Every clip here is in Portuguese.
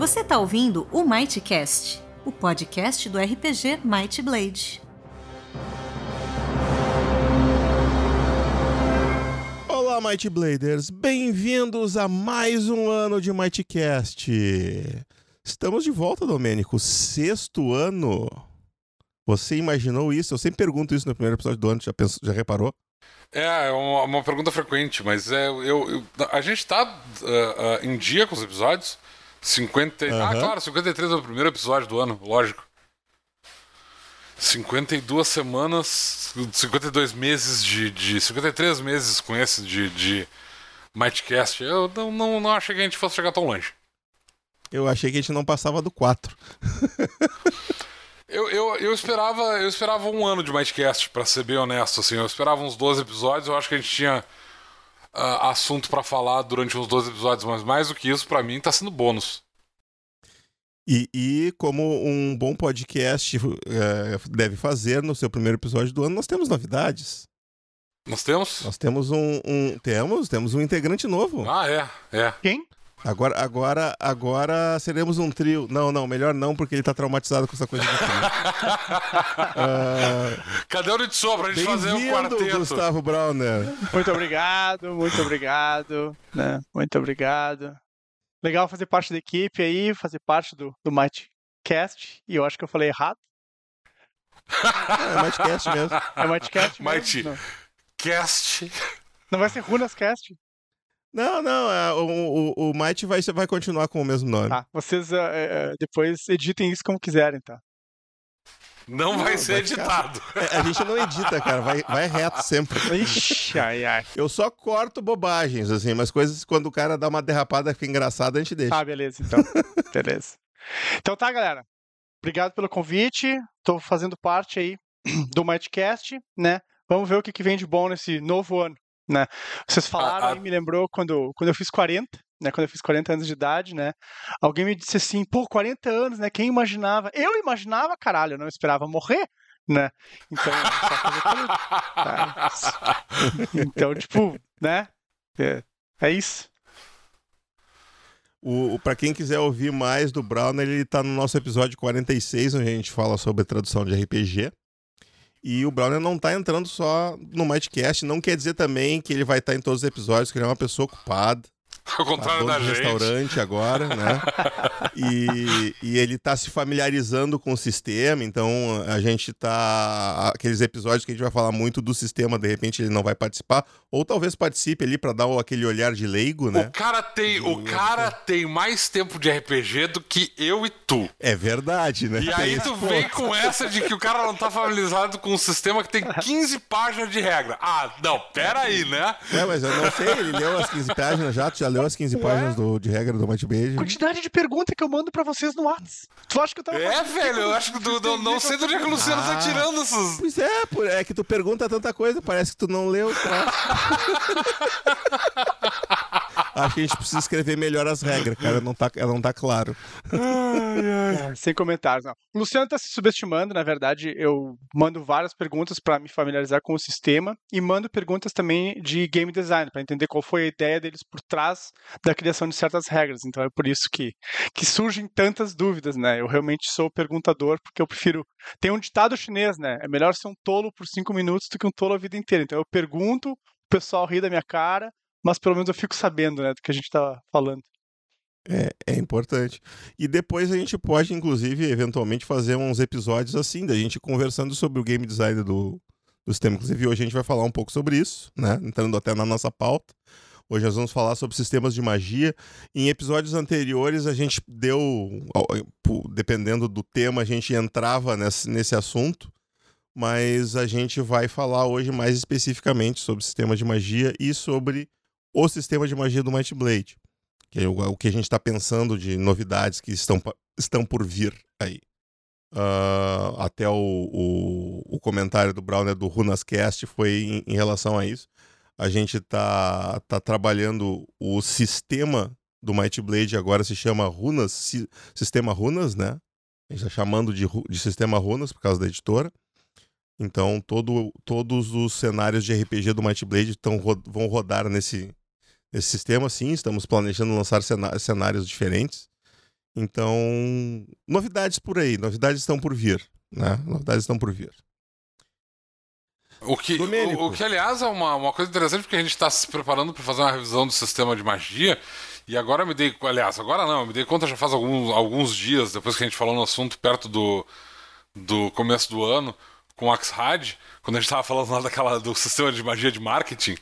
Você está ouvindo o Mightcast, o podcast do RPG Might Blade. Olá, Might Bladers! Bem-vindos a mais um ano de Mightcast. Estamos de volta, Domênico. Sexto ano. Você imaginou isso? Eu sempre pergunto isso no primeiro episódio do ano, já, pensou, já reparou? É, é uma, uma pergunta frequente, mas é, eu, eu a gente tá uh, uh, em dia com os episódios. 50, uhum. Ah, claro, 53 é o primeiro episódio do ano, lógico. 52 semanas, 52 meses de, de 53 meses com esse de, de Mightcast. Eu não, não, não achei que a gente fosse chegar tão longe. Eu achei que a gente não passava do 4. eu, eu, eu, esperava, eu esperava um ano de Mightcast, para ser bem honesto. Assim. Eu esperava uns 12 episódios. Eu acho que a gente tinha uh, assunto para falar durante uns 12 episódios, mas mais do que isso, para mim, tá sendo bônus. E, e, como um bom podcast uh, deve fazer no seu primeiro episódio do ano, nós temos novidades. Nós temos? Nós temos um, um, temos, temos um integrante novo. Ah, é, é. Quem? Agora, agora, agora seremos um trio. Não, não, melhor não, porque ele tá traumatizado com essa coisa de trio. uh... Cadê o Nitsô pra gente fazer um quarteto? Gustavo Browner. Muito obrigado, muito obrigado. Né? Muito obrigado. Legal fazer parte da equipe aí, fazer parte do, do Mightcast. E eu acho que eu falei errado. é Mightcast mesmo. É Mightcast mesmo? Mightcast. Não vai ser Runascast? Não, não, é, o, o, o Might vai, vai continuar com o mesmo nome. Tá, vocês uh, depois editem isso como quiserem, tá? Não, não vai ser vai editado. Ficar... É, a gente não edita, cara, vai, vai reto sempre. Ixi, ai, ai. Eu só corto bobagens, assim, mas coisas quando o cara dá uma derrapada fica engraçada, a gente deixa. Ah, beleza, então. beleza. Então tá, galera. Obrigado pelo convite. Tô fazendo parte aí do Mightcast, né? Vamos ver o que, que vem de bom nesse novo ano né? Vocês falaram a, a... me lembrou quando, quando eu fiz 40, né? Quando eu fiz 40 anos de idade, né? Alguém me disse assim, pô, 40 anos, né? Quem imaginava? Eu imaginava, caralho, eu não esperava morrer, né? Então, tá? então tipo, né? É, é isso. O, o para quem quiser ouvir mais do Brown, ele está no nosso episódio 46, onde a gente fala sobre tradução de RPG. E o Browner não tá entrando só no Mightcast, não quer dizer também que ele vai estar tá em todos os episódios, que ele é uma pessoa ocupada. Ao contrário tá da gente. restaurante agora, né? e, e ele tá se familiarizando com o sistema, então a gente tá. Aqueles episódios que a gente vai falar muito do sistema, de repente ele não vai participar, ou talvez participe ali para dar aquele olhar de leigo, né? O cara tem, o cara tem mais tempo de RPG do que eu e tu. É verdade, né? E aí tu vem com essa de que o cara não tá familiarizado com um sistema que tem 15 páginas de regra. Ah, não, pera aí, né? É, mas eu não sei, ele leu as 15 páginas já, tu já leu as 15 Ué? páginas do, de regra do Might Beijo. Quantidade de perguntas que eu mando pra vocês no WhatsApp. Tu acha que eu tava É, velho, eu acho que tu não, não sei do que o Luciano tá tirando essas. Pois é, é que tu pergunta tanta coisa, parece que tu não leu. Tá? Acho que a gente precisa escrever melhor as regras, cara. Não tá, ela não tá claro. Ai, ai. Sem comentários, não. O Luciano tá se subestimando, na verdade. Eu mando várias perguntas para me familiarizar com o sistema e mando perguntas também de game design, para entender qual foi a ideia deles por trás da criação de certas regras. Então é por isso que, que surgem tantas dúvidas, né? Eu realmente sou perguntador porque eu prefiro. Tem um ditado chinês, né? É melhor ser um tolo por cinco minutos do que um tolo a vida inteira. Então eu pergunto, o pessoal ri da minha cara mas pelo menos eu fico sabendo, né, do que a gente tá falando. É, é importante. E depois a gente pode, inclusive, eventualmente fazer uns episódios assim, da gente conversando sobre o game design do, do sistema. Inclusive, hoje a gente vai falar um pouco sobre isso, né? Entrando até na nossa pauta. Hoje nós vamos falar sobre sistemas de magia. Em episódios anteriores, a gente deu, dependendo do tema, a gente entrava nesse, nesse assunto. Mas a gente vai falar hoje mais especificamente sobre sistemas de magia e sobre o sistema de magia do Might Blade, que é o, o que a gente está pensando de novidades que estão, estão por vir aí. Uh, até o, o, o, comentário do Browner do Runascast foi em, em, relação a isso. A gente está tá trabalhando o sistema do Might Blade agora se chama Runas, si, Sistema Runas, né? A gente está chamando de, de Sistema Runas por causa da editora. Então, todo, todos os cenários de RPG do Might Blade tão, vão rodar nesse, nesse sistema, sim. Estamos planejando lançar cenários diferentes. Então, novidades por aí, novidades estão por vir, né? Novidades estão por vir. O que, o, o, que aliás, é uma, uma coisa interessante, porque a gente está se preparando para fazer uma revisão do sistema de magia. E agora me dei. Aliás, agora não, me dei conta já faz alguns, alguns dias, depois que a gente falou no assunto, perto do, do começo do ano, com o Axhad, quando a gente estava falando lá daquela, do sistema de magia de marketing.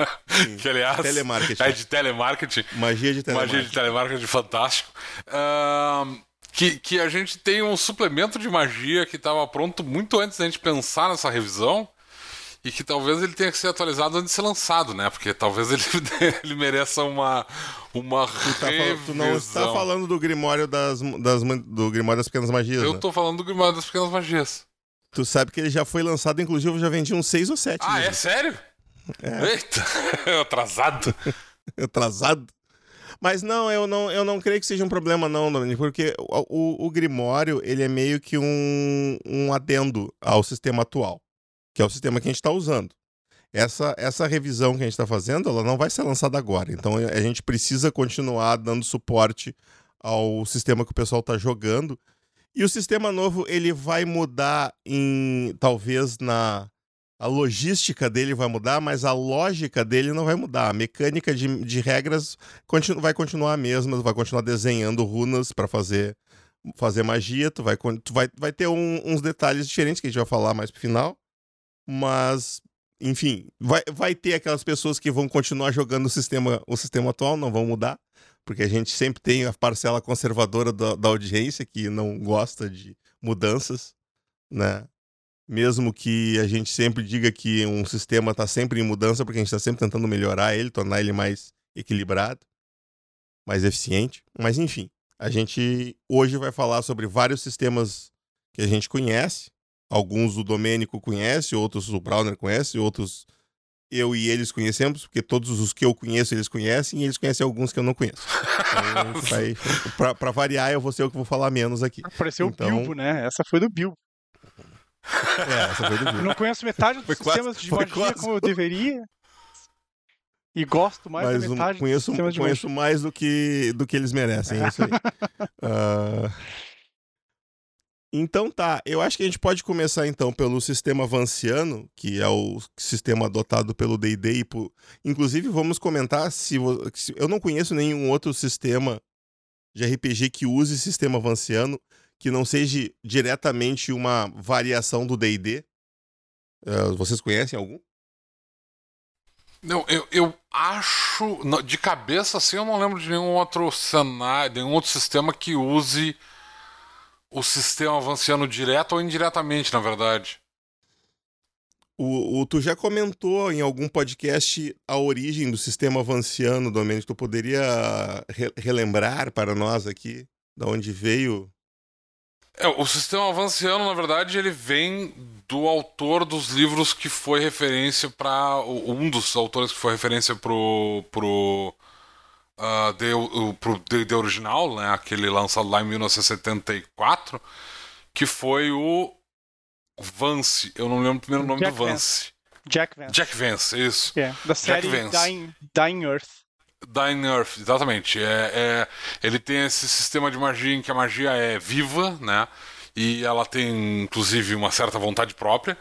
que aliás. Telemarketing. É de telemarketing. Magia de telemarketing. Magia de telemarketing fantástico. Uh, que, que a gente tem um suplemento de magia que estava pronto muito antes da gente pensar nessa revisão e que talvez ele tenha que ser atualizado antes de ser lançado, né? Porque talvez ele, ele mereça uma uma tu, tá falando, tu não está falando do Grimório das, das do Grimório das Pequenas Magias. Eu né? tô falando do Grimório das Pequenas Magias. Tu sabe que ele já foi lançado, inclusive eu já vendi uns 6 ou 7. Ah, é sério? É. Eita, atrasado. atrasado. Mas não, eu não, eu não creio que seja um problema, não, Dominique, porque o, o, o Grimório ele é meio que um, um adendo ao sistema atual que é o sistema que a gente está usando. Essa, essa revisão que a gente está fazendo, ela não vai ser lançada agora. Então a gente precisa continuar dando suporte ao sistema que o pessoal está jogando. E o sistema novo ele vai mudar em talvez na a logística dele vai mudar, mas a lógica dele não vai mudar. A mecânica de, de regras continu, vai continuar a mesma, vai continuar desenhando runas para fazer fazer magia, tu vai, tu vai, vai ter um, uns detalhes diferentes que a gente vai falar mais pro final. Mas, enfim, vai, vai ter aquelas pessoas que vão continuar jogando o sistema, o sistema atual, não vão mudar, porque a gente sempre tem a parcela conservadora da, da audiência que não gosta de mudanças, né? Mesmo que a gente sempre diga que um sistema está sempre em mudança, porque a gente está sempre tentando melhorar ele, tornar ele mais equilibrado, mais eficiente. Mas enfim, a gente hoje vai falar sobre vários sistemas que a gente conhece, Alguns o Domênico conhece, outros o Browner conhece, outros eu e eles conhecemos, porque todos os que eu conheço eles conhecem e eles conhecem alguns que eu não conheço. Então, pra, pra, variar, eu vou ser o que vou falar menos aqui. Apareceu então... o Bilbo, né? Essa foi do Bilbo. É, essa foi do Bilbo. Eu não conheço metade dos foi sistemas quase, de magia quase. como eu deveria. E gosto mais Mas da metade um, conheço, dos conheço mais do que, do que eles merecem, é isso aí. uh... Então tá, eu acho que a gente pode começar então pelo sistema vanciano, que é o sistema adotado pelo D&D. Por... Inclusive, vamos comentar se, eu não conheço nenhum outro sistema de RPG que use sistema vanciano que não seja diretamente uma variação do D&D. Uh, eh, vocês conhecem algum? Não, eu, eu acho, de cabeça assim, eu não lembro de nenhum outro cenário, nenhum outro sistema que use o sistema avançando direto ou indiretamente, na verdade. O, o, tu já comentou em algum podcast a origem do sistema avanciano, Domênico. Tu poderia re relembrar para nós aqui de onde veio? É, o sistema avanciano, na verdade, ele vem do autor dos livros que foi referência para um dos autores que foi referência pro pro uh, de, o, pro D&D original, né, aquele lançado lá em 1974, que foi o Vance. Eu não lembro o primeiro nome Jack do Vance. Jack Vance. Jack Vance, isso. É, da série Dying, Dying Earth. Dying Earth, exatamente. É, é, ele tem esse sistema de magia em que a magia é viva, né? E ela tem, inclusive, uma certa vontade própria.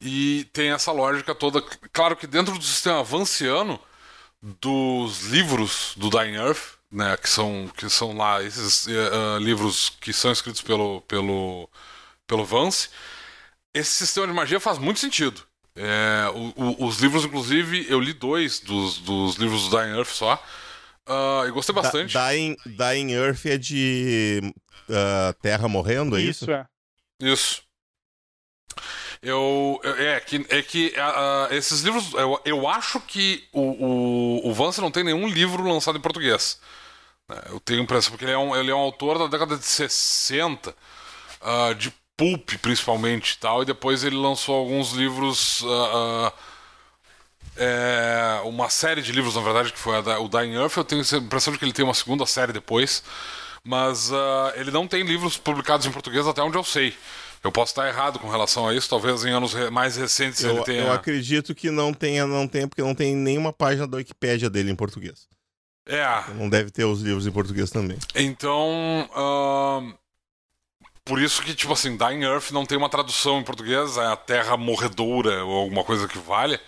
E tem essa lógica toda. Claro que dentro do sistema vanciano, dos livros do Dying Earth, né, que são que são lá esses uh, livros que são escritos pelo pelo pelo Vance, esse sistema de magia faz muito sentido. É, o, o, os livros, inclusive, eu li dois dos, dos livros do Dying Earth só. Uh, e gostei bastante. Da, Dying, Dying Earth é de uh, Terra morrendo, é isso? Isso, é. Isso. Eu, é que, é que uh, esses livros. Eu, eu acho que o, o, o Vance não tem nenhum livro lançado em português. É, eu tenho a impressão, porque ele é um, ele é um autor da década de 60, uh, ah, de pulp principalmente e tal, e depois ele lançou alguns livros. Uh, é, uma série de livros, na verdade, que foi a, o Dying Earth. Eu tenho a impressão de que ele tem uma segunda série depois, mas ele não tem livros publicados em português até onde eu sei. Eu posso estar errado com relação a isso, talvez em anos mais recentes eu, ele tenha. Eu acredito que não tenha, não tenha, porque não tem nenhuma página da Wikipédia dele em português. É. Não deve ter os livros em português também. Então. Uh, por isso que, tipo assim, Dying Earth não tem uma tradução em português, é a Terra Morredoura ou alguma coisa que vale.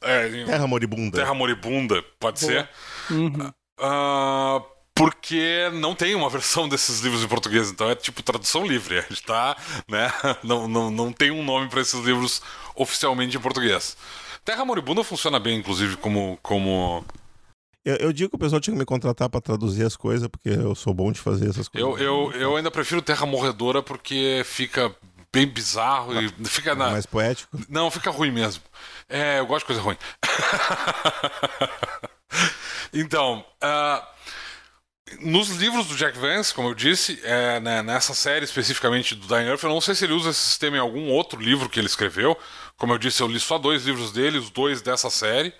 É, terra Moribunda. Terra Moribunda, pode Boa. ser. Uhum. Uh, porque não tem uma versão desses livros em português, então é tipo tradução livre. A gente tá, né? Não, não, não tem um nome para esses livros oficialmente em português. Terra Moribunda funciona bem, inclusive, como. como... Eu, eu digo que o pessoal tinha que me contratar para traduzir as coisas, porque eu sou bom de fazer essas coisas. Eu, eu, eu ainda prefiro Terra Morredora porque fica bem bizarro e fica na... mais poético. Não, fica ruim mesmo. É, eu gosto de coisa ruim. então, uh, nos livros do Jack Vance, como eu disse, é, né, nessa série especificamente do Dying Earth, eu não sei se ele usa esse sistema em algum outro livro que ele escreveu. Como eu disse, eu li só dois livros dele, os dois dessa série.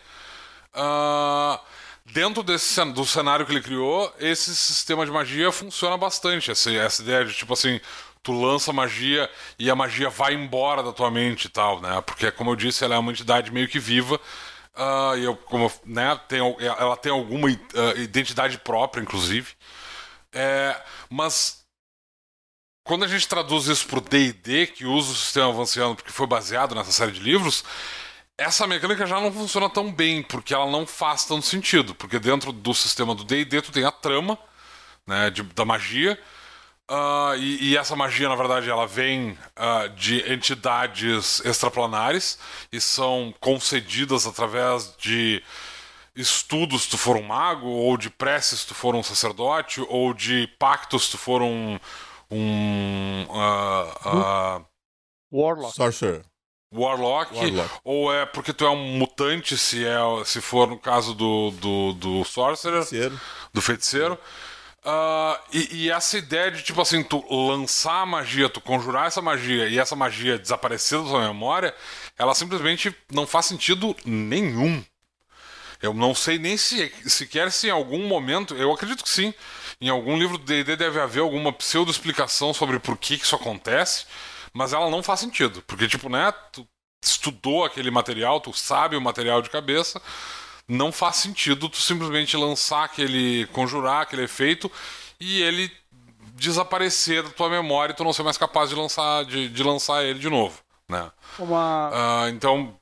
Uh, dentro desse, do cenário que ele criou, esse sistema de magia funciona bastante. Essa, essa ideia de, tipo assim, tu lança magia e a magia vai embora da tua mente e tal, né? Porque, como eu disse, ela é uma entidade meio que viva. Uh, eu, como, né, tem, ela tem alguma uh, identidade própria, inclusive. É, mas quando a gente traduz isso para o D&D, que usa o sistema avanciano porque foi baseado nessa série de livros, essa mecânica já não funciona tão bem, porque ela não faz tanto sentido. Porque dentro do sistema do D&D tu tem a trama né, de, da magia, Uh, e, e, essa magia, na verdade, ela vem uh, de entidades extraplanares e são concedidas através de estudos se tu for um mago, ou de preces se tu for um sacerdote, ou de pactos se tu for um. um uh, Warlock. Sorcerer. Warlock, Warlock, ou é porque tu é um mutante, se, é, se for no caso do, do, do Sorcerer, feiticeiro. do feiticeiro. Uh, e, e, essa ideia de, tipo assim, tu lançar a magia, tu conjurar essa magia e essa magia desaparecer da tua memória, ela simplesmente não faz sentido nenhum. Eu não sei nem se sequer se em algum momento, eu acredito que sim, em algum livro do D&D deve haver alguma pseudo-explicação sobre por que, que isso acontece, mas ela não faz sentido, porque, tipo, né, tu estudou aquele material, tu sabe o material de cabeça, não faz sentido tu simplesmente lançar aquele. conjurar aquele efeito e ele desaparecer da tua memória e tu não ser mais capaz de lançar, de, de lançar ele de novo. Né? Uma... Uh, então.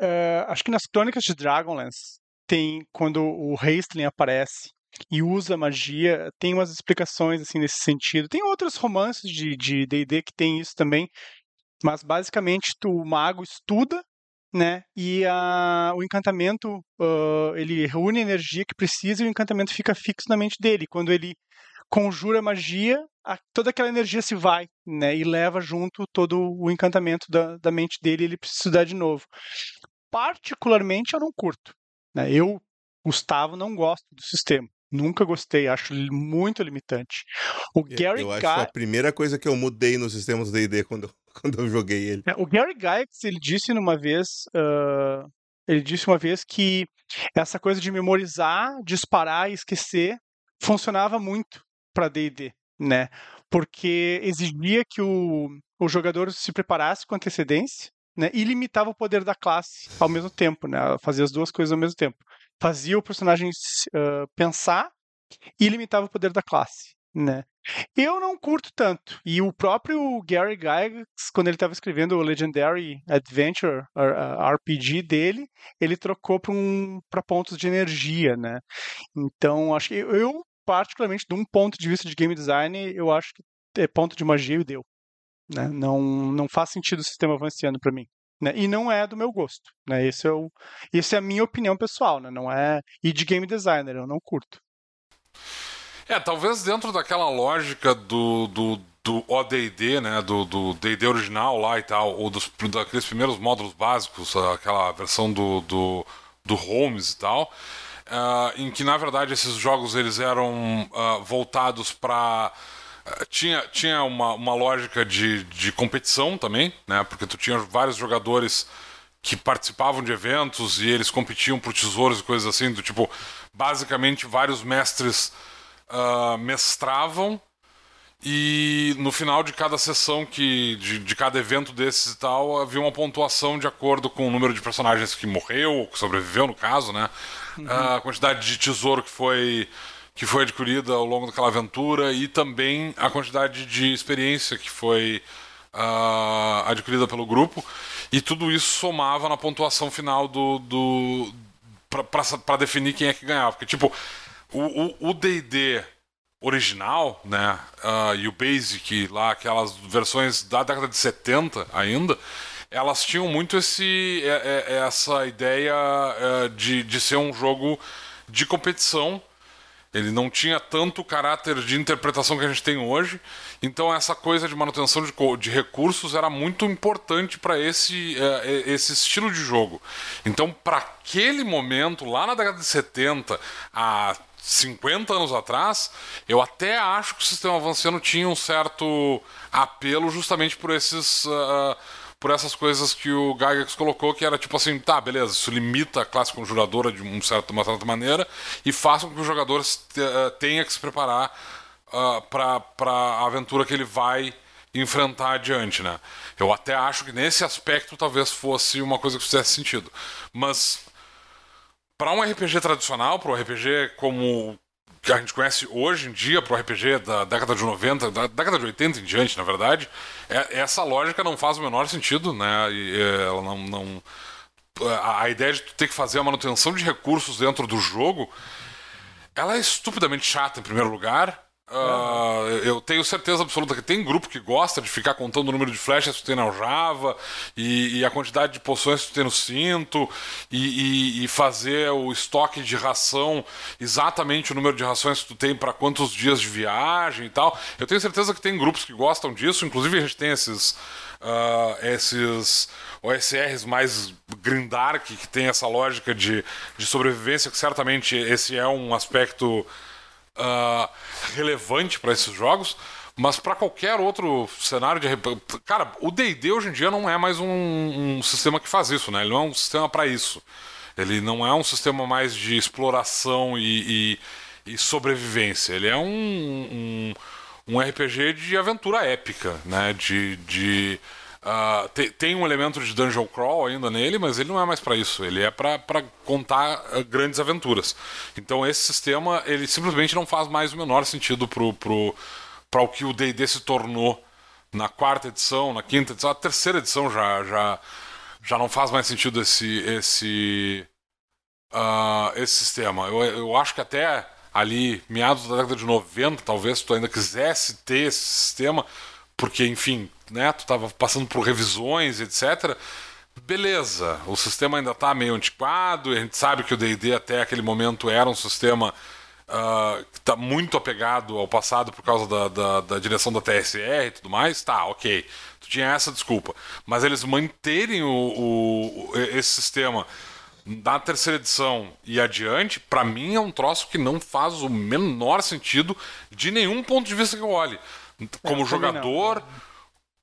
Uh, acho que nas crônicas de Dragonlance tem quando o Hastling aparece e usa magia, tem umas explicações assim nesse sentido. Tem outros romances de D&D que tem isso também, mas basicamente tu, o mago estuda né? E a, o encantamento, uh, ele reúne a energia que precisa e o encantamento fica fixo na mente dele. Quando ele conjura magia, a, toda aquela energia se vai, né? E leva junto todo o encantamento da, da mente dele e ele precisa estudar de novo. Particularmente, eu não curto. Né? Eu, Gustavo, não gosto do sistema. Nunca gostei, acho muito limitante. O Gary eu acho a primeira coisa que eu mudei nos sistemas D&D quando, quando eu joguei ele. É, o Gary Gygax, ele disse numa vez, uh, ele disse uma vez que essa coisa de memorizar, disparar e esquecer funcionava muito para D&D, né? Porque exigia que o, o jogador se preparasse com antecedência, né? E limitava o poder da classe ao mesmo tempo, né? Fazia as duas coisas ao mesmo tempo fazia o personagem uh, pensar e limitava o poder da classe, né? Eu não curto tanto. E o próprio Gary Gygax, quando ele estava escrevendo o Legendary Adventure RPG dele, ele trocou para um, pontos de energia, né? Então, acho que eu, particularmente, de um ponto de vista de game design, eu acho que é ponto de magia e deu. Né? Não, não faz sentido o sistema avançando para mim. Né? E não é do meu gosto. Né? Esse, é o, esse é a minha opinião pessoal, né? não é. E de game designer, eu não curto. É, talvez dentro daquela lógica do, do, do ODD, né? Do, do DD original lá e tal, ou dos, daqueles primeiros módulos básicos, aquela versão do, do, do Holmes e tal, uh, em que na verdade esses jogos eles eram uh, voltados para tinha, tinha uma, uma lógica de, de competição também, né? Porque tu tinha vários jogadores que participavam de eventos e eles competiam por tesouros e coisas assim, do tipo, basicamente vários mestres uh, mestravam e no final de cada sessão que de, de, cada evento desses e tal havia uma pontuação de acordo com o número de personagens que morreu ou que sobreviveu no caso, né? uhum. a quantidade de tesouro que foi que foi adquirida ao longo daquela aventura e também a quantidade de experiência que foi uh, adquirida pelo grupo e tudo isso somava na pontuação final do, do para definir quem é que ganhava porque tipo o D&D original, né, uh, e o Basic lá, aquelas versões da década de 70 ainda, elas tinham muito esse, é, é, essa ideia é, de, de ser um jogo de competição. Ele não tinha tanto caráter de interpretação que a gente tem hoje. Então, essa coisa de manutenção de, de recursos era muito importante para esse, esse estilo de jogo. Então, para aquele momento, lá na década de 70, a 50 anos atrás, eu até acho que o sistema avançando tinha um certo apelo justamente por esses. Uh, por essas coisas que o Gygax colocou, que era tipo assim, tá, beleza, isso limita a classe conjuradora de um certo, uma certa maneira e faça com que os jogadores uh, tenha que se preparar uh, para a aventura que ele vai enfrentar adiante, né? Eu até acho que nesse aspecto talvez fosse uma coisa que fizesse sentido. Mas para um RPG tradicional, para um RPG como que a gente conhece hoje em dia, para o RPG da década de 90, da década de 80 em diante, na verdade, é, essa lógica não faz o menor sentido, né? E, é, ela não, não a, a ideia de tu ter que fazer a manutenção de recursos dentro do jogo, ela é estupidamente chata em primeiro lugar. Uh, eu tenho certeza absoluta que tem grupo que gosta de ficar contando o número de flechas que tu tem na Java e, e a quantidade de poções que tu tem no cinto e, e, e, fazer o estoque de ração, exatamente o número de rações que tu tem para quantos dias de viagem e tal. Eu tenho certeza que tem grupos que gostam disso, inclusive a gente tem esses, uh, esses OSRs mais grindark que tem essa lógica de, de sobrevivência, que certamente esse é um aspecto uh, relevante para esses jogos, mas para qualquer outro cenário de. Cara, o DD hoje em dia não é mais um, um, sistema que faz isso, né? Ele não é um sistema para isso. Ele não é um sistema mais de exploração e, e, e sobrevivência. Ele é um, um, um, RPG de aventura épica, né? De. de Uh, tem, tem, um elemento de dungeon crawl ainda nele, mas ele não é mais para isso. Ele é para contar uh, grandes aventuras. Então esse sistema ele simplesmente não faz mais o menor sentido pro, pro, para o que o D&D se tornou na quarta edição, na quinta edição, a terceira edição já já já não faz mais sentido esse esse uh, esse sistema. Eu, eu acho que até ali meados da década de 90, talvez se tu ainda quisesse ter esse sistema, porque enfim né? Tu estava passando por revisões, etc. Beleza, o sistema ainda está meio antiquado, a gente sabe que o D&D até aquele momento era um sistema uh, que está muito apegado ao passado por causa da, da, da, direção da TSR e tudo mais, tá, ok. Tu tinha essa desculpa. Mas eles manterem o, o esse sistema da terceira edição e adiante, para mim é um troço que não faz o menor sentido de nenhum ponto de vista que eu olhe. Como é, jogador... Não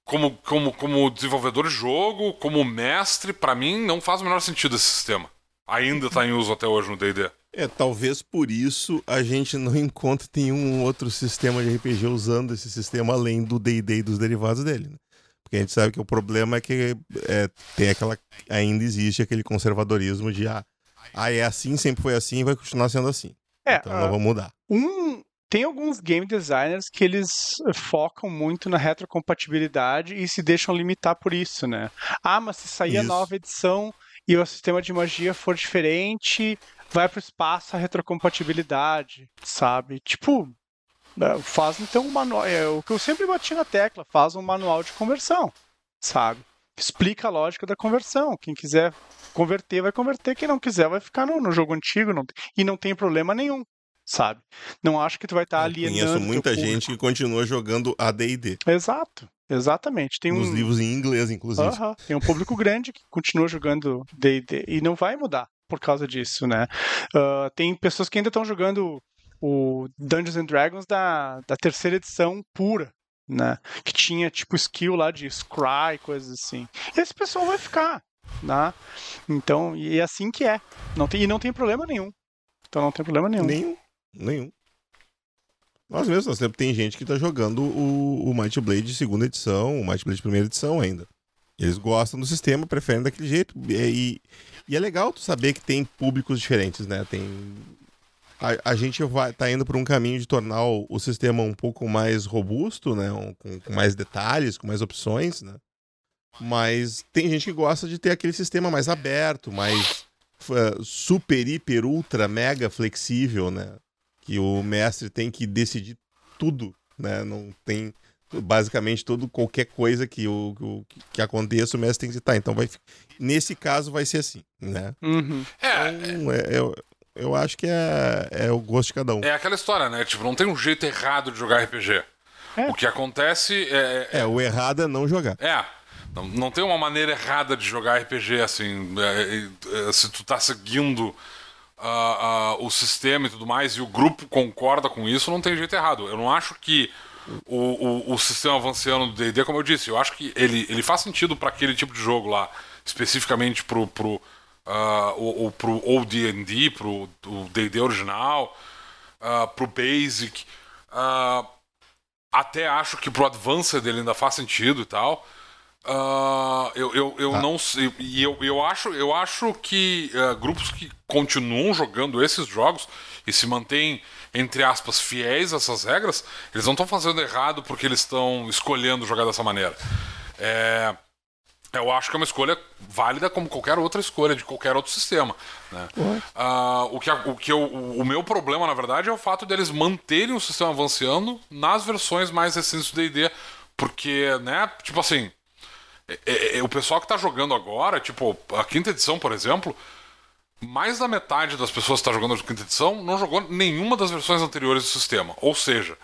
como, como, como desenvolvedor de jogo, como mestre, para mim não faz o menor sentido esse sistema. Ainda está em uso até hoje no D&D. É, talvez por isso a gente não encontre nenhum outro sistema de RPG usando esse sistema além do D&D e dos derivados dele. Né? Porque a gente sabe que o problema é que é, tem aquela ainda existe aquele conservadorismo de ah, ah, é assim, sempre foi assim e vai continuar sendo assim. É, então uh, não vamos mudar. Um, tem alguns game designers que eles focam muito na retrocompatibilidade e se deixam limitar por isso, né? Ah, mas se sair isso. a nova edição e o sistema de magia for diferente, vai para o espaço a retrocompatibilidade, sabe? Tipo, é, faz então um manual. É o que eu sempre bati na tecla, faz um manual de conversão, sabe? Explica a lógica da conversão. Quem quiser converter, vai converter. Quem não quiser, vai ficar no, no jogo antigo. Não, e não tem problema nenhum sabe? Não acho que tu vai estar tá alienando. Conheço muita gente que continua jogando AD&D. Exato. Exatamente. Tem Nos um... livros em inglês, inclusive. Uh -huh. Tem um público grande que continua jogando D&D e não vai mudar por causa disso, né? Uh, tem pessoas que ainda estão jogando o Dungeons and Dragons da, da terceira edição pura, né? Que tinha tipo skill lá de scry, coisas assim. E esse pessoal vai ficar, né? Então, e é assim que é. Não tem, e não tem problema nenhum. Então não tem problema nenhum. Nenhum. Nenhum. Nós mesmos, nós tem gente que tá jogando o, o Might Blade segunda edição, o Might Blade primeira edição ainda. Eles gostam do sistema, preferem daquele jeito. E, e é legal tu saber que tem públicos diferentes, né? Tem. A, a gente vai, tá indo por um caminho de tornar o, o sistema um pouco mais robusto, né? Um, com, com mais detalhes, com mais opções, né? Mas tem gente que gosta de ter aquele sistema mais aberto, mais super, hiper, ultra, mega flexível, né? Que o mestre tem que decidir tudo, né? Não tem basicamente todo qualquer coisa que o, o que aconteça o mestre tem que citar. Então vai nesse caso vai ser assim, né? Uhum. É, então, é, eu, eu acho que é, é o gosto de cada um. é aquela história, né? Tipo, não tem um jeito errado de jogar RPG. É. O que acontece é. É, o errado é não jogar. É. Não, não tem uma maneira errada de jogar RPG, assim. é, é, se tu tá seguindo ah, ah, o sistema e tudo mais, e o grupo concorda com isso, não tem jeito errado. Eu não acho que o, o, o sistema avançando do D&D, como eu disse, eu acho que ele, ele faz sentido para aquele tipo de jogo lá, especificamente pro, pro, uh, ou, ou pro ou D&D, pro D&D original, uh, pro Basic, uh, até acho que pro Advanced ele ainda faz sentido e tal. Uh, eu eu, eu Ah. não sei. E eu, eu, acho, eu acho que uh, grupos que continuam jogando esses jogos e se mantêm, entre aspas, fiéis a essas regras, eles não estão fazendo errado porque eles estão escolhendo jogar dessa maneira. É, eu acho que é uma escolha válida como qualquer outra escolha de qualquer outro sistema. Né? Ah, o que, o, que eu, o meu problema, na verdade, é o fato deles manterem o sistema avançando nas versões mais recentes do D&D, porque, né, tipo assim, é- é- o pessoal que tá jogando agora, tipo, a quinta edição, por exemplo, mais da metade das pessoas que tá jogando a quinta edição não jogou nenhuma das versões anteriores do sistema. Ou seja,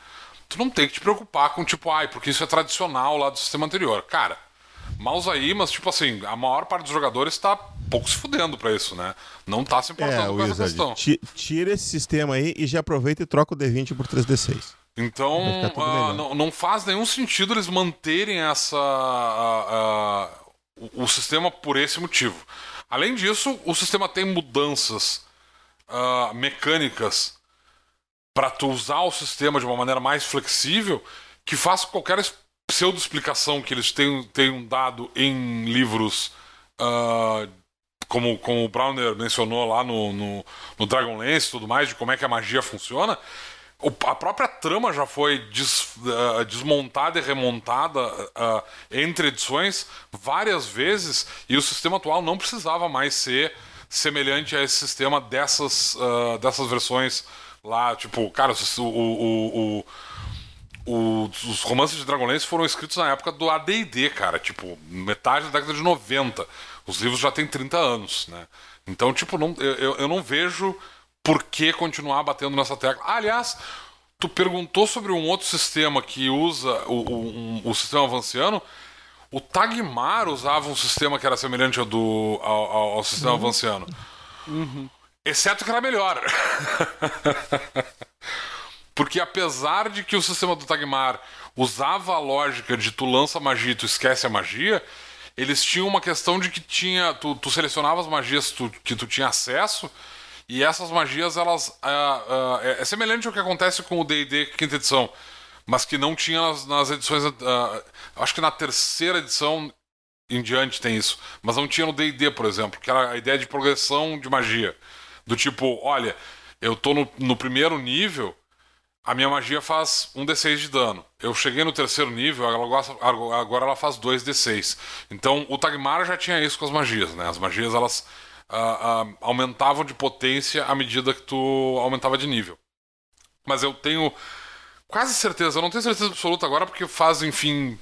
tu não tem que te preocupar com, tipo, ai, porque isso é tradicional lá do sistema anterior. Cara, maus aí, mas, tipo assim, a maior parte dos jogadores tá pouco se fudendo pra isso, né? Não tá se É, importando com essa Wizard, questão. ti- tira esse sistema aí e já aproveita e troca o D20 por 3D6. Então, melhor. não, não faz nenhum sentido eles manterem essa ah, ah, o, o sistema por esse motivo. Além disso, o sistema tem mudanças ah, mecânicas para tu usar o sistema de uma maneira mais flexível que faz qualquer pseudo-explicação que eles tenham, tenham dado em livros ah, como, como o Browner mencionou lá no, no, no Dragonlance e tudo mais, de como é que a magia funciona, a própria trama já foi des- ah, desmontada e remontada ah, entre edições várias vezes e o sistema atual não precisava mais ser semelhante a esse sistema dessas, ah, dessas versões lá. Tipo, cara, o, o- o- o- os romances de Dragonlance foram escritos na época do AD&D, cara. Tipo, metade da década de 90. Os livros já têm 30 anos, né? Então, tipo, não, eu- eu não vejo por que continuar batendo nessa tecla. Ah, aliás, tu perguntou sobre um outro sistema que usa o, o, um- o sistema avanciano. O Tagmar usava um sistema que era semelhante ao, do, ao, ao- ao sistema avanciano. Exceto que era melhor. Porque apesar de que o sistema do Tagmar usava a lógica de tu lança magia e tu esquece a magia, eles tinham uma questão de que tinha. Tu, tu selecionava as magias tu- que tu tinha acesso, e essas magias, elas. ah, ah, é, é semelhante ao que acontece com o DD quinta edição, mas que não tinha nas, nas edições. ah, acho que na terceira edição em diante tem isso. Mas não tinha no D&D, por exemplo, que era a ideia de progressão de magia. Do tipo, olha, eu tô no, no primeiro nível, a minha magia faz um D6 de dano. Eu cheguei no terceiro nível, agora ela faz 2D6. Então, o Tagmar já tinha isso com as magias, né? As magias, elas ah, ah, aumentavam de potência à medida que tu aumentava de nível. Mas eu tenho quase certeza, eu não tenho certeza absoluta agora, porque faz, enfim,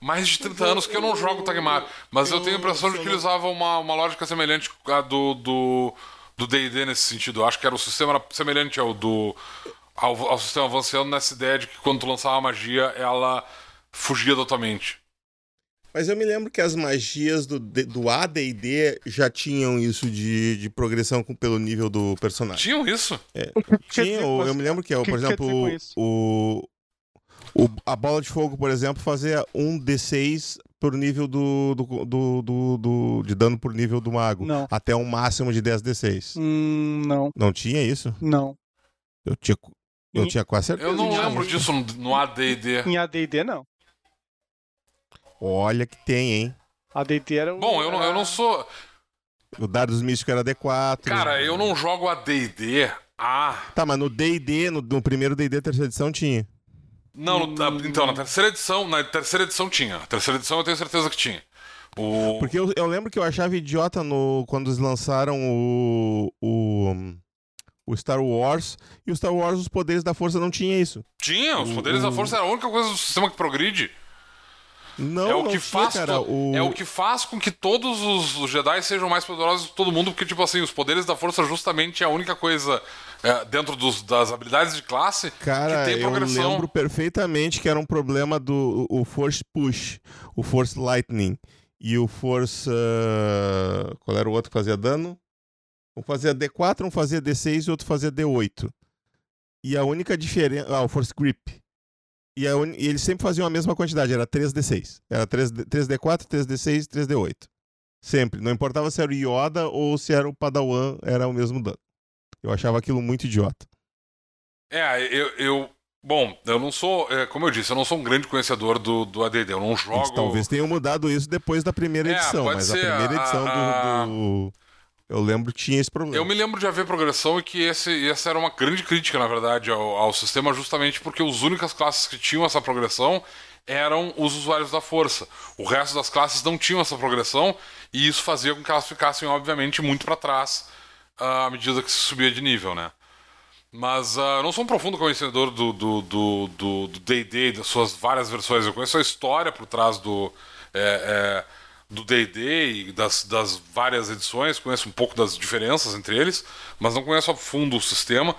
mais de 30 anos que eu não jogo Tagmar. Mas eu tenho a impressão de que eles usavam uma, uma lógica semelhante à do do D&D nesse sentido. Eu acho que era o sistema era semelhante ao do ao, ao sistema avançando nessa ideia de que quando tu lançava a magia, ela fugia da tua mente. Mas eu me lembro que as magias do, do AD&D já tinham isso de, de progressão com- pelo nível do personagem. Tinham isso? Quer Tinha, dizer, o- mas- eu me lembro que, que por exemplo, o, o- a bola de fogo, por exemplo, fazia um D6 por nível do, do, do, do- do- de dano por nível do mago. Não. Até um máximo de 10 D6. Hum, não, Não tinha isso? não. Eu tinha, eu tinha quase certeza. Eu não lembro disso no, no AD&D. Em AD&D, não. Olha que tem, hein? A DT era o. Bom, eu não, eu não sou. O Dados Místicos era D4. Cara, eu não jogo a DD. Ah. Tá, mas no DD, no, no primeiro DD, terceira edição, tinha. Não, no, então, na terceira edição, na terceira edição tinha. Na terceira edição eu tenho certeza que tinha. O... Porque eu, eu lembro que eu achava idiota no, quando eles lançaram o, o, o Star Wars, e o Star Wars, os poderes da força não tinha isso. Tinha, os poderes o, da força era a única coisa do sistema que progride. Não, é o que faz cara, o... é o que faz com que todos os, os Jedi sejam mais poderosos que todo mundo, porque tipo assim, os poderes da força justamente é a única coisa é, dentro dos, das habilidades de classe Cara, que tem progressão. eu lembro perfeitamente que era um problema do o Force Push, o Force Lightning e o Force uh... qual era o outro que fazia dano? Um fazia D4, um fazia D6 e outro fazia D8. E a única diferença, ah, o Force Grip. E, un... e, eles sempre faziam a mesma quantidade, era 3D6. Era 3D... 3D4, 3D6 e 3D8. Sempre. Não importava se era o Yoda ou se era o Padawan, era o mesmo dano. Eu achava aquilo muito idiota. É, eu. eu... Bom, eu não sou, é, como eu disse, eu não sou um grande conhecedor do, do ADD, eu não jogo. Eles talvez tenham mudado isso depois da primeira É, edição, mas a primeira a- edição a- do, do- Eu lembro que tinha esse problema. Eu me lembro de haver progressão e que esse, essa era uma grande crítica, na verdade, ao, ao sistema, justamente porque as únicas classes que tinham essa progressão eram os usuários da força. O resto das classes não tinham essa progressão e isso fazia com que elas ficassem, obviamente, muito para trás ah, à medida que se subia de nível, né? Mas eu não sou um profundo conhecedor do do do do do D&D, das suas várias versões. Eu conheço a história por trás do é, é, do D&D e das, das várias edições, conheço um pouco das diferenças entre eles, mas não conheço a fundo o sistema,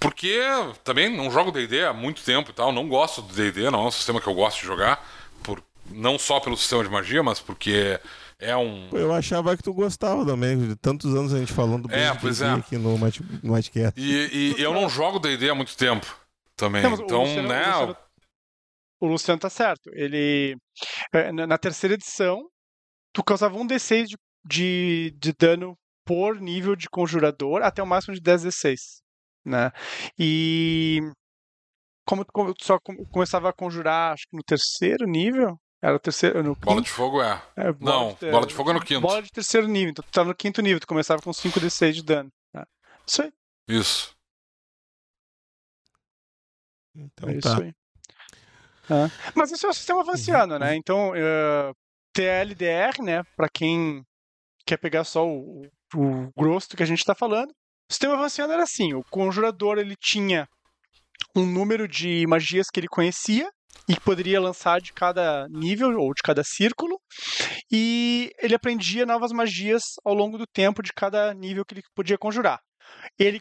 porque também não jogo D&D há muito tempo e tal, não gosto do D&D, não é um sistema que eu gosto de jogar, por, não só pelo sistema de magia, mas porque é um... Eu achava que tu gostava também, de tantos anos a gente falando É, bem pois D&D é. aqui no Matchcast. E, e eu não jogo D&D há muito tempo também, Não, então, Luciano- né... o Luciano- O Luciano tá certo. Ele. é, Na na terceira edição, tu causava um D6 de, de, de dano por nível de conjurador até o máximo de 10 D6. Né? E. Como tu só com- começava a conjurar, acho que no terceiro nível. Era o terceiro. No Bola de fogo é. é, Não, de- bola de fogo é no quinto. Bola de terceiro nível. Então tu tava no quinto nível, tu começava com 5 D6 de dano. né? Isso aí. Isso. Então É isso tá. aí. É. Mas isso é o sistema vanciano, né? Então, eh, TLDR, né? Para quem quer pegar só o, o- grosso do que a gente está falando, o sistema vanciano era assim: o conjurador ele tinha um número de magias que ele conhecia e que poderia lançar de cada nível ou de cada círculo, e ele aprendia novas magias ao longo do tempo de cada nível que ele podia conjurar. Ele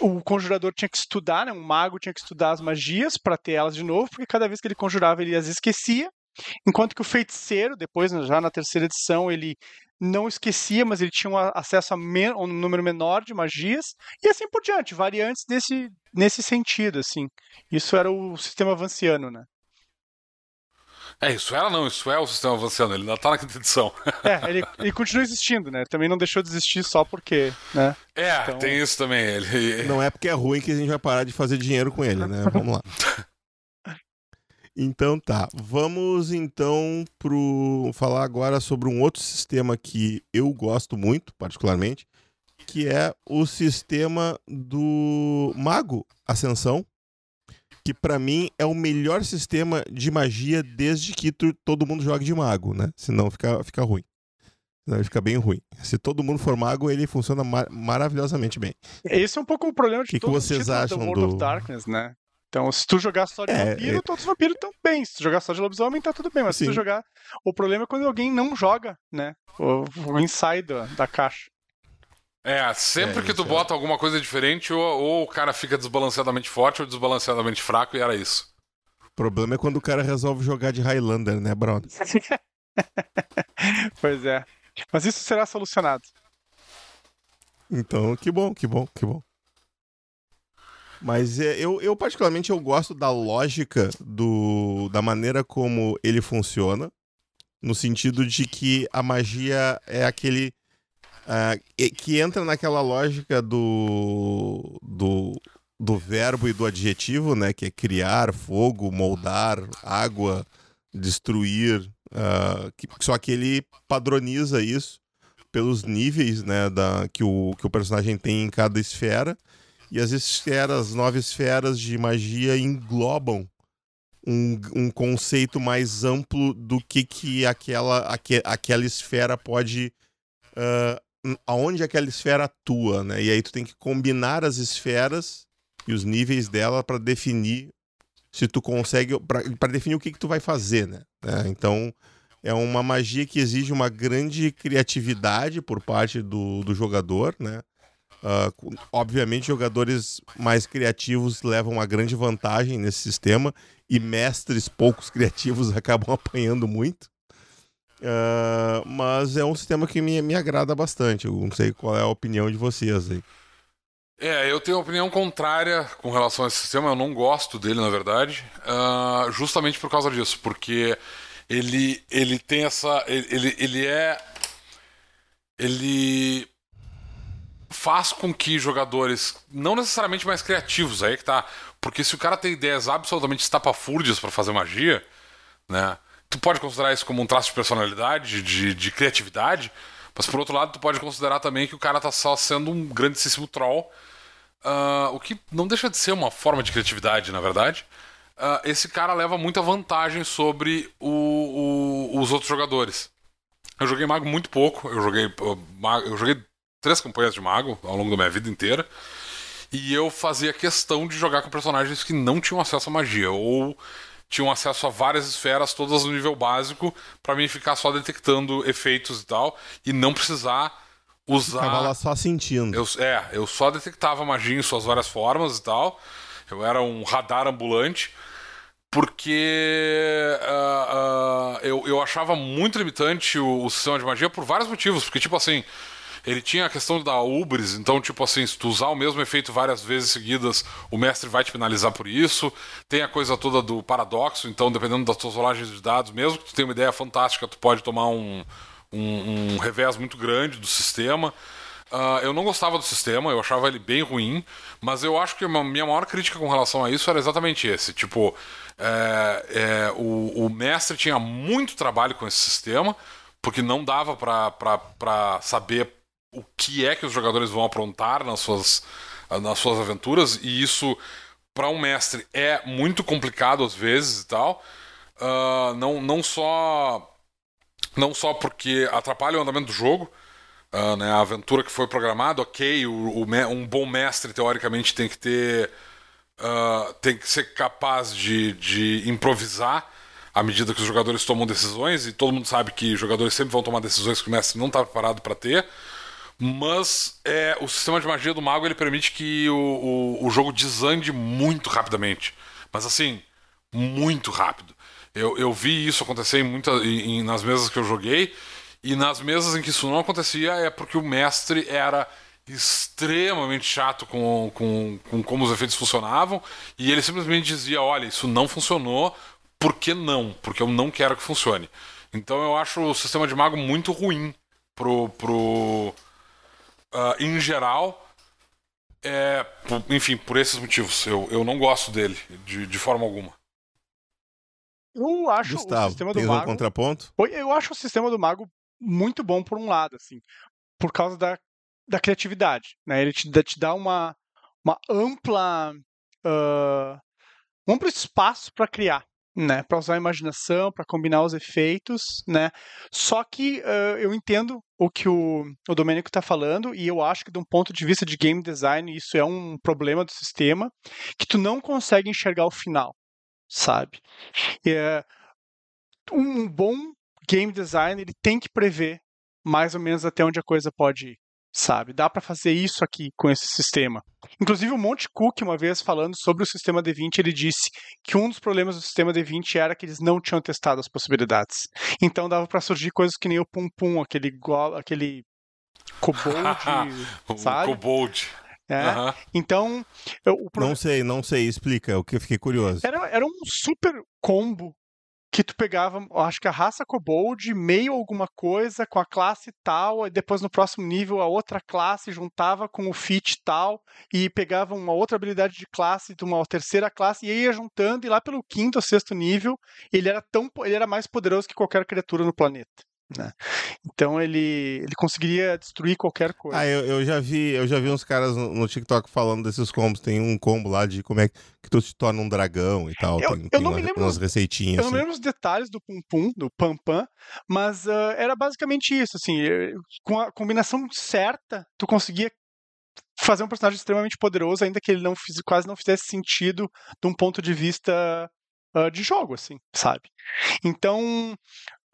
o conjurador tinha que estudar, né? Um mago tinha que estudar as magias para ter elas de novo, porque cada vez que ele conjurava ele as esquecia. Enquanto que o feiticeiro, depois né, já na terceira edição, ele não esquecia, mas ele tinha um acesso a um número menor de magias e assim por diante, variantes nesse nesse sentido, assim. Isso era o sistema vanciano, né? É, isso era não, isso é o sistema avançando, ele ainda tá na quinta edição. É, ele, ele continua existindo, né? Também não deixou de existir só porque, né? É, Então- tem isso também. Ele... Não é porque é ruim que a gente vai parar de fazer dinheiro com ele, né? Vamos lá. Então tá, vamos então pro falar agora sobre um outro sistema que eu gosto muito, particularmente, que é o sistema do Mago Ascensão, que pra mim é o melhor sistema de magia desde que tu- todo mundo joga de mago, né? Senão fica, fica ruim. Senão ele fica bem ruim. Se todo mundo for mago, ele funciona ma- maravilhosamente bem. Esse é um pouco o problema de Que que todo vocês título acham do World do- of Darkness, né? Então, se tu jogar só de É, vampiro, é- todos os vampiros estão bem. Se tu jogar só de lobisomem, tá tudo bem. Mas se tu Sim. jogar. O problema é quando alguém não joga, né? O, o inside da, caixa. É, sempre É, que tu é. bota alguma coisa diferente, ou, ou o cara fica desbalanceadamente forte ou desbalanceadamente fraco, e era isso. O problema é quando o cara resolve jogar de Highlander, né, brother? pois é. Mas isso será solucionado. Então, que bom, que bom, que bom. Mas é, eu, eu, particularmente, eu gosto da lógica do, da maneira como ele funciona, no sentido de que a magia é aquele e- que entra naquela lógica do, do, do verbo e do adjetivo, né? Que é criar, fogo, moldar, água, destruir, Uh, que, só que ele padroniza isso pelos níveis né, da, que, o, que o personagem tem em cada esfera. E as esferas, nove esferas de magia englobam um, um conceito mais amplo do que, que aquela, aque, aquela esfera pode. Uh, aonde aquela esfera atua, né? E aí tu tem que combinar as esferas e os níveis dela para definir se tu consegue. para definir o que, que tu vai fazer, né? É, então. É uma magia que exige uma grande criatividade por parte do, do jogador, né? Uh, obviamente, jogadores mais criativos levam uma grande vantagem nesse sistema e mestres poucos criativos acabam apanhando muito. Uh, mas é um sistema que me, me agrada bastante. Eu não sei qual é a opinião de vocês aí. É, eu tenho uma opinião contrária com relação a esse sistema. Eu não gosto dele, na verdade, uh, justamente por causa disso, porque ele, ele tem essa. Ele, ele é. Ele faz com que jogadores, não necessariamente mais criativos, aí que tá. Porque se o cara tem ideias absolutamente estapafúrdias para fazer magia, né? Tu pode considerar isso como um traço de personalidade, de, de criatividade, mas por outro lado, tu pode considerar também que o cara tá só sendo um grandíssimo troll, uh, o que não deixa de ser uma forma de criatividade, na verdade. Uh, esse cara leva muita vantagem sobre o, o, os outros jogadores. Eu joguei mago muito pouco, eu joguei, eu joguei três campanhas de mago ao longo da minha vida inteira. E eu fazia questão de jogar com personagens que não tinham acesso à magia, ou tinham acesso a várias esferas, todas no nível básico, para mim ficar só detectando efeitos e tal, e não precisar usar. Ficava lá só sentindo. Eu, é, eu só detectava magia em suas várias formas e tal. Eu era um radar ambulante porque uh, uh, eu, eu achava muito limitante o, o, sistema de magia por vários motivos. Porque, tipo assim, ele tinha a questão da ubris, então, tipo assim, se tu usar o mesmo efeito várias vezes seguidas, o mestre vai te penalizar por isso. Tem a coisa toda do paradoxo, então, dependendo das tuas rolagens de dados, mesmo que tu tenha uma ideia fantástica, tu pode tomar um, um, um revés muito grande do sistema. Uh, eu não gostava do sistema, eu achava ele bem ruim, mas eu acho que a minha maior crítica com relação a isso era exatamente esse. Tipo, é, é, o, o mestre tinha muito trabalho com esse sistema, porque não dava para saber o que é que os jogadores vão aprontar nas suas, nas suas aventuras, e isso, para um mestre, é muito complicado às vezes e tal. Uh, não, não só não só porque atrapalha o andamento do jogo, uh, né, a aventura que foi programada, ok, o, o, um bom mestre teoricamente tem que ter uh, tem que ser capaz de, de improvisar à medida que os jogadores tomam decisões, e todo mundo sabe que jogadores sempre vão tomar decisões que o mestre não está preparado para ter. Mas é, o sistema de magia do mago ele permite que o, o, o jogo desande muito rapidamente. Mas assim, muito rápido. Eu, eu vi isso acontecer em muita, em, nas mesas que eu joguei. E nas mesas em que isso não acontecia é porque o mestre era extremamente chato com, com, com como os efeitos funcionavam. E ele simplesmente dizia: Olha, isso não funcionou, por que não? Porque eu não quero que funcione. Então eu acho o sistema de mago muito ruim pro, pro, uh, em geral, é, por, enfim, por esses motivos. Eu, eu não gosto dele, de, de forma alguma. Eu acho Gustavo, o sistema do mago. Um contraponto? Eu acho o sistema do mago muito bom por um lado, assim, por causa da, da criatividade. Né? Ele te, te dá uma, uma ampla. Uh, um amplo espaço para criar né, para usar a imaginação, para combinar os efeitos, né? Só que uh, eu entendo o que o, o Domênico está falando e eu acho que de um ponto de vista de game design isso é um problema do sistema que tu não consegue enxergar o final, sabe? É, um bom game design ele tem que prever mais ou menos até onde a coisa pode ir sabe? Dá para fazer isso aqui com esse sistema. Inclusive o Monte Cook uma vez falando sobre o sistema D20, ele disse que um dos problemas do sistema D20 era que eles não tinham testado as possibilidades. Então dava para surgir coisas que nem o Pum Pum, aquele aquele kobold, sabe? Kobold. É. Uhum. Então, eu, o não sei, não sei, explica, o que eu fiquei curioso. Era, era um super combo que tu pegava, acho que a raça Kobold, meio alguma coisa com a classe tal, e depois no próximo nível a outra classe juntava com o fit tal, e pegava uma outra habilidade de classe de uma terceira classe, e ia juntando, e lá pelo quinto ou sexto nível, ele era tão ele era mais poderoso que qualquer criatura no planeta. Né? Então ele, ele conseguiria destruir qualquer coisa. Ah, eu, eu já vi, eu já vi uns caras no, no, TikTok falando desses combos. Tem um combo lá de como é que tu te torna um dragão e tal. Eu, tem, eu tem não umas, me lembro, umas receitinhas. Eu não assim. me lembro os detalhes do Pum Pum, do Pam Pam, mas uh, era basicamente isso. Assim, com a combinação certa, tu conseguia fazer um personagem extremamente poderoso, ainda que ele não fiz, quase não fizesse sentido de um ponto de vista uh, de jogo, assim, sabe? Então,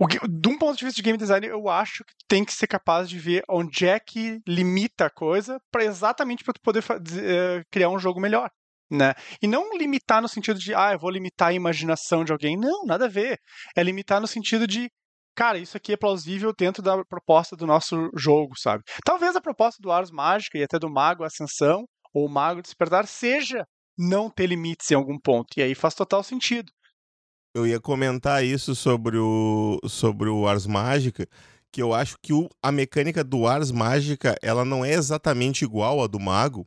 o, de um ponto de vista de game design, eu acho que tem que ser capaz de ver onde é que limita a coisa para exatamente para tu poder uh, criar um jogo melhor. Né? E não limitar no sentido de, ah, eu vou limitar a imaginação de alguém. Não, nada a ver. É limitar no sentido de, cara, isso aqui é plausível dentro da proposta do nosso jogo, sabe? Talvez a proposta do Ars Mágica e até do Mago Ascensão ou Mago Despertar seja não ter limites em algum ponto. E aí faz total sentido. Eu ia comentar isso sobre o, sobre o Ars Mágica, que eu acho que o, a mecânica do Ars Mágica ela não é exatamente igual à do Mago,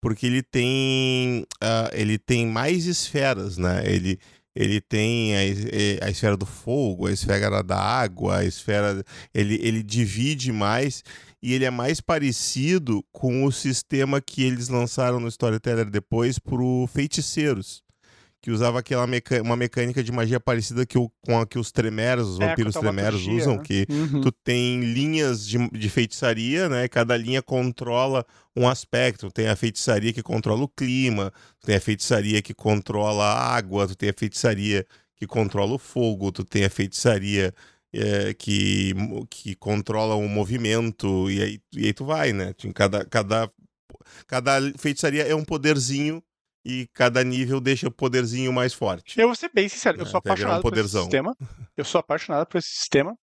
porque ele tem, uh, ele tem mais esferas, né? Ele, ele tem a, a, esfera do fogo, a esfera da água, a esfera. Ele, ele divide mais e ele é mais parecido com o sistema que eles lançaram no Storyteller depois para Feiticeiros que usava aquela meca uma mecânica de magia parecida que o, com a que os tremeros, os É, vampiros a tremeros taumaturgia, usam, né? que Uhum. tu tem linhas de, de feitiçaria, né? Cada linha controla um aspecto. Tem a feitiçaria que controla o clima, tu tem a feitiçaria que controla a água, tu tem a feitiçaria que controla o fogo, tu tem a feitiçaria é, que, que controla o movimento, e aí, e aí tu vai, né? Tem Cada, cada, cada feitiçaria é um poderzinho e cada nível deixa o poderzinho mais forte. Eu vou ser bem sincero, eu É, sou virar um apaixonado por esse sistema. Eu sou apaixonado por esse sistema.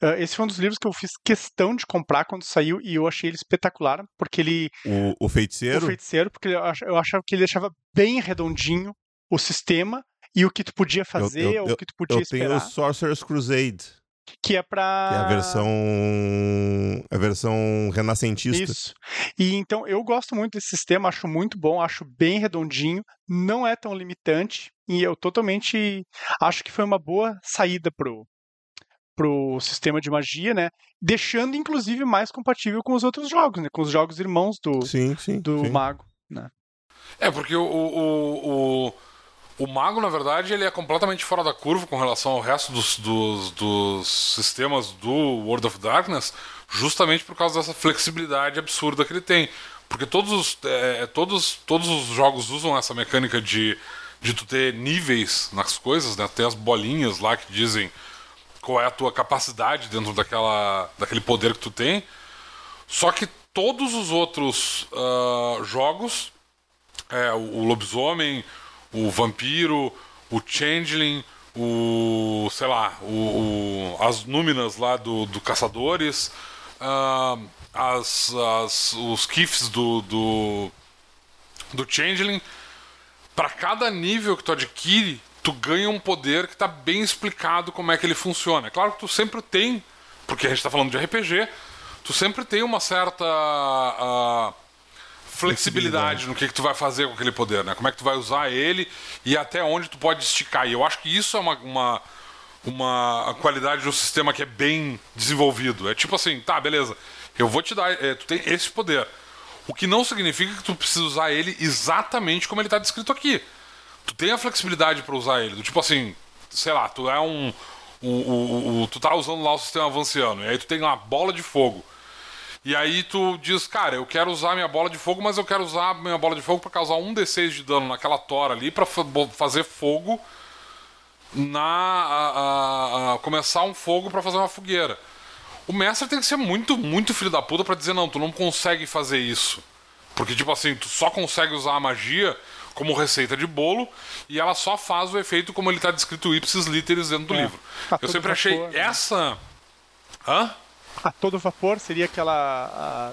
Ah, esse foi um dos livros que eu fiz questão de comprar quando saiu e eu achei ele espetacular, porque ele. O, o feiticeiro, O feiticeiro, porque eu ach- eu achava que ele deixava bem redondinho o sistema e o que tu podia fazer, eu- o que tu podia eu tenho esperar. o Sorcerer's Crusade, Que é que é a versão a versão renascentista. Isso. E então eu gosto muito desse sistema, acho muito bom, acho bem redondinho, não é tão limitante e eu totalmente acho que foi uma boa saída pro pro sistema de magia, né? Deixando inclusive mais compatível com os outros jogos, né? Com os jogos irmãos do Sim, sim. do sim. mago. É, porque o, o, o, o mago, na verdade, ele é completamente fora da curva com relação ao resto dos, dos, dos sistemas do World of Darkness, justamente por causa dessa flexibilidade absurda que ele tem. Porque todos os, é, todos, todos os jogos usam essa mecânica de, de tu ter níveis nas coisas, né? Tem as bolinhas lá que dizem qual é a tua capacidade dentro daquela, daquele poder que tu tem. Só que todos os outros ah, jogos, é, o, o lobisomem, o vampiro, o changeling, o sei lá, o, o- as núminas lá do, do caçadores, ah, as, as- os kifs do, do do changeling, para cada nível que tu adquire, tu ganha um poder que tá bem explicado como é que ele funciona. É claro que tu sempre tem, porque a gente tá falando de RPG, tu sempre tem uma certa ah, flexibilidade no que, que tu vai fazer com aquele poder, né? Como é que tu vai usar ele e até onde tu pode esticar. E eu acho que isso é uma, uma, uma qualidade do sistema que é bem desenvolvido. É tipo assim, tá, beleza, eu vou te dar, eh, tu tem esse poder. O que não significa que tu precisa usar ele exatamente como ele tá descrito aqui. Tu tem a flexibilidade para usar ele. Do tipo assim, sei lá, tu é um. O, o- o- o- tu tá usando lá o sistema avanciano, e aí tu tem uma bola de fogo. E aí tu diz, cara, eu quero usar minha bola de fogo, mas eu quero usar minha bola de fogo para causar um D6 de dano naquela tora ali para fazer fogo na a- a- a- começar um fogo para fazer uma fogueira. O mestre tem que ser muito, muito filho da puta pra dizer não, tu não consegue fazer isso. Porque tipo assim, tu só consegue usar a magia como receita de bolo e ela só faz o efeito como ele tá descrito ipsis literis dentro do É. livro. A Eu sempre achei vapor, né? essa Hã? A todo vapor seria aquela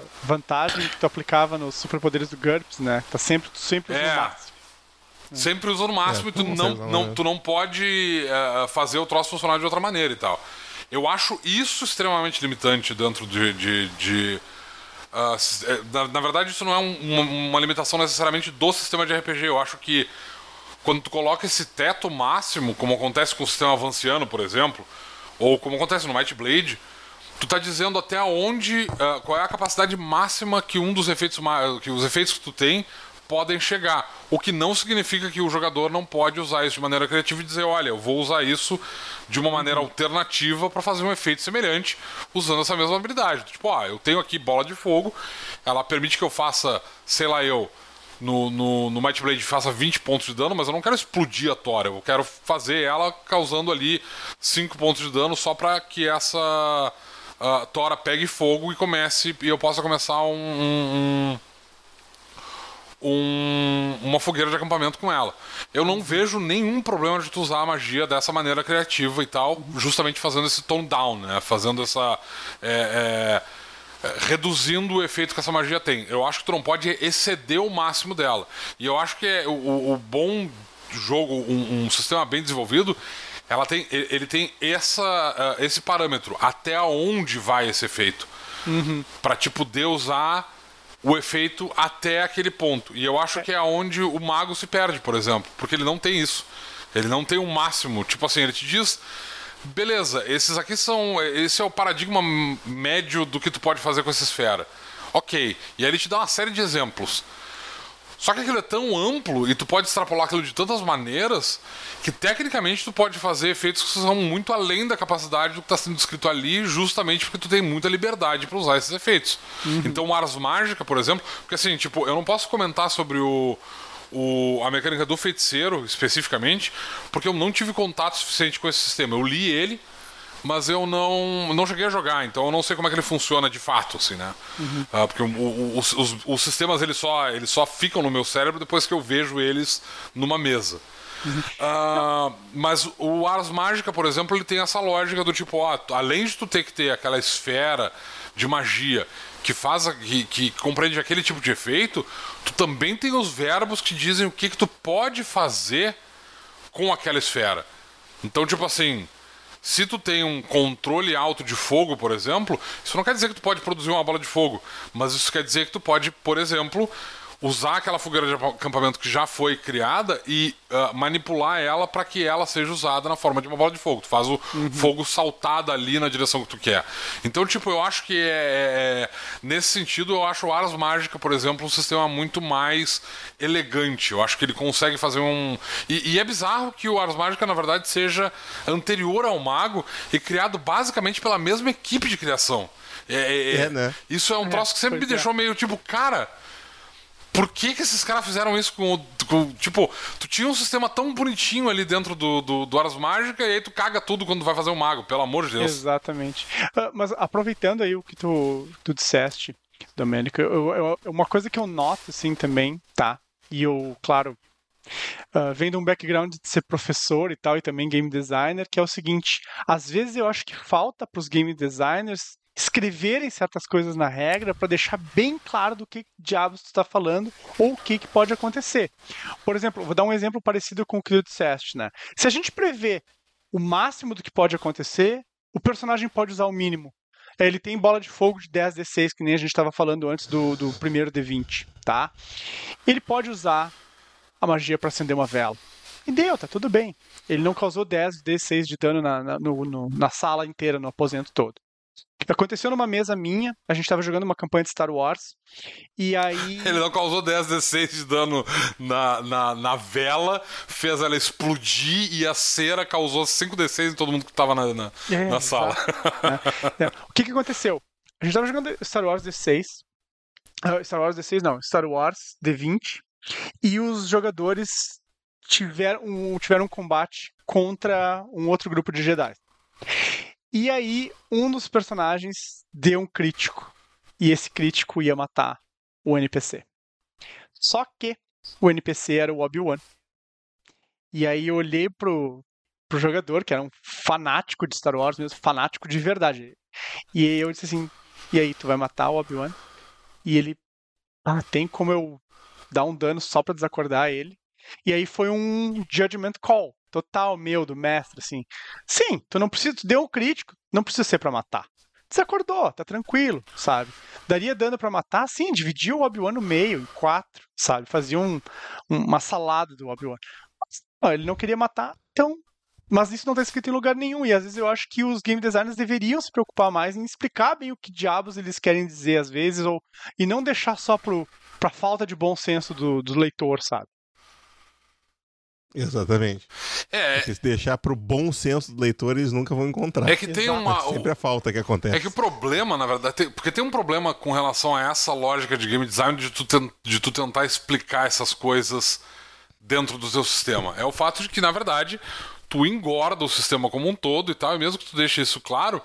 a vantagem que tu aplicava nos superpoderes do GURPS, né? Tá sempre, tu sempre usa É. o máximo. Sempre usa no máximo É, e tu não não, não, tu não pode eh, fazer o troço funcionar de outra maneira e tal. Eu acho isso extremamente limitante dentro de. de, de, eh, na, na verdade, isso não é um- uma, uma limitação necessariamente do sistema de RPG. Eu acho que quando tu coloca esse teto máximo, como acontece com o sistema avanciano, por exemplo, ou como acontece no Might Blade, tu tá dizendo até onde, ah, qual é a capacidade máxima que um dos efeitos, que os efeitos que tu tem podem chegar. O que não significa que o jogador não pode usar isso de maneira criativa e dizer, olha, eu vou usar isso de uma maneira alternativa para fazer um efeito semelhante usando essa mesma habilidade. Tipo, ah, eu tenho aqui bola de fogo, ela permite que eu faça, sei lá eu, no, no, no Might Blade faça 20 pontos de dano, mas eu não quero explodir a Tora. Eu quero fazer ela causando ali 5 pontos de dano só pra que essa ah, Tora pegue fogo e comece e eu possa começar um, um- um- uma fogueira de acampamento com ela. Eu não vejo nenhum problema de tu usar a magia dessa maneira criativa e tal, justamente fazendo esse tone down, né? Fazendo essa. é, é, é, reduzindo o efeito que essa magia tem. Eu acho que tu não pode exceder o máximo dela. E eu acho que é o, o- bom jogo, um, um sistema bem desenvolvido, ela tem, ele tem essa, ah, esse parâmetro. Até onde vai esse efeito? Pra te poder usar o efeito até aquele ponto. E eu acho que é onde o mago se perde, por exemplo. Porque ele não tem isso. Ele não tem um máximo. Tipo assim, ele te diz. Beleza, esses aqui são. Esse é o paradigma médio do que tu pode fazer com essa esfera. Ok. E aí ele te dá uma série de exemplos. Só que aquilo é tão amplo e tu pode extrapolar aquilo de tantas maneiras que tecnicamente tu pode fazer efeitos que são muito além da capacidade do que está sendo descrito ali, justamente porque tu tem muita liberdade para usar esses efeitos. Então, o Ars Mágica, por exemplo, porque assim, tipo, eu não posso comentar sobre o, o- a mecânica do feiticeiro especificamente, porque eu não tive contato suficiente com esse sistema. Eu li ele, mas eu não, não cheguei a jogar, então eu não sei como é que ele funciona de fato, assim, né? Ah, porque o- o- os, os- os sistemas eles só, eles só ficam no meu cérebro depois que eu vejo eles numa mesa. Ah, mas o Ars Mágica, por exemplo, ele tem essa lógica do tipo, ó, além de tu ter que ter aquela esfera de magia que faz que, que compreende aquele tipo de efeito, tu também tem os verbos que dizem o que, que tu pode fazer com aquela esfera. Então, tipo assim, se tu tem um controle alto de fogo, por exemplo, isso não quer dizer que tu pode produzir uma bola de fogo, mas isso quer dizer que tu pode, por exemplo, usar aquela fogueira de acampamento que já foi criada e ah, manipular ela para que ela seja usada na forma de uma bola de fogo. Tu faz o fogo saltar dali na direção que tu quer. Então, tipo, eu acho que é, é- nesse sentido, eu acho o Ars Mágica, por exemplo, um sistema muito mais elegante. Eu acho que ele consegue fazer um. E, e é bizarro que o Ars Mágica, na verdade, seja anterior ao Mago e criado basicamente pela mesma equipe de criação. É, é- É, né? Isso é um troço que sempre me é. deixou meio tipo, cara. Por que, que esses caras fizeram isso com, o- com- Tipo, tu tinha um sistema tão bonitinho ali dentro do, do, do Ars Mágica e aí tu caga tudo quando vai fazer um mago, pelo amor de Deus. Exatamente. Ah, mas aproveitando aí o que tu, tu disseste, Domênico, eu, eu- uma coisa que eu noto assim também, tá? E eu, claro, ah, vem de um background de ser professor e tal, e também game designer, que é o seguinte: às vezes eu acho que falta para os game designers escreverem certas coisas na regra para deixar bem claro do que diabos tu está falando ou o que, que pode acontecer. Por exemplo, vou dar um exemplo parecido com o que tu disseste, né? Se a gente prevê o máximo do que pode acontecer, o personagem pode usar o mínimo. É, Ele tem bola de fogo de 10 D6, que nem a gente estava falando antes do, do primeiro D20, tá? Ele pode usar a magia para acender uma vela. E deu, tá tudo bem. Ele não causou 10 D6 de dano na, na, no- no- na sala inteira, no aposento todo. Aconteceu numa mesa minha, a gente estava jogando uma campanha de Star Wars, e aí. Ele não causou 10 D6 de dano na, na, na vela, fez ela explodir e a cera causou 5 D6 em todo mundo que tava na, na, É, na sala. né? É, O que que aconteceu? A gente tava jogando Star Wars D6. ah, Star Wars D6 não, Star Wars D20. E os jogadores tiveram um, tiveram um combate contra um outro grupo de Jedi. E aí, um dos personagens deu um crítico. E esse crítico ia matar o NPC. Só que o NPC era o Obi-Wan. E aí eu olhei pro, pro jogador, que era um fanático de Star Wars mesmo, fanático de verdade. E eu disse assim, e aí, tu vai matar o Obi-Wan? E ele, ah, tem como eu dar um dano só pra desacordar ele? E aí foi um judgment call total meu do mestre, assim. Sim, tu não precisa, tu deu um crítico, não precisa ser para matar. Desacordou, tá tranquilo, sabe? Daria dano para matar, sim, dividia o Obi-Wan no meio, em quatro, sabe? Fazia um, uma salada do Obi-Wan. Ele não queria matar, então mas isso não está escrito em lugar nenhum. E às vezes eu acho que os game designers deveriam se preocupar mais em explicar bem o que diabos eles querem dizer às vezes, ou e não deixar só para falta de bom senso do, do leitor, sabe? Exatamente. É, Porque se deixar pro bom senso do leitor, eles nunca vão encontrar. É que tem uma. É sempre a falta que acontece. É que o problema, na verdade, tem, porque tem um problema com relação a essa lógica de game design de tu, ten, de tu tentar explicar essas coisas dentro do seu sistema. É o fato de que, na verdade, tu engorda o sistema como um todo e tal, e mesmo que tu deixe isso claro,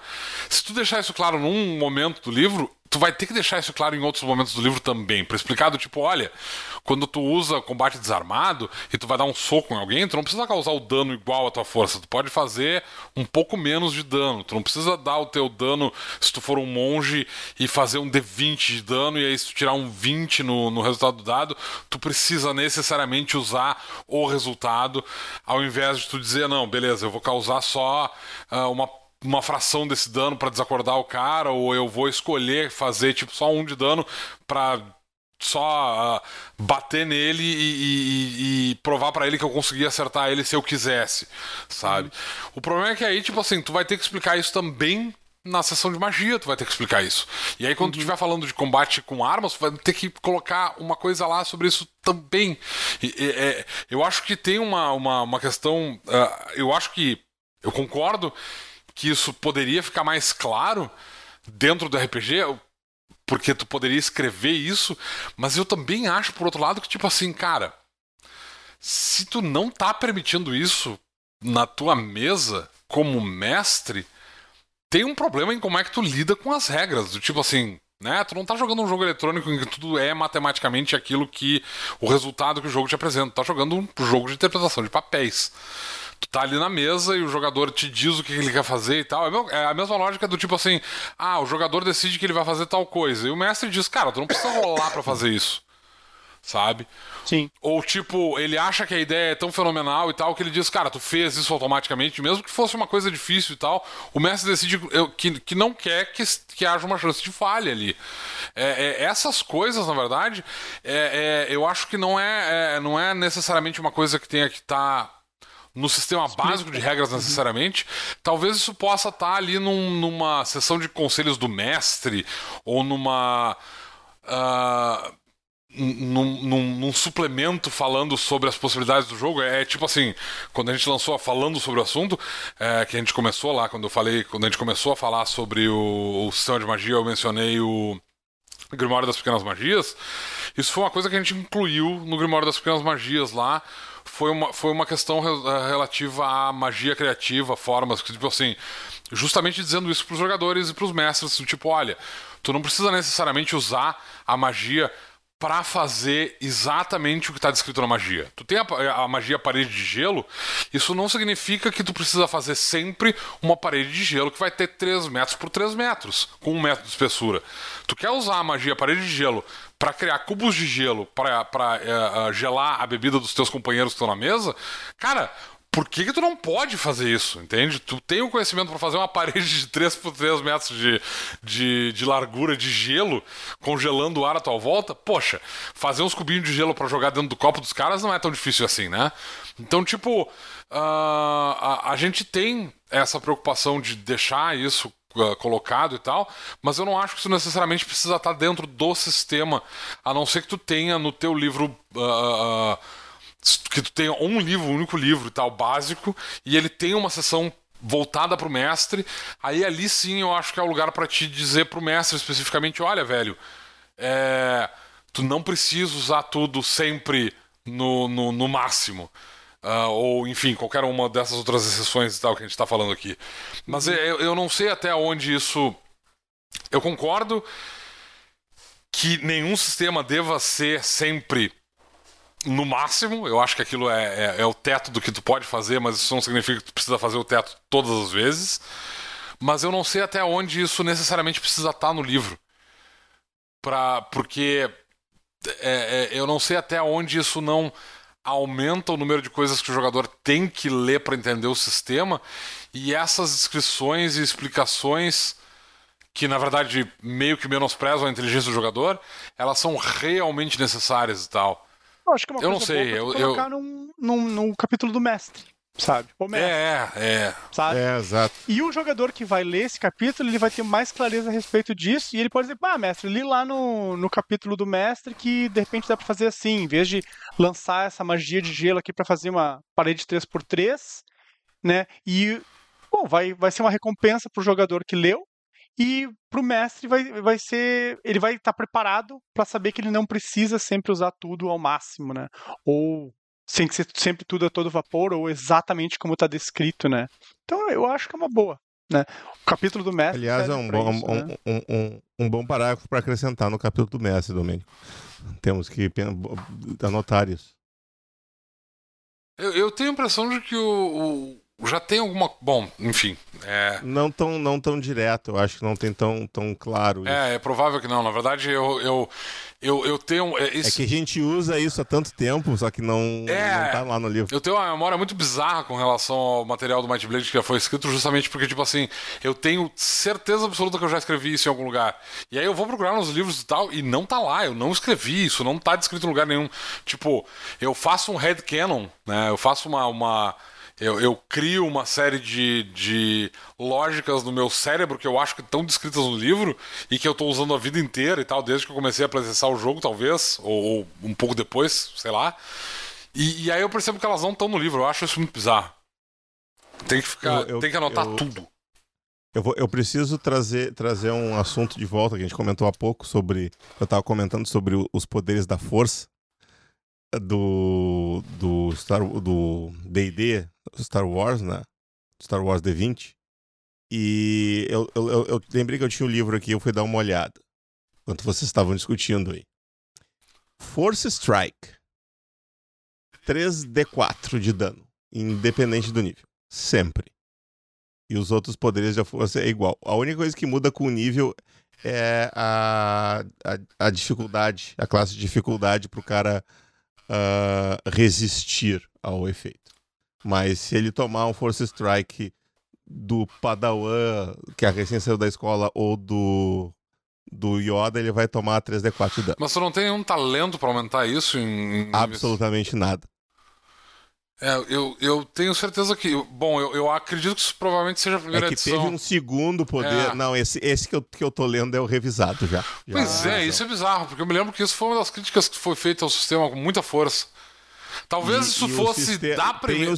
se tu deixar isso claro num momento do livro, tu vai ter que deixar isso claro em outros momentos do livro também, para explicar do tipo, olha, quando tu usa combate desarmado e tu vai dar um soco em alguém, tu não precisa causar o dano igual à tua força, tu pode fazer um pouco menos de dano, tu não precisa dar o teu dano se tu for um monge e fazer um D20 de dano e aí se tu tirar um 20 no, no resultado do dado, tu precisa necessariamente usar o resultado ao invés de tu dizer, não, beleza, eu vou causar só uh, uma uma fração desse dano para desacordar o cara, ou eu vou escolher fazer tipo só um de dano para só uh, bater nele e, e, e provar para ele que eu conseguia acertar ele se eu quisesse, sabe? Uhum. O problema é que aí, tipo assim, tu vai ter que explicar isso também na sessão de magia, tu vai ter que explicar isso. E aí, quando uhum. tu estiver falando de combate com armas, tu vai ter que colocar uma coisa lá sobre isso também. E, e, é, eu acho que tem uma, uma, uma questão. Uh, eu acho que. Eu concordo que isso poderia ficar mais claro dentro do RPG, porque tu poderia escrever isso, mas eu também acho, por outro lado, que, tipo assim, cara, se tu não tá permitindo isso na tua mesa como mestre, tem um problema em como é que tu lida com as regras. Do tipo assim, né? Tu não tá jogando um jogo eletrônico em que tudo é matematicamente aquilo que. o resultado que o jogo te apresenta. Tu tá jogando um jogo de interpretação de papéis tu tá ali na mesa e o jogador te diz o que ele quer fazer e tal. É, é a mesma lógica do tipo assim: ah, o jogador decide que ele vai fazer tal coisa. E o mestre diz, cara, tu não precisa rolar para fazer isso. Sabe? Sim. Ou tipo, ele acha que a ideia é tão fenomenal e tal que ele diz, cara, tu fez isso automaticamente, mesmo que fosse uma coisa difícil e tal. O mestre decide que, que não quer que, que haja uma chance de falha ali. É, é, essas coisas, na verdade, é, é eu acho que não é, é, não é necessariamente uma coisa que tenha que estar. Tá no sistema básico de regras necessariamente, talvez isso possa estar ali num, numa sessão de conselhos do mestre ou numa. Uh, num, num, num, suplemento falando sobre as possibilidades do jogo. É, é tipo assim, quando a gente lançou falando sobre o assunto, é, que a gente começou lá, quando eu falei, quando a gente começou a falar sobre o, o sistema de magia, eu mencionei o Grimório das Pequenas Magias. Isso foi uma coisa que a gente incluiu no Grimório das Pequenas Magias lá foi uma, foi uma questão eh, relativa à magia criativa, formas, tipo assim, justamente dizendo isso para os jogadores e para os mestres, tipo, olha, tu não precisa necessariamente usar a magia para fazer exatamente o que está descrito na magia. Tu tem a, a, magia parede de gelo, isso não significa que tu precisa fazer sempre uma parede de gelo que vai ter 3 metros por 3 metros, com um metro de espessura. Tu quer usar a magia parede de gelo para criar cubos de gelo para uh, uh, gelar a bebida dos teus companheiros que estão na mesa, cara, por que, que tu não pode fazer isso, entende? Tu tem o conhecimento para fazer uma parede de 3 por 3 metros de, de, de, largura de gelo, congelando o ar à tua volta? Poxa, fazer uns cubinhos de gelo para jogar dentro do copo dos caras não é tão difícil assim, né? Então, tipo, uh, a, a gente tem essa preocupação de deixar isso uh, colocado e tal, mas eu não acho que isso necessariamente precisa estar dentro do sistema, a não ser que tu tenha no teu livro. Uh, que tu tenha um livro, um único livro e tal, básico, e ele tem uma sessão voltada para o mestre, aí ali sim eu acho que é o lugar para te dizer para o mestre especificamente, olha, velho, é, tu não precisa usar tudo sempre no, no, no máximo. Uh, ou enfim, qualquer uma dessas outras exceções e tal que a gente está falando aqui. Mas uhum. eu, eu não sei até onde isso. Eu concordo que nenhum sistema deva ser sempre no máximo. Eu acho que aquilo é, é, é, o teto do que tu pode fazer, mas isso não significa que tu precisa fazer o teto todas as vezes. Mas eu não sei até onde isso necessariamente precisa estar no livro. Pra, porque é, é, eu não sei até onde isso não aumenta o número de coisas que o jogador tem que ler para entender o sistema, e essas descrições e explicações que na verdade meio que menosprezam a inteligência do jogador, elas são realmente necessárias e tal. Eu acho que é uma Eu coisa não sei, eu- tu colocar num, num, num capítulo do mestre, sabe? O mestre, É, é. sabe? É, exato. E o jogador que vai ler esse capítulo, ele vai ter mais clareza a respeito disso, e ele pode dizer, ah, mestre, li lá no, no capítulo do mestre que de repente dá pra fazer assim, em vez de lançar essa magia de gelo aqui pra fazer uma parede 3x3, né? E, bom, vai, vai ser uma recompensa pro jogador que leu, e pro mestre vai, vai ser. Ele vai estar preparado pra saber que ele não precisa sempre usar tudo ao máximo, né? Ou sem que ser sempre tudo a todo vapor, ou exatamente como tá descrito, né? Então eu acho que é uma boa, né? O capítulo do mestre. Aliás, é um bom, isso, um, né? um, um, um bom parágrafo para acrescentar no capítulo do mestre, Domênico. Temos que anotar isso. Eu, eu tenho a impressão de que o, o- já tem alguma. Bom, enfim. É, Não tão, não tão direto, eu acho que não tem tão, tão claro isso. é, é provável que não. Na verdade, eu, eu, eu, eu tenho. É, É esse- que a gente usa isso há tanto tempo, só que não, É. não tá lá no livro. Eu tenho uma memória muito bizarra com relação ao material do Might Blade que já foi escrito, justamente porque, tipo assim, eu tenho certeza absoluta que eu já escrevi isso em algum lugar. E aí eu vou procurar nos livros e tal, e não tá lá, eu não escrevi isso, não tá descrito em lugar nenhum. Tipo, eu faço um headcanon, né? Eu faço uma. uma eu, eu crio uma série de, de lógicas no meu cérebro que eu acho que estão descritas no livro e que eu tô usando a vida inteira e tal, desde que eu comecei a processar o jogo, talvez, ou, ou um pouco depois, sei lá. E, e aí eu percebo que elas não estão no livro. Eu acho isso muito bizarro. Tem que ficar, Eu- eu- tem que anotar eu- tudo. Eu, vou, eu preciso trazer, trazer um assunto de volta que a gente comentou há pouco sobre. Eu estava comentando sobre os poderes da força do do Star do D&D, Star Wars, né? Star Wars D20. E eu, eu, eu, lembrei que eu tinha o livro aqui, eu fui dar uma olhada enquanto vocês estavam discutindo aí. Force Strike. 3d4 de dano, independente do nível, sempre. E os outros poderes da força é igual. A única coisa que muda com o nível é a, a, a dificuldade, a classe de dificuldade pro cara ah, resistir ao efeito. Mas se ele tomar um Force Strike do Padawan, que é recém saiu da escola, ou do, do Yoda, ele vai tomar 3d4 de dano. Mas tu não tem nenhum talento pra aumentar isso em. Absolutamente nada. É, eu, eu tenho certeza que. Bom, eu, eu acredito que isso provavelmente seja a É primeira que edição. teve um segundo poder. É. Não, esse, esse que, eu, que eu tô lendo é o revisado já. Já Pois é, isso é bizarro, porque eu me lembro que isso foi uma das críticas que foi feita ao sistema com muita força. Talvez E- isso e fosse siste- da Tem, o,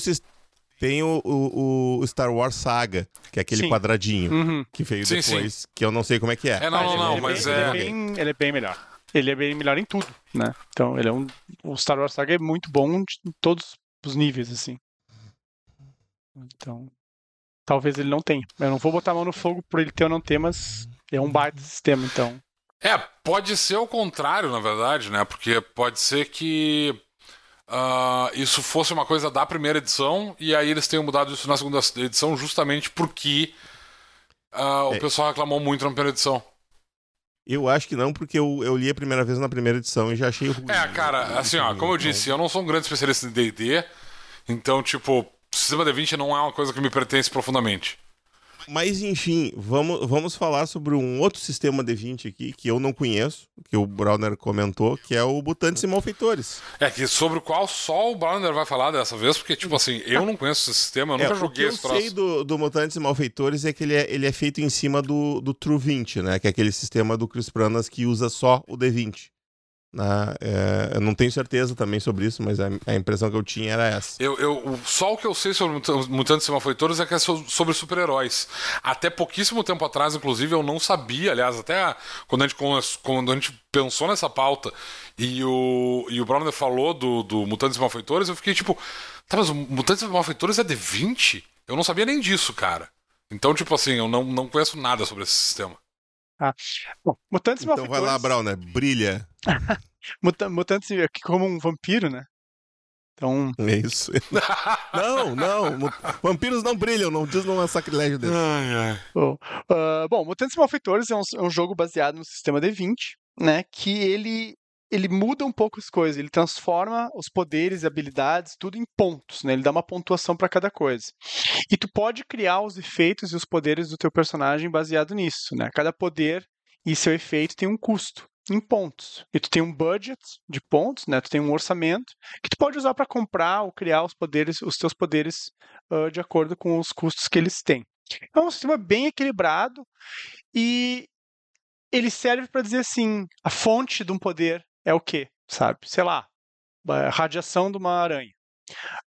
tem o, o, o Star Wars Saga, que é aquele Sim. quadradinho Uhum. que veio Sim, depois, que eu não sei como é que é. É, não, não, ele não, é mas bem, é. Ele é, bem, ele é bem melhor. Ele é bem melhor em tudo, né? Então, ele é um. O Star Wars Saga é muito bom em todos os níveis, assim. Então. Talvez ele não tenha. Eu não vou botar a mão no fogo por ele ter ou não ter, mas é um baita sistema, então. É, pode ser o contrário, na verdade, né? Porque pode ser que ah, isso fosse uma coisa da primeira edição e aí eles tenham mudado isso na segunda edição justamente porque ah, o É. pessoal reclamou muito na primeira edição. Eu acho que não, porque eu, eu li a primeira vez na primeira edição e já achei ruim. É, cara, assim, ó, como eu disse, eu não sou um grande especialista em D&D, então, tipo, sistema D20 não é uma coisa que me pertence profundamente. Mas enfim, vamos, vamos falar sobre um outro sistema D20 aqui que eu não conheço, que o Browner comentou, que é o Mutantes e Malfeitores. É que sobre o qual só o Browner vai falar dessa vez, porque, tipo assim, eu não conheço esse sistema, eu nunca é, o que joguei eu esse troço. sei do, do Mutantes e Malfeitores é que ele é, ele é feito em cima do, do True 20, né? Que é aquele sistema do Chris Pranas que usa só o D20. Né? É, eu não tenho certeza também sobre isso, mas a, a impressão que eu tinha era essa. Eu, eu, só o que eu sei sobre Muta- Mutantes e Malfeitores é que é so- sobre super-heróis. Até pouquíssimo tempo atrás, inclusive, eu não sabia, aliás, até quando a gente, quando a gente pensou nessa pauta e o, e o Browner falou do, do Mutantes e Malfeitores, eu fiquei tipo, tá, mas Mutantes e Malfeitores é de 20? Eu não sabia nem disso, cara. Então, tipo assim, eu não, não conheço nada sobre esse sistema. Bom, Mutantes Então vai lá, Malfeitores. Browner, brilha. Muta- Mutantes é que como um vampiro, né? Então. É isso. não, não. Vampiros não brilham, não diz não é sacrilégio desse. ai, ai. Bom, ah, bom, Mutantes e Malfeitores é um, é um jogo baseado no sistema D20, né? Que ele ele muda um pouco as coisas, ele transforma os poderes e habilidades tudo em pontos, né? Ele dá uma pontuação para cada coisa. E tu pode criar os efeitos e os poderes do teu personagem baseado nisso, né? Cada poder e seu efeito tem um custo em pontos. E tu tem um budget de pontos, né? Tu tem um orçamento que tu pode usar para comprar ou criar os poderes, os teus poderes uh, de acordo com os custos que eles têm. É um sistema bem equilibrado e ele serve para dizer assim, a fonte de um poder é o quê? Sabe? Sei lá, radiação de uma aranha,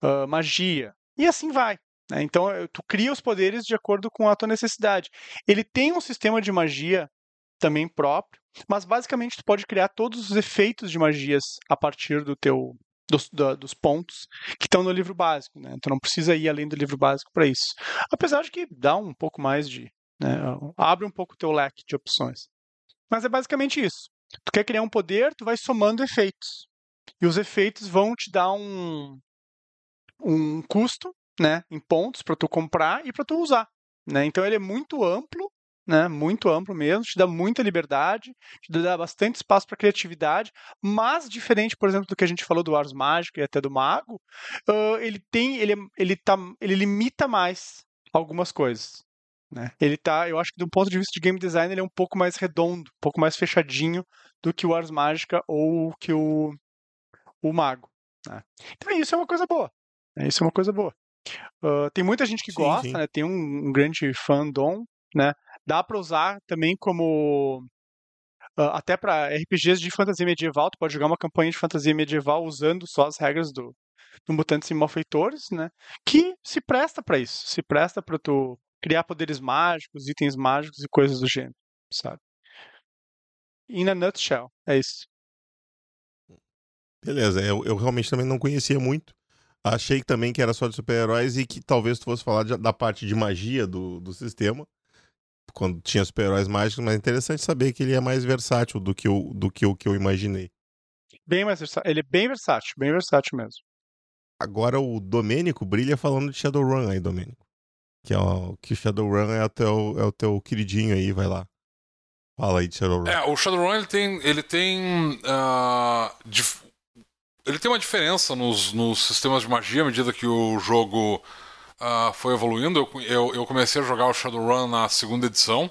uh, magia, e assim vai. Né? Então, tu cria os poderes de acordo com a tua necessidade. Ele tem um sistema de magia também próprio, mas basicamente tu pode criar todos os efeitos de magias a partir do teu dos, da, dos pontos que estão no livro básico, né? Tu não precisa ir além do livro básico para isso. Apesar de que dá um pouco mais de, né? abre um pouco o teu leque de opções. Mas é basicamente isso. Tu quer criar um poder, tu vai somando efeitos. E os efeitos vão te dar um, um custo, né, em pontos para tu comprar e para tu usar, né? Então ele é muito amplo, né, muito amplo mesmo, te dá muita liberdade, te dá bastante espaço para criatividade, mas diferente, por exemplo, do que a gente falou do Ars Mágico e até do Mago, uh, ele tem, ele, ele, tá, ele limita mais algumas coisas. Né? Ele tá, eu acho que do ponto de vista de game design, ele é um pouco mais redondo, um pouco mais fechadinho do que o Ars Mágica ou que o, o Mago. Né? Então isso é uma coisa boa. Né? Isso é uma coisa boa. Uh, tem muita gente que sim, gosta, sim. Né? tem um, um, grande fandom, né? Dá para usar também como uh, até para RPGs de fantasia medieval. Tu pode jogar uma campanha de fantasia medieval usando só as regras do, do Mutantes e Malfeitores, né? Que se presta para isso, se presta para tu criar poderes mágicos, itens mágicos e coisas do gênero, sabe? In a nutshell, é isso. Beleza, eu, eu realmente também não conhecia muito. Achei também que era só de super-heróis e que talvez tu fosse falar de, da parte de magia do, do sistema, quando tinha super-heróis mágicos, mas é interessante saber que ele é mais versátil do que o, do que, o que eu imaginei. Bem mais versátil. Ele é bem versátil, bem versátil mesmo. Agora o Domênico brilha falando de Shadowrun aí, Domênico. Que, é o, que Shadowrun é o, teu, é o teu queridinho aí, vai lá. Fala aí de Shadowrun. É, o Shadowrun ele tem. Ele tem. Uh. Ele tem uma diferença nos, nos sistemas de magia à medida que o jogo uh, foi evoluindo. Eu, eu, eu, comecei a jogar o Shadowrun na segunda edição.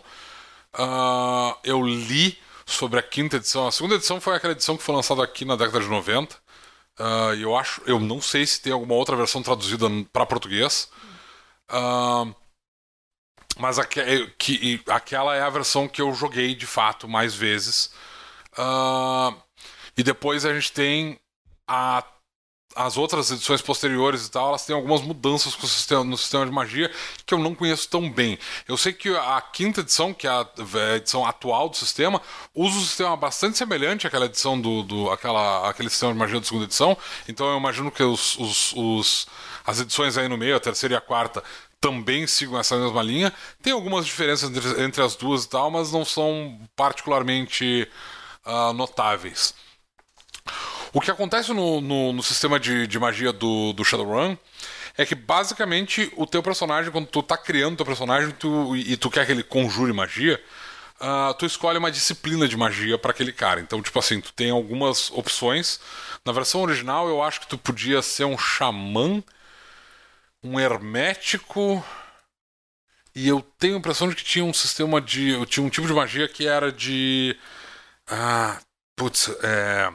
Uh, eu li sobre a quinta edição. A segunda edição foi aquela edição que foi lançada aqui na década de 90. Uh, eu acho, eu não sei se tem alguma outra versão traduzida para português. Mas aqu que, aquela é a versão que eu joguei de fato mais vezes. Uh, e depois a gente tem a, as outras edições posteriores e tal, elas têm algumas mudanças sistema, no sistema de magia que eu não conheço tão bem. Eu sei que a quinta edição, que é a, a edição atual do sistema, usa um sistema bastante semelhante àquela edição do, do aquela, aquele sistema de magia da segunda edição. Então eu imagino que os, os, os as edições aí no meio, a terceira e a quarta, também sigam essa mesma linha. Tem algumas diferenças entre, entre as duas e tal, mas não são particularmente uh, notáveis. O que acontece no, no, no sistema de, de, magia do, do Shadowrun é que basicamente o teu personagem, quando tu tá criando teu personagem tu, e tu quer que ele conjure magia, uh, tu escolhe uma disciplina de magia para aquele cara. Então, tipo assim, tu tem algumas opções. Na versão original, eu acho que tu podia ser um xamã um hermético. E eu tenho a impressão de que tinha um sistema de. Tinha um tipo de magia que era de. Ah. Putz, é.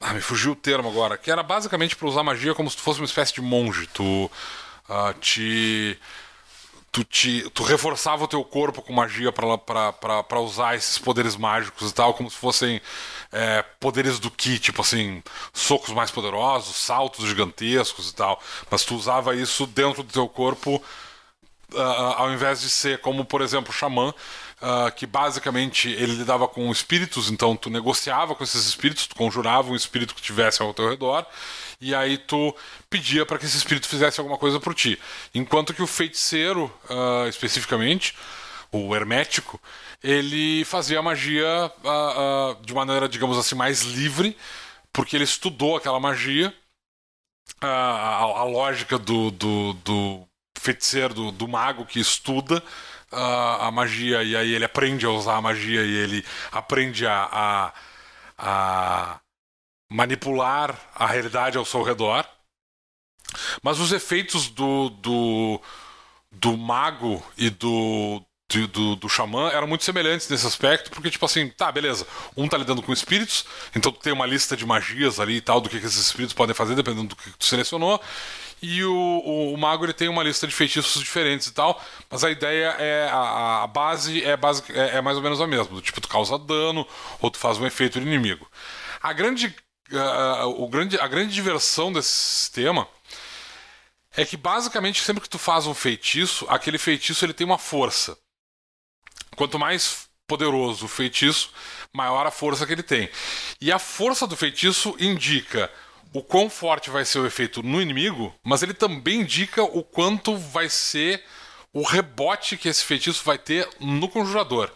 Ah, me fugiu o termo agora. Que era basicamente para usar magia como se tu fosse uma espécie de monge. Tu uh, te tu, te, tu reforçava o teu corpo com magia para usar esses poderes mágicos e tal, como se fossem é, poderes do Ki, tipo assim, socos mais poderosos, saltos gigantescos e tal. Mas tu usava isso dentro do teu corpo uh, ao invés de ser como, por exemplo, o Xamã, uh, que basicamente ele lidava com espíritos, então tu negociava com esses espíritos, tu conjurava um espírito que tivesse ao teu redor e aí tu pedia para que esse espírito fizesse alguma coisa por ti. Enquanto que o feiticeiro, uh, especificamente, o hermético, ele fazia a magia uh, de maneira, digamos assim, mais livre, porque ele estudou aquela magia, a, a, lógica do, do, do feiticeiro, do, do, mago que estuda a magia, e aí ele aprende a usar a magia e ele aprende a, a a manipular a realidade ao seu redor. Mas os efeitos do, do, do mago e do, do, do, do xamã eram muito semelhantes nesse aspecto, porque, tipo assim, tá, beleza, um tá lidando com espíritos, então tu tem uma lista de magias ali e tal, do que, que esses espíritos podem fazer, dependendo do que tu selecionou, e o, o, o, mago ele tem uma lista de feitiços diferentes e tal, mas a ideia é, a, a base é, base é, é, mais ou menos a mesma, do tipo, tu causa dano, ou tu faz um efeito no inimigo. A grande, o grande, a grande diversão desse sistema é que basicamente sempre que tu faz um feitiço, aquele feitiço ele tem uma força. Quanto mais poderoso o feitiço, maior a força que ele tem. E a força do feitiço indica o quão forte vai ser o efeito no inimigo, mas ele também indica o quanto vai ser o rebote que esse feitiço vai ter no conjurador.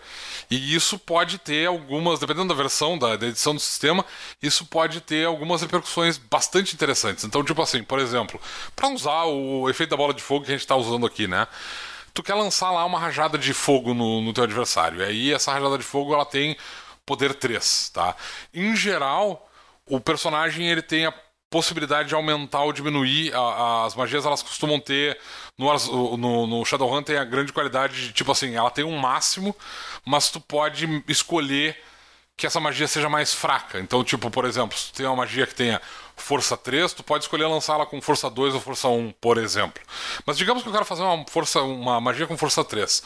E isso pode ter algumas, dependendo da versão da, da, edição do sistema, isso pode ter algumas repercussões bastante interessantes. Então, tipo assim, por exemplo, para usar o efeito da bola de fogo que a gente está usando aqui, né? tu quer lançar lá uma rajada de fogo no, no teu adversário. E aí essa rajada de fogo ela tem poder 3, tá? Em geral, o personagem ele tem a possibilidade de aumentar ou diminuir a, as magias elas costumam ter no, no, no Shadowrun tem a grande qualidade de tipo assim ela tem um máximo mas tu pode escolher que essa magia seja mais fraca então tipo por exemplo se tu tem uma magia que tenha força 3, tu pode escolher lançá-la com força 2 ou força 1, por exemplo. Mas digamos que eu quero fazer uma, força, uma magia com força 3.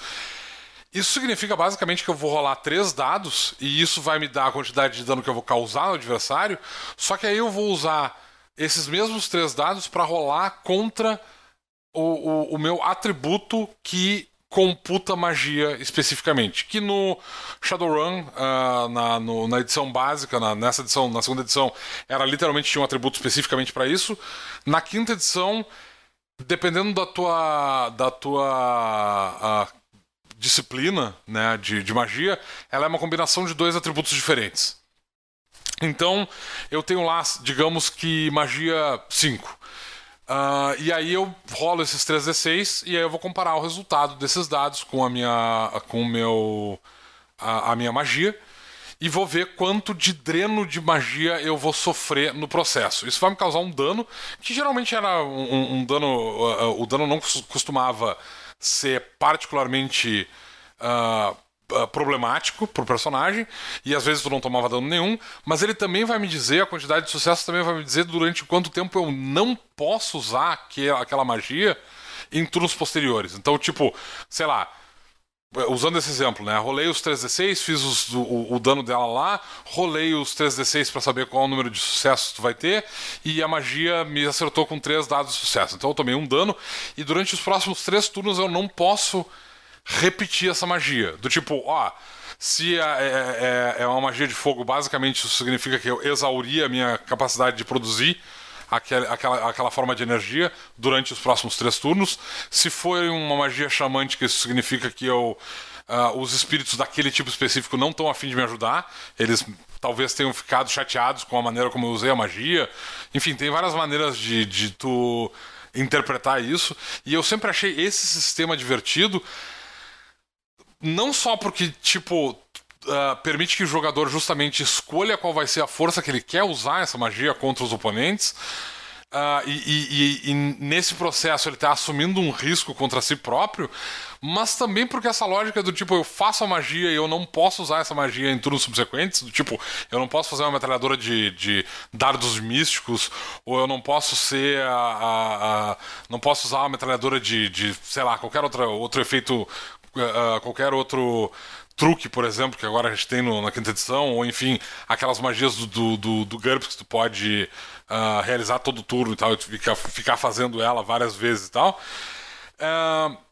Isso significa basicamente que eu vou rolar três dados e isso vai me dar a quantidade de dano que eu vou causar no adversário. Só que aí eu vou usar esses mesmos três dados para rolar contra o, o, o, meu atributo que computa magia especificamente. Que no Shadowrun, uh, na, no, na edição básica, na, nessa edição, na segunda edição, era literalmente tinha um atributo especificamente para isso. Na quinta edição, dependendo da tua, da tua uh, disciplina né, de, de magia, ela é uma combinação de dois atributos diferentes. Então, eu tenho lá, digamos que magia 5. Uh, e aí eu rolo esses 3d6 e aí eu vou comparar o resultado desses dados com a minha com o meu a, a, minha magia e vou ver quanto de dreno de magia eu vou sofrer no processo. Isso vai me causar um dano que geralmente era um, um dano uh, o dano não costumava ser particularmente uh, problemático pro personagem, e às vezes tu não tomava dano nenhum, mas ele também vai me dizer, a quantidade de sucesso também vai me dizer durante quanto tempo eu não posso usar aquela magia em turnos posteriores. Então, tipo, sei lá, usando esse exemplo, né? Rolei os 3d6, fiz os, o, o, dano dela lá, rolei os 3d6 para saber qual é o número de sucessos tu vai ter, e a magia me acertou com 3 dados de sucesso. Então eu tomei um dano, e durante os próximos 3 turnos eu não posso repetir essa magia. Do tipo, ó, se é, é, é, é uma magia de fogo, basicamente isso significa que eu exauri a minha capacidade de produzir aquela, aquela, aquela forma de energia durante os próximos três turnos. Se for uma magia xamântica, isso significa que eu. Uh, os espíritos daquele tipo específico não estão afim de me ajudar. Eles talvez tenham ficado chateados com a maneira como eu usei a magia. Enfim, tem várias maneiras de, de tu interpretar isso. E eu sempre achei esse sistema divertido não só porque, tipo, uh, permite que o jogador justamente escolha qual vai ser a força que ele quer usar essa magia contra os oponentes. Uh, e, e, e, nesse processo ele está assumindo um risco contra si próprio, mas também porque essa lógica do tipo, eu faço a magia e eu não posso usar essa magia em turnos subsequentes, do tipo, eu não posso fazer uma metralhadora de, de dardos místicos, ou eu não posso ser a. a, a não posso usar uma metralhadora de, de, sei lá, qualquer outra, outro efeito uh, qualquer outro truque, por exemplo, que agora a gente tem no, na quinta edição, ou enfim, aquelas magias do, do, do, do GURPS que tu pode uh, realizar todo turno e tal, e ficar, ficar fazendo ela várias vezes e tal. Uh,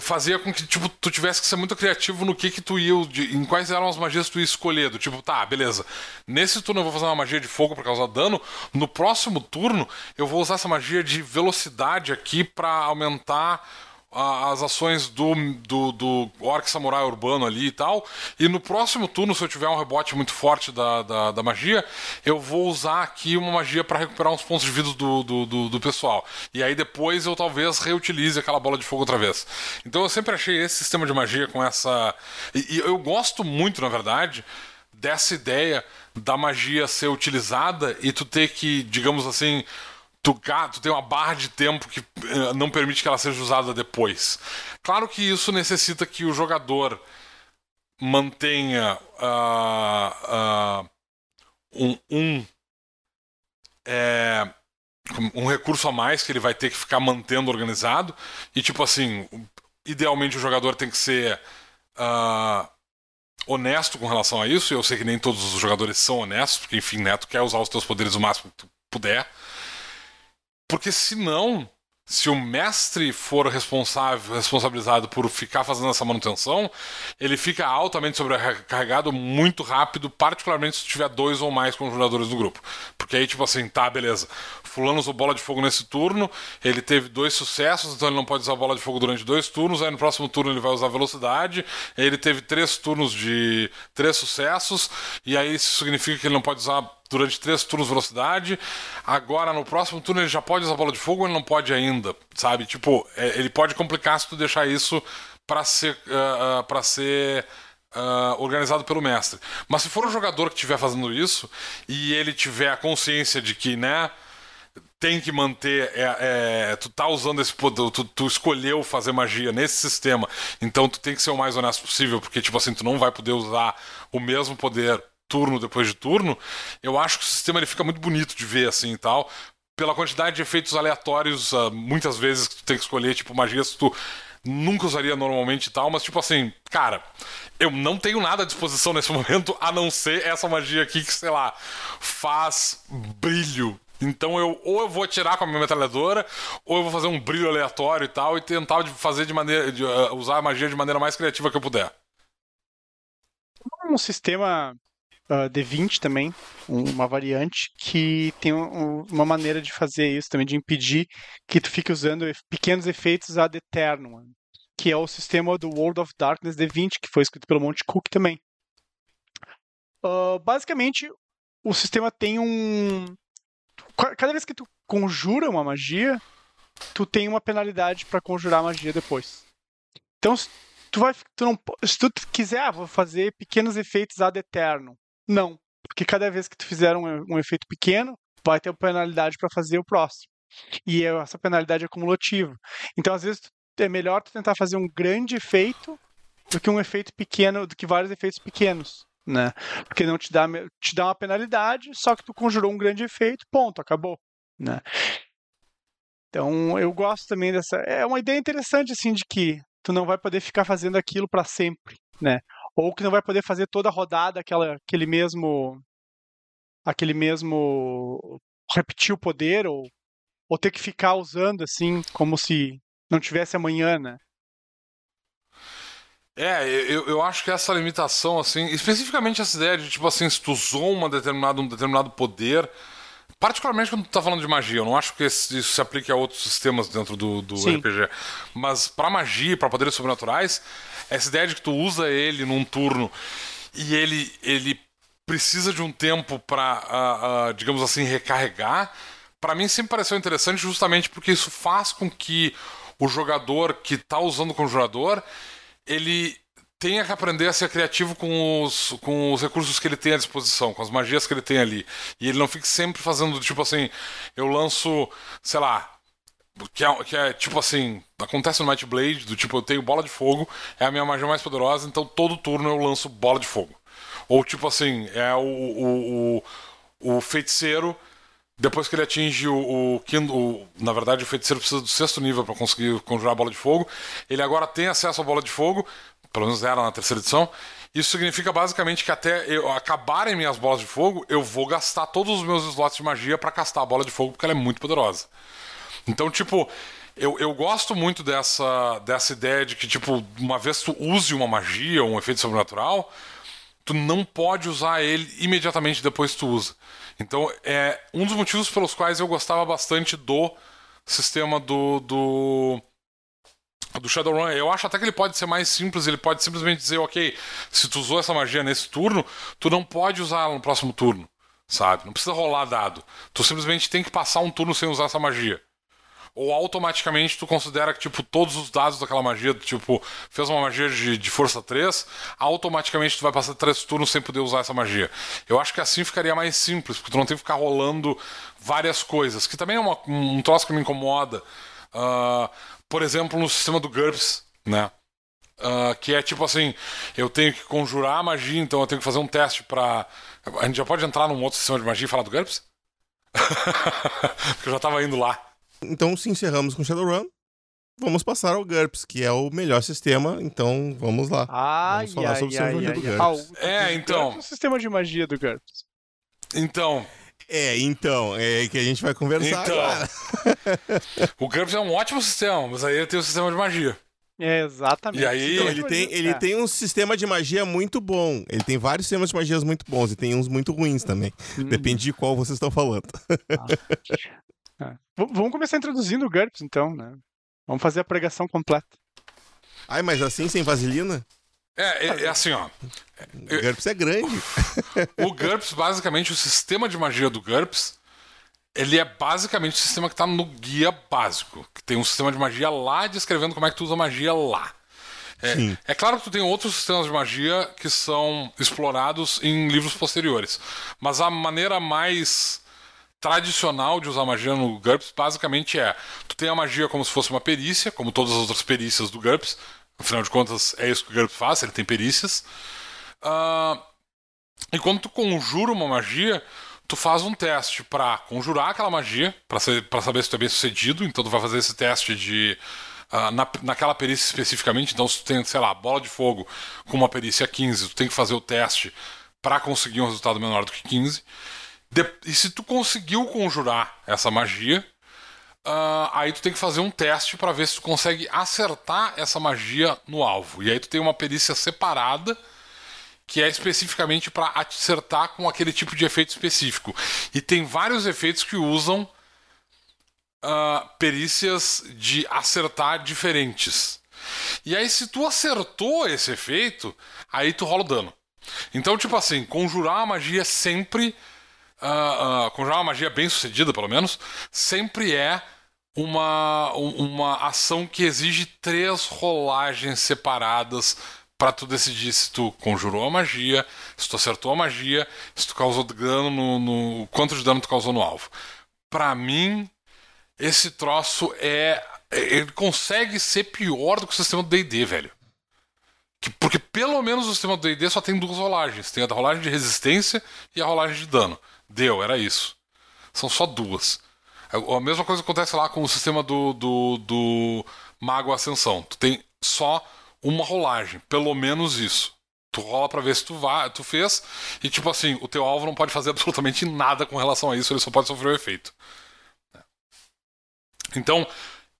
fazia com que tipo, tu tivesse que ser muito criativo no que que tu ia, em quais eram as magias que tu ia escolher. Do tipo, tá, beleza. Nesse turno eu vou fazer uma magia de fogo para causar dano. No próximo turno eu vou usar essa magia de velocidade aqui para aumentar as ações do, do, do Orc Samurai Urbano ali e tal. E no próximo turno, se eu tiver um rebote muito forte da, da, da magia, eu vou usar aqui uma magia para recuperar uns pontos de vida do, do, do, do, pessoal. E aí depois eu talvez reutilize aquela bola de fogo outra vez. Então eu sempre achei esse sistema de magia com essa. E, e eu gosto muito, na verdade dessa ideia da magia ser utilizada e tu ter que, digamos assim, tu, tu tem uma barra de tempo que uh, não permite que ela seja usada depois. Claro que isso necessita que o jogador mantenha uh, uh, um, um, é, um recurso a mais que ele vai ter que ficar mantendo organizado. E tipo assim, idealmente o jogador tem que ser uh, honesto com relação a isso. Eu sei que nem todos os jogadores são honestos, porque enfim, Neto quer usar os teus poderes o máximo que tu puder. Porque senão se o mestre for responsável, responsabilizado por ficar fazendo essa manutenção, ele fica altamente sobrecarregado muito rápido, particularmente se tiver dois ou mais conjuradores no grupo. Porque aí, tipo assim, tá, beleza. Fulano usou bola de fogo nesse turno, ele teve dois sucessos, então ele não pode usar bola de fogo durante dois turnos, aí no próximo turno ele vai usar velocidade, ele teve três turnos de três sucessos, e aí isso significa que ele não pode usar durante três turnos velocidade. Agora, no próximo turno, ele já pode usar bola de fogo ou ele não pode ainda? Sabe? Tipo, é, ele pode complicar se tu deixar isso para ser, uh, uh, pra ser uh, organizado pelo mestre. Mas se for um jogador que estiver fazendo isso e ele tiver a consciência de que, né? tem que manter. É, é, tu tá usando esse poder, tu, tu, escolheu fazer magia nesse sistema, então tu tem que ser o mais honesto possível, porque, tipo assim, tu não vai poder usar o mesmo poder turno depois de turno, eu acho que o sistema ele fica muito bonito de ver assim e tal. Pela quantidade de efeitos aleatórios, uh, muitas vezes que tu tem que escolher, tipo, magias que tu nunca usaria normalmente e tal, mas tipo assim, cara, eu não tenho nada à disposição nesse momento a não ser essa magia aqui que, sei lá, faz brilho. Então eu ou eu vou atirar com a minha metralhadora, ou eu vou fazer um brilho aleatório e tal, e tentar fazer de maneira. De, uh, usar a magia de maneira mais criativa que eu puder. Um sistema uh, D20 também, uma variante, que tem um, uma maneira de fazer isso também, de impedir que tu fique usando pequenos efeitos ad eternum, que é o sistema do World of Darkness D20, que foi escrito pelo Monte Cook também. Uh, basicamente, o sistema tem um. Cada vez que tu conjura uma magia, tu tem uma penalidade para conjurar a magia depois. Então, tu vai, tu não, se tu quiser, ah, vou fazer pequenos efeitos ad eternum. Não, porque cada vez que tu fizer um, um efeito pequeno, vai ter uma penalidade para fazer o próximo. E é, essa penalidade é cumulativa. Então, às vezes, é melhor tu tentar fazer um grande efeito do que um efeito pequeno, do que vários efeitos pequenos, né? Porque não te dá, te dá uma penalidade, só que tu conjurou um grande efeito, ponto, acabou, né? Então, eu gosto também dessa, é uma ideia interessante assim de que tu não vai poder ficar fazendo aquilo para sempre, né? Ou que não vai poder fazer toda a rodada aquela, aquele mesmo aquele mesmo repetir o poder ou, ou ter que ficar usando assim como se não tivesse amanhã, né? É, eu, eu acho que essa limitação, assim, especificamente essa ideia de, tipo assim, se tu usou uma determinado, um determinado poder, particularmente quando tu tá falando de magia, eu não acho que isso se aplique a outros sistemas dentro do, do RPG, mas para magia, para poderes sobrenaturais, essa ideia de que tu usa ele num turno e ele, ele precisa de um tempo para, uh, uh, digamos assim, recarregar, para mim sempre pareceu interessante justamente porque isso faz com que o jogador que está usando o conjurador ele tenha que aprender a ser criativo com os, com os recursos que ele tem à disposição, com as magias que ele tem ali. E ele não fique sempre fazendo, tipo assim, eu lanço, sei lá, que é, que é, tipo assim, acontece no Might Blade, do tipo, eu tenho bola de fogo, é a minha magia mais poderosa, então todo turno eu lanço bola de fogo. Ou tipo assim, é o, o, o, o feiticeiro, depois que ele atinge o, o, o, Na verdade, o feiticeiro precisa do sexto nível para conseguir conjurar a bola de fogo. Ele agora tem acesso à bola de fogo, pelo menos era na terceira edição. Isso significa basicamente que até eu acabarem minhas bolas de fogo, eu vou gastar todos os meus slots de magia para castar a bola de fogo, porque ela é muito poderosa. Então, tipo, eu, eu gosto muito dessa, dessa ideia de que, tipo, uma vez tu use uma magia ou um efeito sobrenatural, tu não pode usar ele imediatamente depois tu usa. Então, é um dos motivos pelos quais eu gostava bastante do sistema do, do, do Shadowrun. Eu acho até que ele pode ser mais simples, ele pode simplesmente dizer, ok, se tu usou essa magia nesse turno, tu não pode usar ela no próximo turno, sabe? Não precisa rolar dado. Tu simplesmente tem que passar um turno sem usar essa magia. Ou automaticamente tu considera que, tipo, todos os dados daquela magia, tipo, fez uma magia de, de força 3, automaticamente tu vai passar três turnos sem poder usar essa magia. Eu acho que assim ficaria mais simples, porque tu não tem que ficar rolando várias coisas, que também é uma, um troço que me incomoda. Uh, por exemplo, no sistema do GURPS, né? Uh, que é tipo assim, eu tenho que conjurar a magia, então eu tenho que fazer um teste pra. A gente já pode entrar num outro sistema de magia e falar do GURPS? Porque eu já tava indo lá. Então, se encerramos com Shadowrun, vamos passar ao GURPS, que é o melhor sistema, então vamos lá. Ai, vamos falar ai, sobre o ai, sistema ai, de ai. GURPS. Ah, o- É, o então. É o sistema de magia do GURPS. Então, É, então, é que a gente vai conversar Então. agora. o GURPS é um ótimo sistema, mas aí ele tem o sistema de magia. É, exatamente. E aí, de Ele tem, ele é. tem um sistema de magia muito bom. Ele tem vários sistemas de magias muito bons e tem uns muito ruins também. Hum. Depende de qual vocês estão falando. É. V- Vamos começar introduzindo o GURPS, então, né? Vamos fazer a pregação completa. Ai, mas assim, sem vaselina? É, é, é assim, ó. O GURPS é grande. O GURPS, basicamente, o sistema de magia do GURPS, ele é basicamente o sistema que tá no guia básico. Que tem um sistema de magia lá descrevendo como é que tu usa magia lá. É, Sim. é claro que tu tem outros sistemas de magia que são explorados em livros posteriores. Mas a maneira mais tradicional de usar magia no GURPS basicamente é: tu tem a magia como se fosse uma perícia, como todas as outras perícias do GURPS. Afinal de contas, é isso que o GURPS faz, ele tem perícias. Ah, e quando tu conjura uma magia, tu faz um teste pra conjurar aquela magia, pra saber se tu é bem sucedido. Então tu vai fazer esse teste de. ah, na, naquela perícia especificamente. Então, se tu tem, sei lá, bola de fogo com uma perícia 15, tu tem que fazer o teste pra conseguir um resultado menor do que 15. De- e se tu conseguiu conjurar essa magia, ah, aí tu tem que fazer um teste pra ver se tu consegue acertar essa magia no alvo. E aí tu tem uma perícia separada que é especificamente para acertar com aquele tipo de efeito específico. E tem vários efeitos que usam ah, perícias de acertar diferentes. E aí, se tu acertou esse efeito, aí tu rola o dano. Então, tipo assim, conjurar a magia sempre. ah, conjurar uma magia bem sucedida, pelo menos, sempre é uma, um- uma ação que exige três rolagens separadas pra tu decidir se tu conjurou a magia, se tu acertou a magia, se tu causou dano no, no quanto de dano tu causou no alvo. Pra mim, esse troço é ele consegue ser pior do que o sistema do D&D, velho. Que- porque pelo menos o sistema do D&D só tem duas rolagens, tem a rolagem de resistência e a rolagem de dano. Deu, era isso. São só duas. A a mesma coisa acontece lá com o sistema do, do, do Mago Ascensão. Tu tem só uma rolagem, pelo menos isso. Tu rola pra ver se tu, vai, tu fez, e tipo assim, o teu alvo não pode fazer absolutamente nada com relação a isso, ele só pode sofrer o efeito. Então,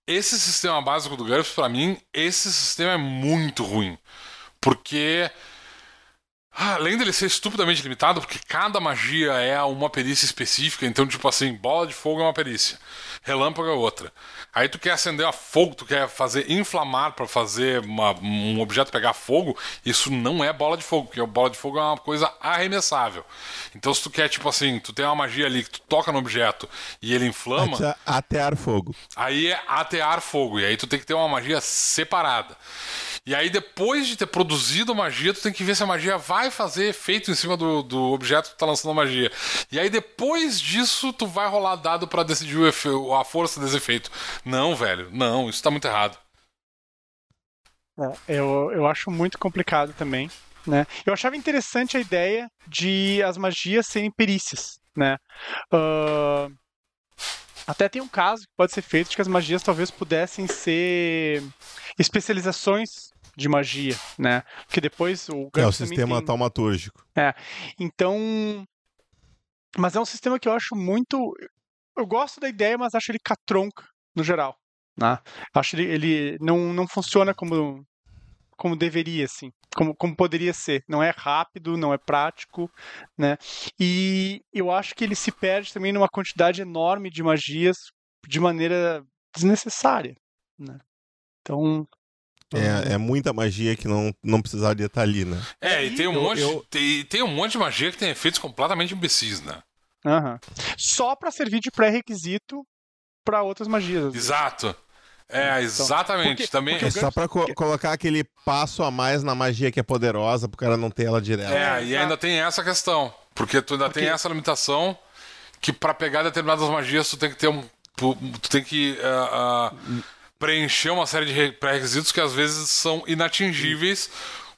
esse sistema básico do GURPS, pra mim, esse sistema é muito ruim. Porque Além dele ser estupidamente limitado, porque cada magia é uma perícia específica, então, tipo assim, bola de fogo é uma perícia, relâmpago é outra. Aí tu quer acender a fogo, tu quer fazer inflamar pra fazer uma- um objeto pegar fogo, isso não é bola de fogo, porque bola de fogo é uma coisa arremessável. Então, se tu quer, tipo assim, tu tem uma magia ali que tu toca no objeto e ele inflama. Atear fogo. Aí é atear fogo. E aí tu tem que ter uma magia separada. E aí, depois de ter produzido magia, tu tem que ver se a magia vai fazer efeito em cima do, do objeto que tu tá lançando a magia. E aí, depois disso, tu vai rolar dado pra decidir o efe- a força desse efeito. Não, velho. Não, isso tá muito errado. É, eu, eu acho muito complicado também, né? Eu achava interessante a ideia de as magias serem perícias, né? Ah, até tem um caso que pode ser feito de que as magias talvez pudessem ser especializações de magia, né? Porque depois o É o sistema tem- taumatúrgico. Então, mas é um sistema que eu acho muito. Eu gosto da ideia, mas acho ele catronca no geral. Né? Acho ele, ele não, não funciona como como deveria, assim, como, como poderia ser. Não é rápido, não é prático, né? E eu acho que ele se perde também numa quantidade enorme de magias de maneira desnecessária, né? Então, É, é muita magia que não, não precisaria estar ali, né? É, e tem um, Eu- monte, eu- Tem, tem um monte de magia que tem efeitos completamente imbecis, né? aham. só para servir de pré-requisito para outras magias. Exato. É, então, exatamente. Porque, também porque É só pra co colocar aquele passo a mais na magia que é poderosa, pro cara não ter ela direto. É, e ainda tem essa questão. Porque tu ainda porque... tem essa limitação que para pegar determinadas magias tu tem que ter um. Tu tem que uh, uh, preencher uma série de pré-requisitos que às vezes são inatingíveis.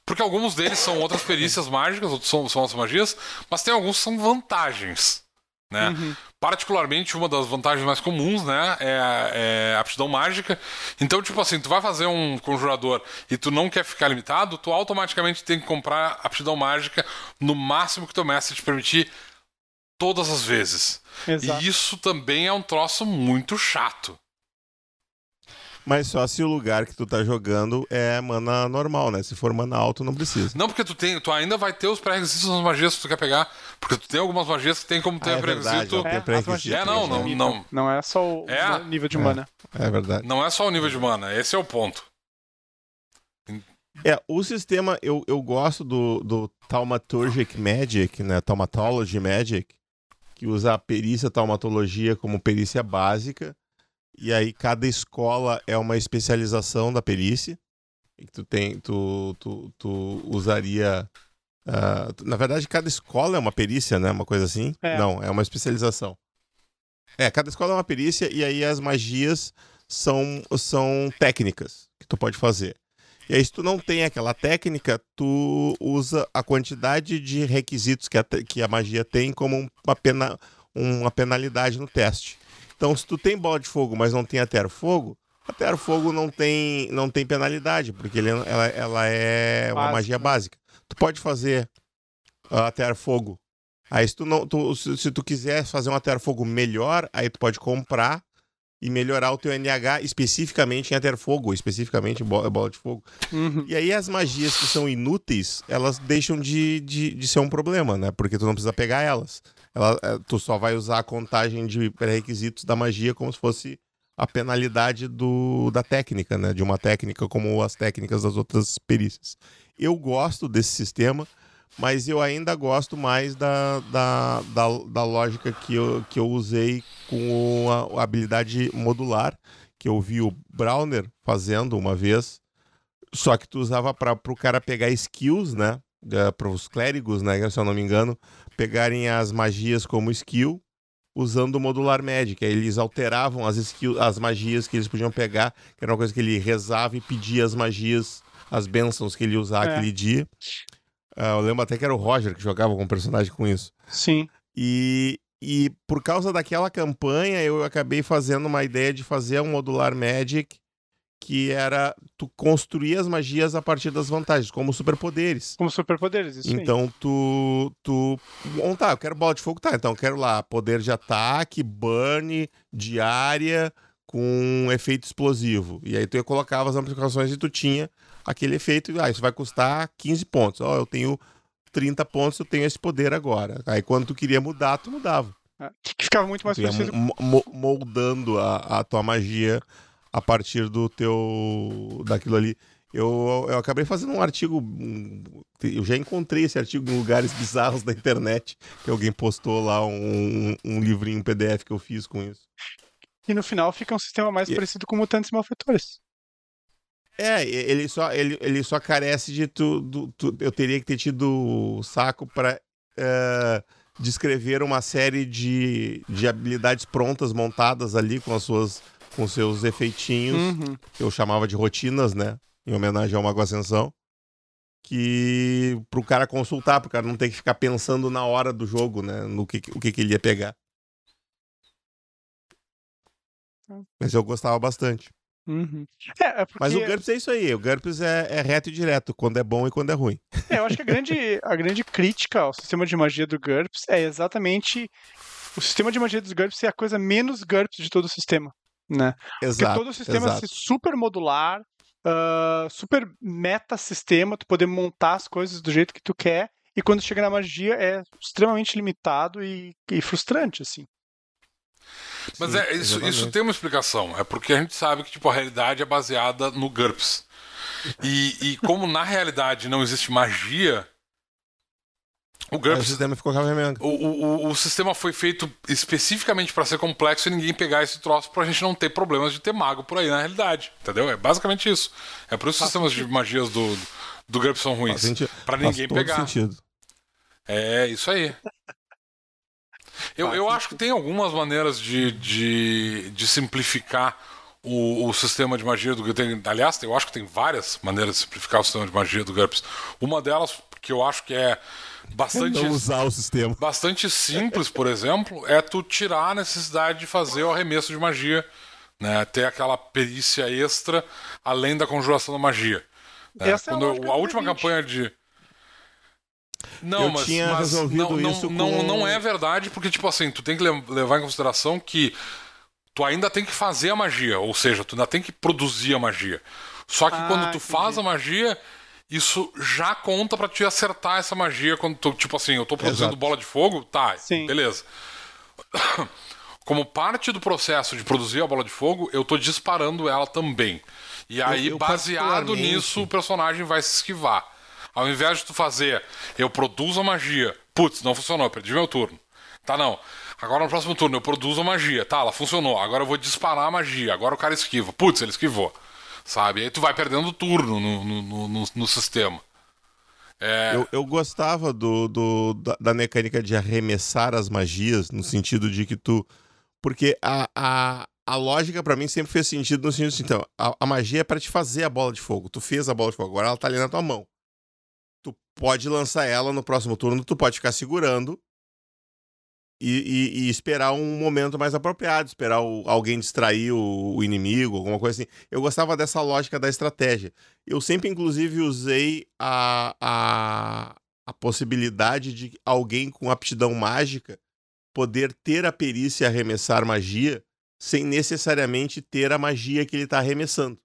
Porque alguns deles são outras perícias mágicas, outros são, são outras magias, mas tem alguns que são vantagens. Né? Uhum. Particularmente, uma das vantagens mais comuns, né, é, é, a aptidão mágica. Então, tipo assim, tu vai fazer um conjurador e tu não quer ficar limitado, tu automaticamente tem que comprar aptidão mágica no máximo que teu mestre te permitir todas as vezes. Exato. E isso também é um troço muito chato. Mas só se o lugar que tu tá jogando é mana normal, né? Se for mana alto, não precisa. Não, porque tu, tem, tu ainda vai ter os pré-requisitos das magias que tu quer pegar. Porque tu tem algumas magias que tem como ter ah, é pré-requisito. É, pré é, não, não, não. Não é só o é, nível de mana. É verdade. Não é só o nível de mana, esse é o ponto. É, o sistema, eu, eu gosto do, do Thaumaturgic Magic, né? Thaumatology Magic, que usa a perícia taumatologia como perícia básica e aí cada escola é uma especialização da perícia. E tu tem, tu, tu, tu usaria. Uh, na verdade, cada escola é uma perícia, né? Uma coisa assim. É. Não, é uma especialização. É, cada escola é uma perícia e aí as magias são, são técnicas que tu pode fazer. E aí, se tu não tem aquela técnica, tu usa a quantidade de requisitos que a, que a magia tem como uma, pena, uma penalidade no teste. Então, se tu tem bola de fogo, mas não tem até fogo, até fogo não tem, não tem penalidade, porque ele, ela, ela é uma magia básica. Tu pode fazer uh, até fogo. Aí, se tu, não, tu, se, se, tu quiser fazer um até fogo melhor, aí tu pode comprar e melhorar o teu NH especificamente em até fogo, especificamente em bola, bola de fogo. Uhum. E aí as magias que são inúteis, elas deixam de, de, de ser um problema, né? Porque tu não precisa pegar elas ela, é, tu só vai usar a contagem de pré-requisitos da magia como se fosse a penalidade do, da técnica, né? De uma técnica como as técnicas das outras perícias. Eu gosto desse sistema, mas eu ainda gosto mais da, da, da, da lógica que eu, que eu usei com a, a habilidade modular, que eu vi o Browner fazendo uma vez, só que tu usava para o cara pegar skills, né? É, para os clérigos, né? Se eu não me engano, pegarem as magias como skill usando o modular magic. Aí eles alteravam as, skill, as magias que eles podiam pegar, que era uma coisa que ele rezava e pedia as magias, as bênçãos que ele ia usar é. aquele dia. Uh, eu lembro até que era o Roger que jogava com o personagem com isso. Sim. E, e por causa daquela campanha, eu acabei fazendo uma ideia de fazer um modular magic que era tu construir as magias a partir das vantagens, como superpoderes. Como superpoderes, isso Então aí. tu tu bom tá, eu quero bola de fogo, tá, então eu quero lá poder de ataque, burn, diária com efeito explosivo. E aí tu colocava as amplificações e tu tinha aquele efeito, ah, isso vai custar 15 pontos. Ó, oh, eu tenho 30 pontos, eu tenho esse poder agora. Aí quando tu queria mudar, tu mudava. É, que ficava muito mais preciso. Moldando a, a tua magia a partir do teu daquilo ali. Eu, eu acabei fazendo um artigo, eu já encontrei esse artigo em lugares bizarros da internet, que alguém postou lá um, um livrinho PDF que eu fiz com isso. E no final fica um sistema mais e... parecido com mutantes malfeitores. É, ele só, ele, ele só carece de tu, tu, tu Eu teria que ter tido saco para uh, é, descrever uma série de, de habilidades prontas, montadas ali com as suas com seus efeitinhos, uhum. que eu chamava de rotinas, né? Em homenagem ao Mago Ascensão. Que pro cara consultar, pro cara não ter que ficar pensando na hora do jogo, né? No que, o que, que ele ia pegar. Mas eu gostava bastante. Uhum. É, é porque... Mas o GURPS é isso aí, o GURPS é, é, reto e direto, quando é bom e quando é ruim. É, eu acho que a grande, a grande crítica ao sistema de magia do GURPS é exatamente o sistema de magia dos GURPS é a coisa menos GURPS de todo o sistema né? Exato, Porque todo o sistema exato. ser super modular, uh, super meta-sistema, tu poder montar as coisas do jeito que tu quer, e quando chega na magia é extremamente limitado e, e frustrante, assim. Mas Sim, é, isso, isso tem uma explicação. É porque a gente sabe que tipo, a realidade é baseada no GURPS. E, e como na realidade não existe magia, O Aí o GURPS sistema ficou. O, o, o- sistema foi feito especificamente para ser complexo e ninguém pegar esse troço pra gente não ter problemas de ter mago por aí na realidade. Entendeu? É basicamente isso. É por isso que os sistemas de magias do, do GURPS são ruins. Sentido. Faz ninguém pegar. sentido. É, isso aí. Eu, eu acho que tem algumas maneiras de, de, de simplificar o, o sistema de magia do tem, Aliás, eu acho que tem várias maneiras de simplificar o sistema de magia do GURPS. Uma delas, que eu acho que é bastante. Não usar o sistema. Bastante simples, por exemplo, é tu tirar a necessidade de fazer o arremesso de magia, né? Ter aquela perícia extra além da conjuração da magia. né? Essa é a Quando eu- a última D20. campanha de não, Eu mas, tinha mas resolvido não, não, isso não, com- não é verdade, porque, tipo assim, tu tem que le- levar em consideração que tu ainda tem que fazer a magia, ou seja, tu ainda tem que produzir a magia. Só que Ah, quando tu entendi. faz a magia, isso já conta pra te acertar essa magia quando tu, tipo assim, eu tô produzindo Exato. bola de fogo, tá, Sim. beleza. Como parte do processo de produzir a bola de fogo, eu tô disparando ela também. E aí, eu baseado particularmente- nisso, o personagem vai se esquivar. Ao invés de tu fazer, eu produzo a magia. Putz, não funcionou, eu perdi meu turno. Tá, não. Agora no próximo turno eu produzo a magia. Tá, ela funcionou. Agora eu vou disparar a magia. Agora o cara esquiva. Putz, ele esquivou. Sabe? Aí tu vai perdendo turno no, no, no, no- sistema. É, Eu, eu gostava do, do- da, da mecânica de arremessar as magias, no sentido de que tu. Porque a, a, a lógica pra mim sempre fez sentido no sentido assim, então, a, a magia é pra te fazer a bola de fogo. Tu fez a bola de fogo, agora ela tá ali na tua mão. Tu pode lançar ela no próximo turno, tu pode ficar segurando e, e- e esperar um momento mais apropriado, esperar o- alguém distrair o, o inimigo, alguma coisa assim. Eu gostava dessa lógica da estratégia. Eu sempre, inclusive, usei a, a, a possibilidade de alguém com aptidão mágica poder ter a perícia arremessar magia sem necessariamente ter a magia que ele está arremessando.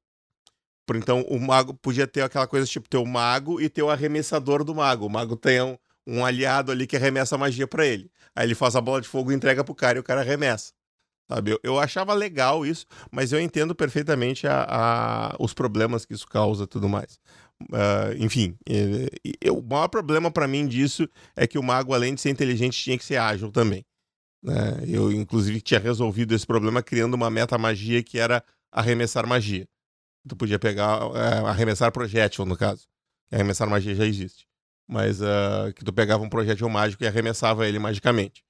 Então, o mago podia ter aquela coisa tipo ter o mago e ter o arremessador do mago. O mago tem um, um aliado ali que arremessa magia para ele. Aí ele faz a bola de fogo e entrega pro cara e o cara arremessa. Sabe? Eu, eu achava legal isso, mas eu entendo perfeitamente a, a- os problemas que isso causa tudo mais. Ah, enfim, eh, e- o maior problema para mim disso é que o mago, além de ser inteligente, tinha que ser ágil também. né? Eu, inclusive, tinha resolvido esse problema criando uma meta magia que era arremessar magia. Tu podia pegar, eh, arremessar projétil, no caso. Arremessar magia já existe. Mas ah, que tu pegava um projétil mágico e arremessava ele magicamente.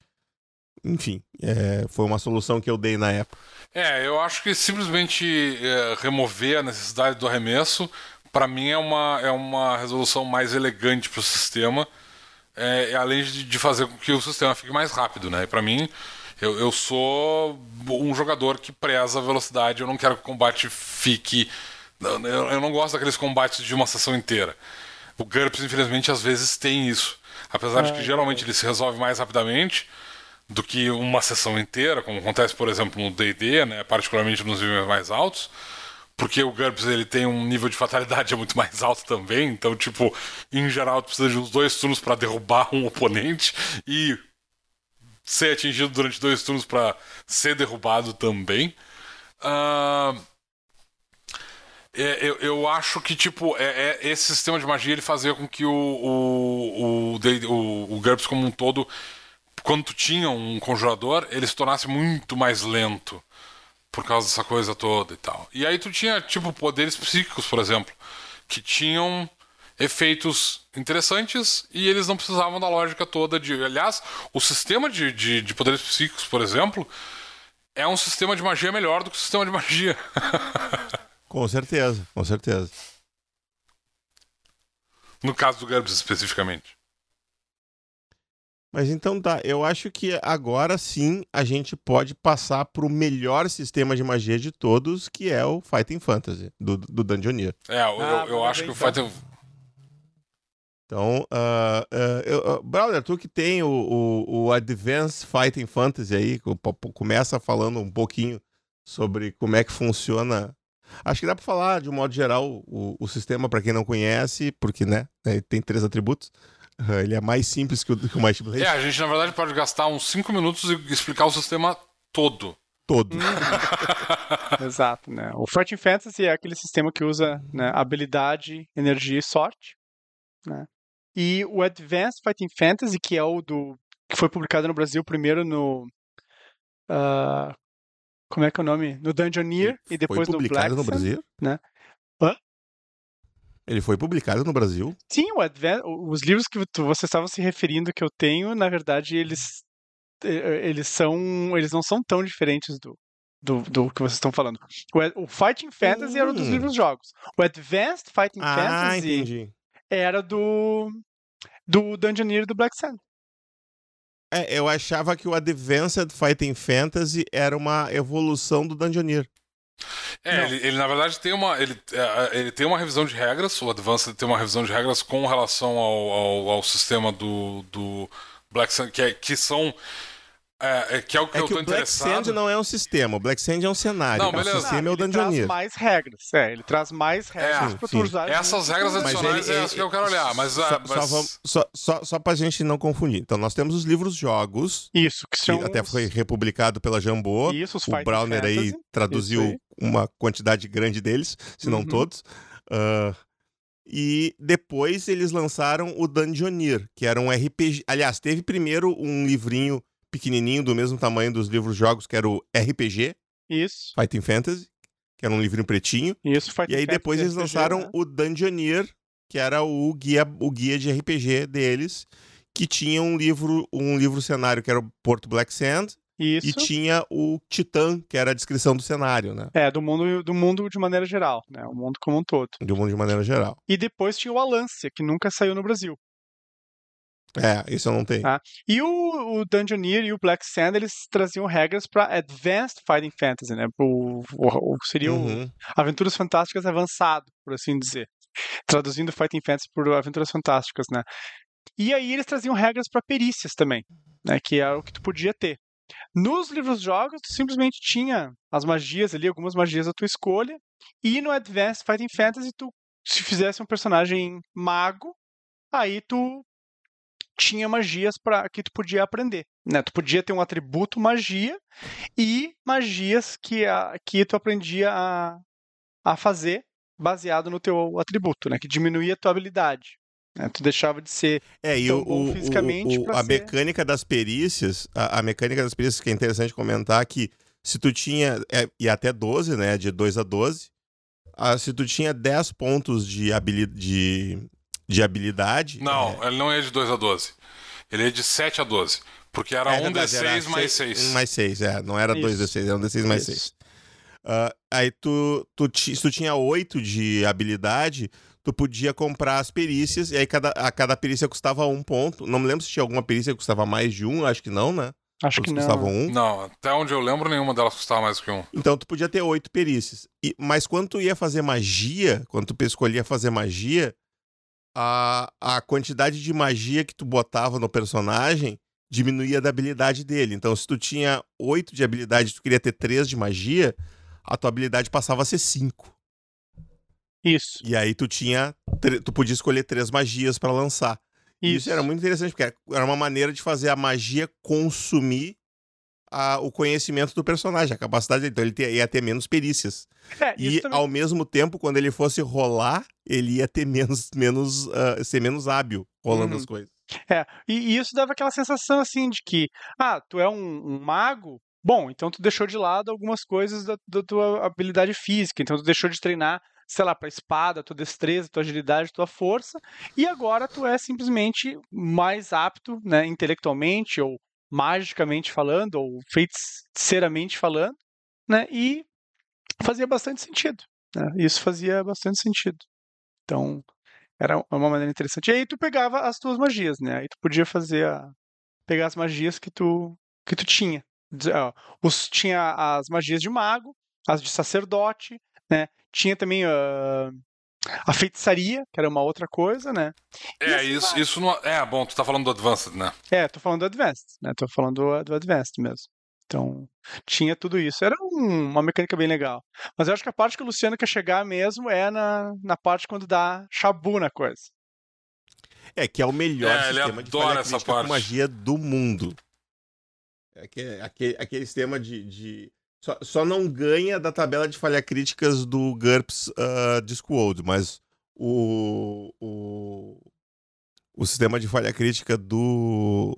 Enfim, eh, foi uma solução que eu dei na época. É, eu acho que simplesmente é, remover a necessidade do arremesso, para mim é uma, é uma resolução mais elegante para o sistema, é, além de, de fazer com que o sistema fique mais rápido, né? E para mim, eu, eu sou um jogador que preza a velocidade, eu não quero que o combate fique. Eu, eu não gosto daqueles combates de uma sessão inteira. O GURPS, infelizmente, às vezes tem isso. Apesar de que geralmente ele se resolve mais rapidamente do que uma sessão inteira, como acontece, por exemplo, no D&D, né, particularmente nos níveis mais altos, porque o GURPS ele tem um nível de fatalidade muito mais alto também, então, tipo, em geral, tu precisa de uns dois turnos para derrubar um oponente e ser atingido durante dois turnos para ser derrubado também. Ah, é, eu, eu acho que, tipo, é, é- esse sistema de magia ele fazia com que o, o, o, o, o GURPS como um todo, quando tu tinha um conjurador, ele se tornasse muito mais lento por causa dessa coisa toda e tal. E aí tu tinha, tipo, poderes psíquicos, por exemplo, que tinham efeitos interessantes e eles não precisavam da lógica toda de. Aliás, o sistema de, de, de poderes psíquicos, por exemplo, é um sistema de magia melhor do que o sistema de magia. Com certeza, com certeza. no caso do GURPS especificamente. Mas então tá, eu acho que agora sim a gente pode passar pro melhor sistema de magia de todos, que é o Fighting Fantasy, do, do Dungeoneer. É, eu, Ah, eu, eu acho que o então. Fighting. Então, ah, ah, eu- ah, Brother, tu que tem o, o, o Advanced Fighting Fantasy aí, começa falando um pouquinho sobre como é que funciona. Acho que dá pra falar, de um modo geral, o, o sistema para quem não conhece, porque, né, ele tem três atributos. Ele é mais simples que o, que o Might Blade, É, a gente na verdade pode gastar uns 5 minutos e explicar o sistema todo. todo. Exato, né? O Fighting Fantasy é aquele sistema que usa né, habilidade, energia e sorte, né? E o Advanced Fighting Fantasy, que é o do. que foi publicado no Brasil primeiro no. ah, como é que é o nome? No Dungeoneer e depois foi no publicado Black no Sun. Brasil? né? Hã? Ele foi publicado no Brasil? Sim, os livros que tu- vocês estavam se referindo que eu tenho, na verdade, eles eh, eles são eles não são tão diferentes do do, do que vocês estão falando. O, o Fighting Fantasy era um dos Hum. livros jogos. O Advanced Fighting Ah, Fantasy entendi. era do do Dungeoneer e do Black Sun. É, eu achava que o Advanced Fighting Fantasy era uma evolução do Dungeoneer. É, ele, ele, na verdade tem uma. Ele, é, ele tem uma revisão de regras, o Advanced tem uma revisão de regras com relação ao, ao, ao sistema do, do Black Sun, que, é, que são. É, é, que é o que É eu que tô o Black interessado. Sand não é um sistema, o Black Sand é um cenário. Não, o beleza. sistema é o ele traz Dungeoneer. mais regras. É, ele traz mais regras sim, pra sim. tu usar. Essas regras adicionais ele- é as que eu quero olhar, mas. Só, ah, só, mas- vamos- só, só, só pra gente não confundir. Então, nós temos os livros jogos, Isso, que que são até os- foi republicado pela Jambô. isso, os O Browner aí traduziu aí. uma quantidade grande deles, se não Uhum. todos. Ah, e depois eles lançaram o Dungeoneer, que era um RPG. Aliás, teve primeiro um livrinho pequenininho do mesmo tamanho dos livros jogos, que era o RPG, Isso, Fighting Fantasy, que era um livrinho pretinho. isso, Fighting E aí Fantasy depois eles RPG, lançaram né? o Dungeoneer, que era o guia, o guia de RPG deles, que tinha um livro, um livro cenário que era o Porto Black Sand, Isso. e tinha o Titã, que era a descrição do cenário, né? É, do mundo, do mundo de maneira geral, né? O mundo como um todo. Do mundo de maneira geral. E depois tinha o Alancia, que nunca saiu no Brasil. É, isso eu não tenho. Ah. E o, o Dungeoneer e o Black Sand, eles traziam regras para Advanced Fighting Fantasy, né? O, o- o- seria Uhum. Aventuras Fantásticas avançado, por assim dizer. Traduzindo Fighting Fantasy por Aventuras Fantásticas, né? E aí eles traziam regras para perícias também, né? Que era o que tu podia ter. Nos livros jogos, tu simplesmente tinha as magias ali, algumas magias da tua escolha. E no Advanced Fighting Fantasy, tu, se fizesse um personagem mago, aí tu tinha magias para que tu podia aprender, né? Tu podia ter um atributo magia e magias que, a, que tu aprendia a, a fazer baseado no teu atributo, né? Que diminuía a tua habilidade. né? Tu deixava de ser É, e tão o, bom o- fisicamente o- pra a ser- mecânica das perícias, a, a mecânica das perícias que é interessante comentar que se tu tinha, é, e até 12, né, de 2 a 12, ah, se tu tinha 10 pontos de, habili de, de habilidade... Não, é, ele não é de 2 a 12. Ele é de 7 a 12. Porque era é um verdade, era D6 mais seis- 6. um mais 6, é, não era 2 Isso. D6, era um D6 mais Isso. 6. aí tu, tu, se tu tinha 8 de habilidade, tu podia comprar as perícias, e aí cada, a cada perícia custava um ponto. Não me lembro se tinha alguma perícia que custava mais de um, acho que não, né? Acho que não. custavam um. Não, até onde eu lembro, nenhuma delas custava mais que um. Então tu podia ter oito perícias. E- mas quando tu ia fazer magia, quando tu escolhia fazer magia, a, a quantidade de magia que tu botava no personagem diminuía da habilidade dele. Então, se tu tinha oito de habilidade e tu queria ter três de magia, a tua habilidade passava a ser cinco. Isso. E aí tu tinha. Tu podia escolher três magias pra lançar. E Isso. era muito interessante, porque era uma maneira de fazer a magia consumir a- o conhecimento do personagem, a capacidade dele. Então ele te- ia ter menos perícias. É, E também- ao mesmo tempo, quando ele fosse rolar, ele ia ter menos, menos ah, ser menos hábil rolando Uhum. as coisas. É, e, e isso dava aquela sensação assim de que, ah, tu é um, um mago, bom, então tu deixou de lado algumas coisas da, da tua habilidade física, então tu deixou de treinar, sei lá, pra espada, tua destreza, tua agilidade, tua força, e agora tu é simplesmente mais apto, né, intelectualmente ou magicamente falando, ou feiticeiramente falando, né, e fazia bastante sentido, né, isso fazia bastante sentido. Então, era uma maneira interessante. E aí tu pegava as tuas magias, né? Aí tu podia fazer a... pegar as magias que tu que tu tinha. Os, tinha as magias de mago, as de sacerdote, né? Tinha também ah, a feitiçaria, que era uma outra coisa, né? E É, assim isso, vai. isso não. É, bom, tu tá falando do Advanced, né? É, tô falando do Advanced, né? Tô falando do, do Advanced mesmo. Então, tinha tudo isso. Era um- uma mecânica bem legal. Mas eu acho que a parte que o Luciano quer chegar mesmo é na, na parte quando dá chabu na coisa. É, que é o melhor É, ele sistema de adora falha essa crítica parte. com magia do mundo. É que- aquele, aquele sistema de. de- Só, só não ganha da tabela de falha críticas do GURPS uh, Discworld, mas o, o, o sistema de falha crítica do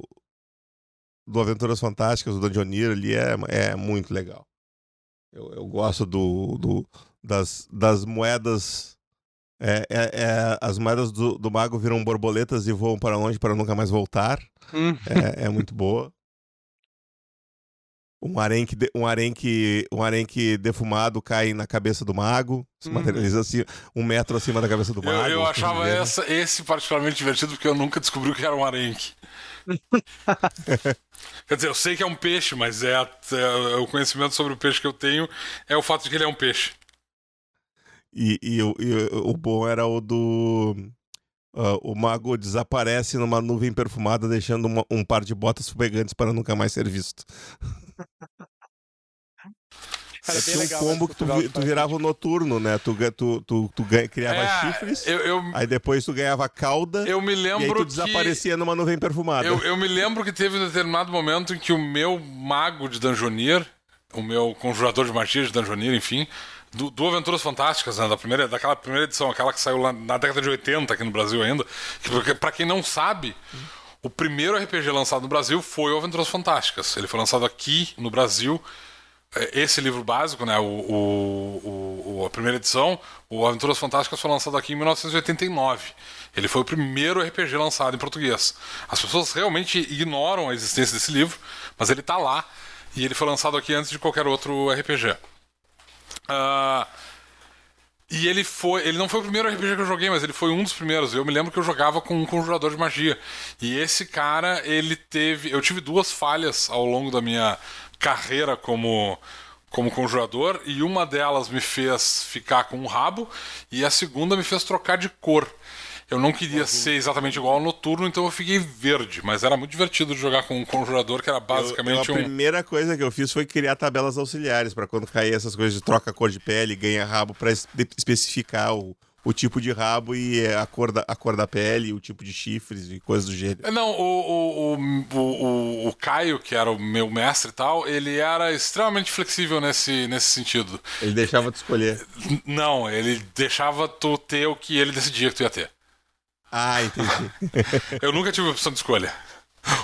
do Aventuras Fantásticas, do Dungeoneer ali é, é muito legal. Eu, eu gosto do, do, das, das moedas. É, é, é, as moedas do, do mago viram borboletas e voam para longe para nunca mais voltar. Hum. É, é muito boa. Um arenque, de- um, arenque, um arenque defumado cai na cabeça do mago, se Uhum. materializa assim, um metro acima da cabeça do Eu, mago. eu coisa achava essa, esse particularmente divertido porque eu nunca descobri o que era um arenque. Quer dizer, eu sei que é um peixe, mas é, é- o conhecimento sobre o peixe que eu tenho é o fato de que ele é um peixe. E, e e o bom era o do. Ah, o mago desaparece numa nuvem perfumada, deixando uma- um par de botas fumegantes para nunca mais ser visto. Cara, é um legal, combo né, que tu, tu virava o noturno, né? Tu, tu, tu, tu criava É, chifres, eu, eu, aí depois tu ganhava cauda, eu me e aí lembro tu que... desaparecia numa nuvem perfumada. Eu, eu me lembro que teve um determinado momento em que o meu mago de Dungeoneer, o meu conjurador de magia de Dungeoneer, enfim, do, do Aventuras Fantásticas, né, da primeira, daquela primeira edição, aquela que saiu lá na década de 80 aqui no Brasil ainda, que, pra quem não sabe, o primeiro RPG lançado no Brasil foi o Aventuras Fantásticas. Ele foi lançado aqui no Brasil. É, Esse livro básico, né, o, o- o- a primeira edição, o Aventuras Fantásticas foi lançado aqui em 1989. Ele foi o primeiro RPG lançado em português. As pessoas realmente ignoram a existência desse livro, mas ele está lá e ele foi lançado aqui antes de qualquer outro RPG. Ah, e ele foi. Ele não foi o primeiro RPG que eu joguei, mas ele foi um dos primeiros. Eu me lembro que eu jogava com um conjurador de magia. E esse cara, ele teve. Eu tive duas falhas ao longo da minha carreira como, como conjurador, e uma delas me fez ficar com um rabo, e a segunda me fez trocar de cor. Eu não queria ser exatamente igual ao noturno, então eu fiquei verde, mas era muito divertido de jogar com um conjurador que era Eu- basicamente eu, a um. primeira coisa que eu fiz foi criar tabelas auxiliares para quando cair essas coisas de troca cor de pele, ganha rabo, para especificar o, o tipo de rabo e a cor, da, a cor da pele, o tipo de chifres e coisas do gênero. Não, o, o, o, o, Caio, que era o meu mestre e tal, ele era extremamente flexível nesse, nesse sentido. Ele deixava tu escolher. Não, ele deixava tu ter o que ele decidia que tu ia ter. Ah, entendi. Eu nunca tive opção de escolha.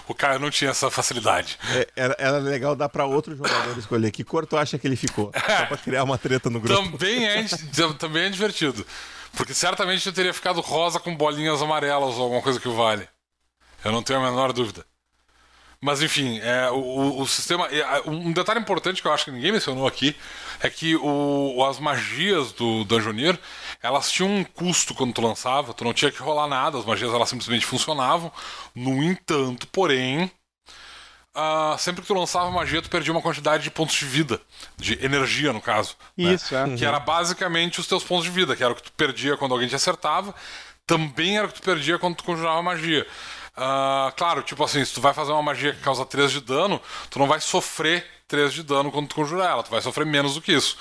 O Caio não tinha essa facilidade. É, era, era legal dar pra outro jogador escolher que cor tu acha que ele ficou. Só pra criar uma treta no grupo. Também é, também é divertido. Porque certamente eu teria ficado rosa com bolinhas amarelas ou alguma coisa que o vale. Eu não tenho a menor dúvida. Mas enfim, é, o, o- sistema. é, Um detalhe importante que eu acho que ninguém mencionou aqui é que o, as magias do Dungeoneer elas tinham um custo quando tu lançava, tu não tinha que rolar nada, as magias elas simplesmente funcionavam. No entanto, porém, ah, sempre que tu lançava magia, tu perdia uma quantidade de pontos de vida, de energia no caso. né? Isso, é. Que era basicamente os teus pontos de vida, que era o que tu perdia quando alguém te acertava, também era o que tu perdia quando tu conjurava magia. Ah, claro, tipo assim, se tu vai fazer uma magia que causa 3 de dano, tu não vai sofrer 3 de dano quando tu conjurar ela, tu vai sofrer menos do que isso.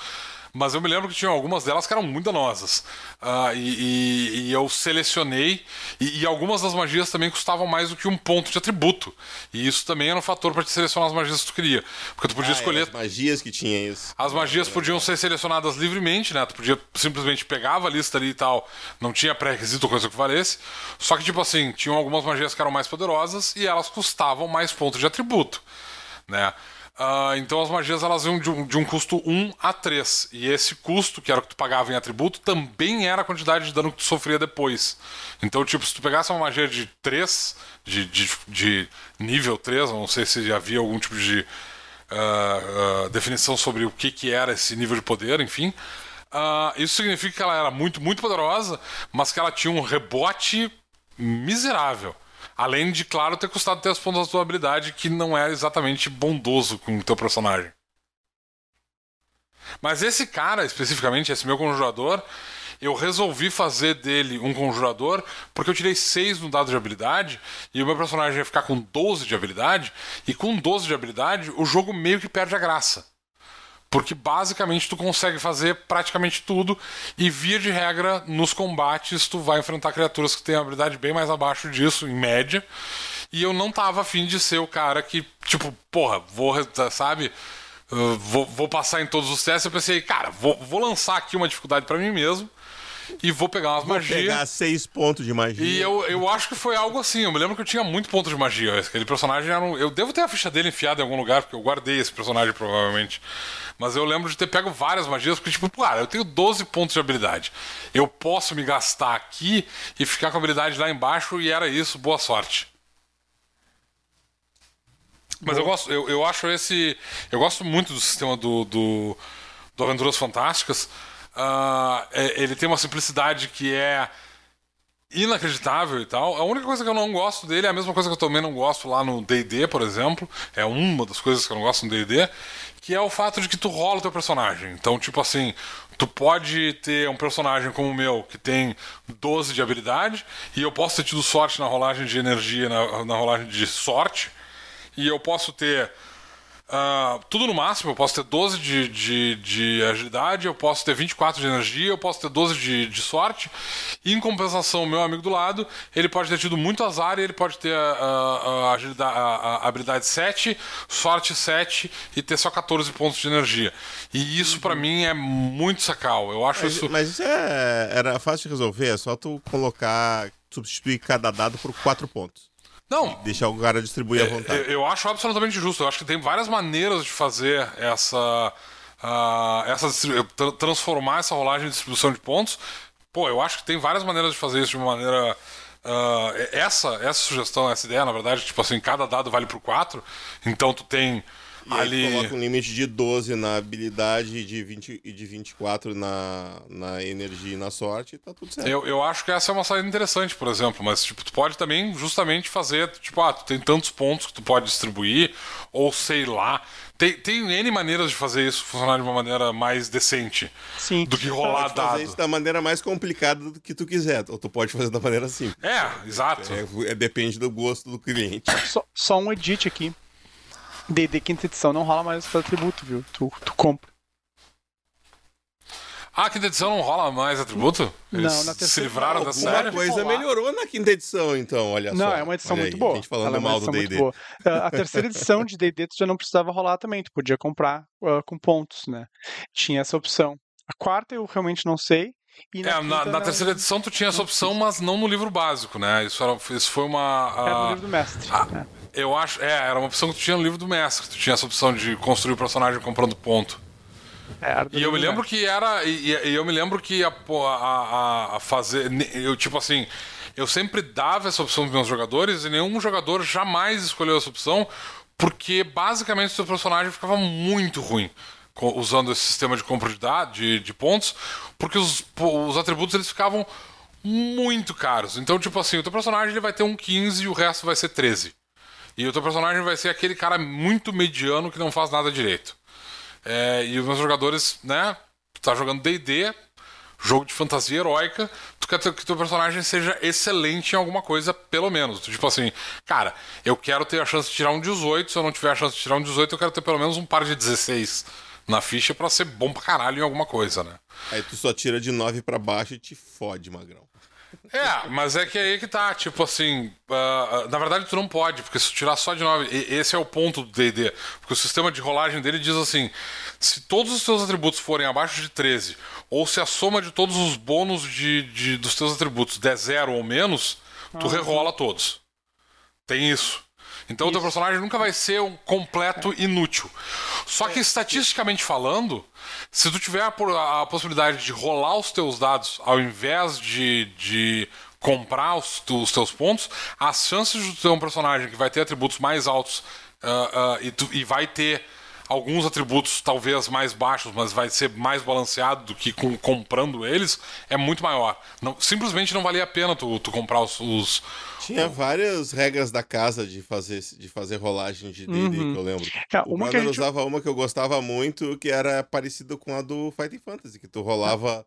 Mas eu me lembro que tinha algumas delas que eram muito danosas. Ah, e, e- e eu selecionei. E, e algumas das magias também custavam mais do que um ponto de atributo. E isso também era um fator para te selecionar as magias que tu queria. Porque tu podia Ah, escolher é, as magias que tinha isso. as magias podiam ser selecionadas livremente, né? Tu podia simplesmente pegava a lista ali e tal, não tinha pré-requisito ou coisa que valesse. Só que, tipo assim, tinham algumas magias que eram mais poderosas e elas custavam mais pontos de atributo, né? Ah, então as magias elas iam de um, de um custo 1 a 3. E esse custo, que era o que tu pagava em atributo, também era a quantidade de dano que tu sofria depois. Então, tipo, se tu pegasse uma magia de 3, de, de, de nível 3, eu não sei se havia algum tipo de ah, ah, definição sobre o que, que era esse nível de poder, enfim. Isso significa que ela era muito, muito poderosa, mas que ela tinha um rebote miserável. Além de, claro, ter custado ter os pontos da tua habilidade, que não é exatamente bondoso com o teu personagem. Mas esse cara, especificamente, esse meu conjurador, eu resolvi fazer dele um conjurador porque eu tirei 6 no dado de habilidade e o meu personagem ia ficar com 12 de habilidade. E com 12 de habilidade, o jogo meio que perde a graça. Porque basicamente tu consegue fazer praticamente tudo e via de regra nos combates tu vai enfrentar criaturas que têm habilidade bem mais abaixo disso, em média. E eu não tava afim de ser o cara que, tipo, porra, vou, sabe, uh, vou, vou passar em todos os testes. Eu pensei, cara, vou, vou lançar aqui uma dificuldade pra mim mesmo e vou pegar umas Vou magias. pegar seis pontos de magia. E eu, eu acho que foi algo assim. Eu me lembro que eu tinha muito ponto de magia. Aquele personagem era um, Eu devo ter a ficha dele enfiada em algum lugar, porque eu guardei esse personagem provavelmente. Mas eu lembro de ter pego várias magias, porque, tipo, cara, eu tenho 12 pontos de habilidade. Eu posso me gastar aqui e ficar com a habilidade lá embaixo, e era isso, boa sorte. Mas eu gosto, eu, eu acho esse. Eu gosto muito do sistema do, do, do Aventuras Fantásticas. É- ele tem uma simplicidade que é inacreditável e tal. A única coisa que eu não gosto dele é a mesma coisa que eu também não gosto lá no D&D, por exemplo. É uma das coisas que eu não gosto no D&D, que é o fato de que tu rola o teu personagem. Então, tipo assim, tu pode ter um personagem como o meu, que tem 12 de habilidade, e eu posso ter tido sorte na rolagem de energia, na, na rolagem de sorte, e eu posso ter ah, tudo no máximo, eu posso ter 12 de, de, de agilidade, eu posso ter 24 de energia, eu posso ter 12 de, de sorte. E em compensação, meu amigo do lado, ele pode ter tido muito azar e ele pode ter a, a, a habilidade 7, sorte 7 e ter só 14 pontos de energia. E isso pra mim é muito sacal. Eu acho Mas, isso. mas isso é, era fácil de resolver, é só tu colocar, substituir cada dado por quatro pontos. Não, Deixar o cara distribuir à Eu, vontade. eu acho absolutamente justo. Eu acho que tem várias maneiras de fazer essa. ah, essa transformar essa rolagem em distribuição de pontos. Pô, eu acho que tem várias maneiras de fazer isso de uma maneira. ah, essa, essa sugestão, essa ideia, na verdade, tipo assim, cada dado vale por 4. Então tu tem E aí ali. tu coloca um limite de 12 na habilidade e de, 20, e de 24 na, na energia e na sorte, e tá tudo certo. Eu, eu acho que essa é uma saída interessante, por exemplo, mas tipo, tu pode também justamente fazer, tipo, ah, tu tem tantos pontos que tu pode distribuir, ou sei lá. Tem, tem N maneiras de fazer isso funcionar de uma maneira mais decente Sim. do que rolar Pode fazer dado. isso da maneira mais complicada do que tu quiser, ou tu pode fazer da maneira simples. É, exato. É, é- depende do gosto do cliente. Só, só um edit aqui. D&D quinta edição não rola mais esse atributo, viu? Tu, tu compra. Ah, quinta edição não rola mais atributo? Eles Não, na se terceira- livraram da Alguma série? coisa rolar. melhorou na quinta edição, então, olha só. Não, é uma edição Olha muito aí, boa. A gente falando é uma mal do edição muito D&D. boa. Ah, A terceira edição de D&D tu já não precisava rolar também, tu podia comprar ah, com pontos, né? Tinha essa opção. A quarta eu realmente não sei. E É, na, na não- terceira edição tu tinha essa opção, mas não no livro básico, né? Isso, era, isso foi uma. Era no ah, livro do mestre. ah, né? Eu acho. É, era uma opção que tu tinha no livro do mestre. Tu tinha essa opção de construir o personagem comprando ponto. É, E eu me lembro mestre. que era. E, e eu me lembro que a, a, a- fazer. Eu, tipo assim, eu sempre dava essa opção pros meus jogadores e nenhum jogador jamais escolheu essa opção, porque basicamente o seu personagem ficava muito ruim usando esse sistema de compra de, dados, de, de pontos, porque os, os atributos eles ficavam muito caros. Então, tipo assim, o teu personagem ele vai ter um 15 e o resto vai ser 13. E o teu personagem vai ser aquele cara muito mediano que não faz nada direito. É, e os meus jogadores, né? Tá jogando DD, jogo de fantasia heróica, tu quer que teu personagem seja excelente em alguma coisa, pelo menos. Tipo assim, cara, eu quero ter a chance de tirar um 18, se eu não tiver a chance de tirar um 18, eu quero ter pelo menos um par de 16 na ficha pra ser bom pra caralho em alguma coisa, né? Aí tu só tira de 9 pra baixo e te fode, magrão. É, mas é que é aí que tá, tipo assim, ah, ah, na verdade tu não pode, porque se tu tirar só de 9, e- esse é o ponto do D&D, porque o sistema de rolagem dele diz assim, se todos os teus atributos forem abaixo de 13, ou se a soma de todos os bônus de, de- dos teus atributos der zero ou menos, tu rerola todos. Tem isso. Então o teu personagem nunca vai ser um completo inútil. Só que estatisticamente falando, se tu tiver a, a possibilidade de rolar os teus dados ao invés de, de comprar os, tu- os teus pontos, as chances de tu ter um personagem que vai ter atributos mais altos ah, ah, e, tu- e vai ter alguns atributos talvez mais baixos, mas vai ser mais balanceado do que com- comprando eles, é muito maior. Não- simplesmente não valia a pena tu, tu comprar os- os Tinha várias regras da casa de fazer, de fazer rolagem de D&D, Uhum. que eu lembro. É, O uma gente... usava uma que eu gostava muito, que era parecida com a do Fighting Fantasy, que tu rolava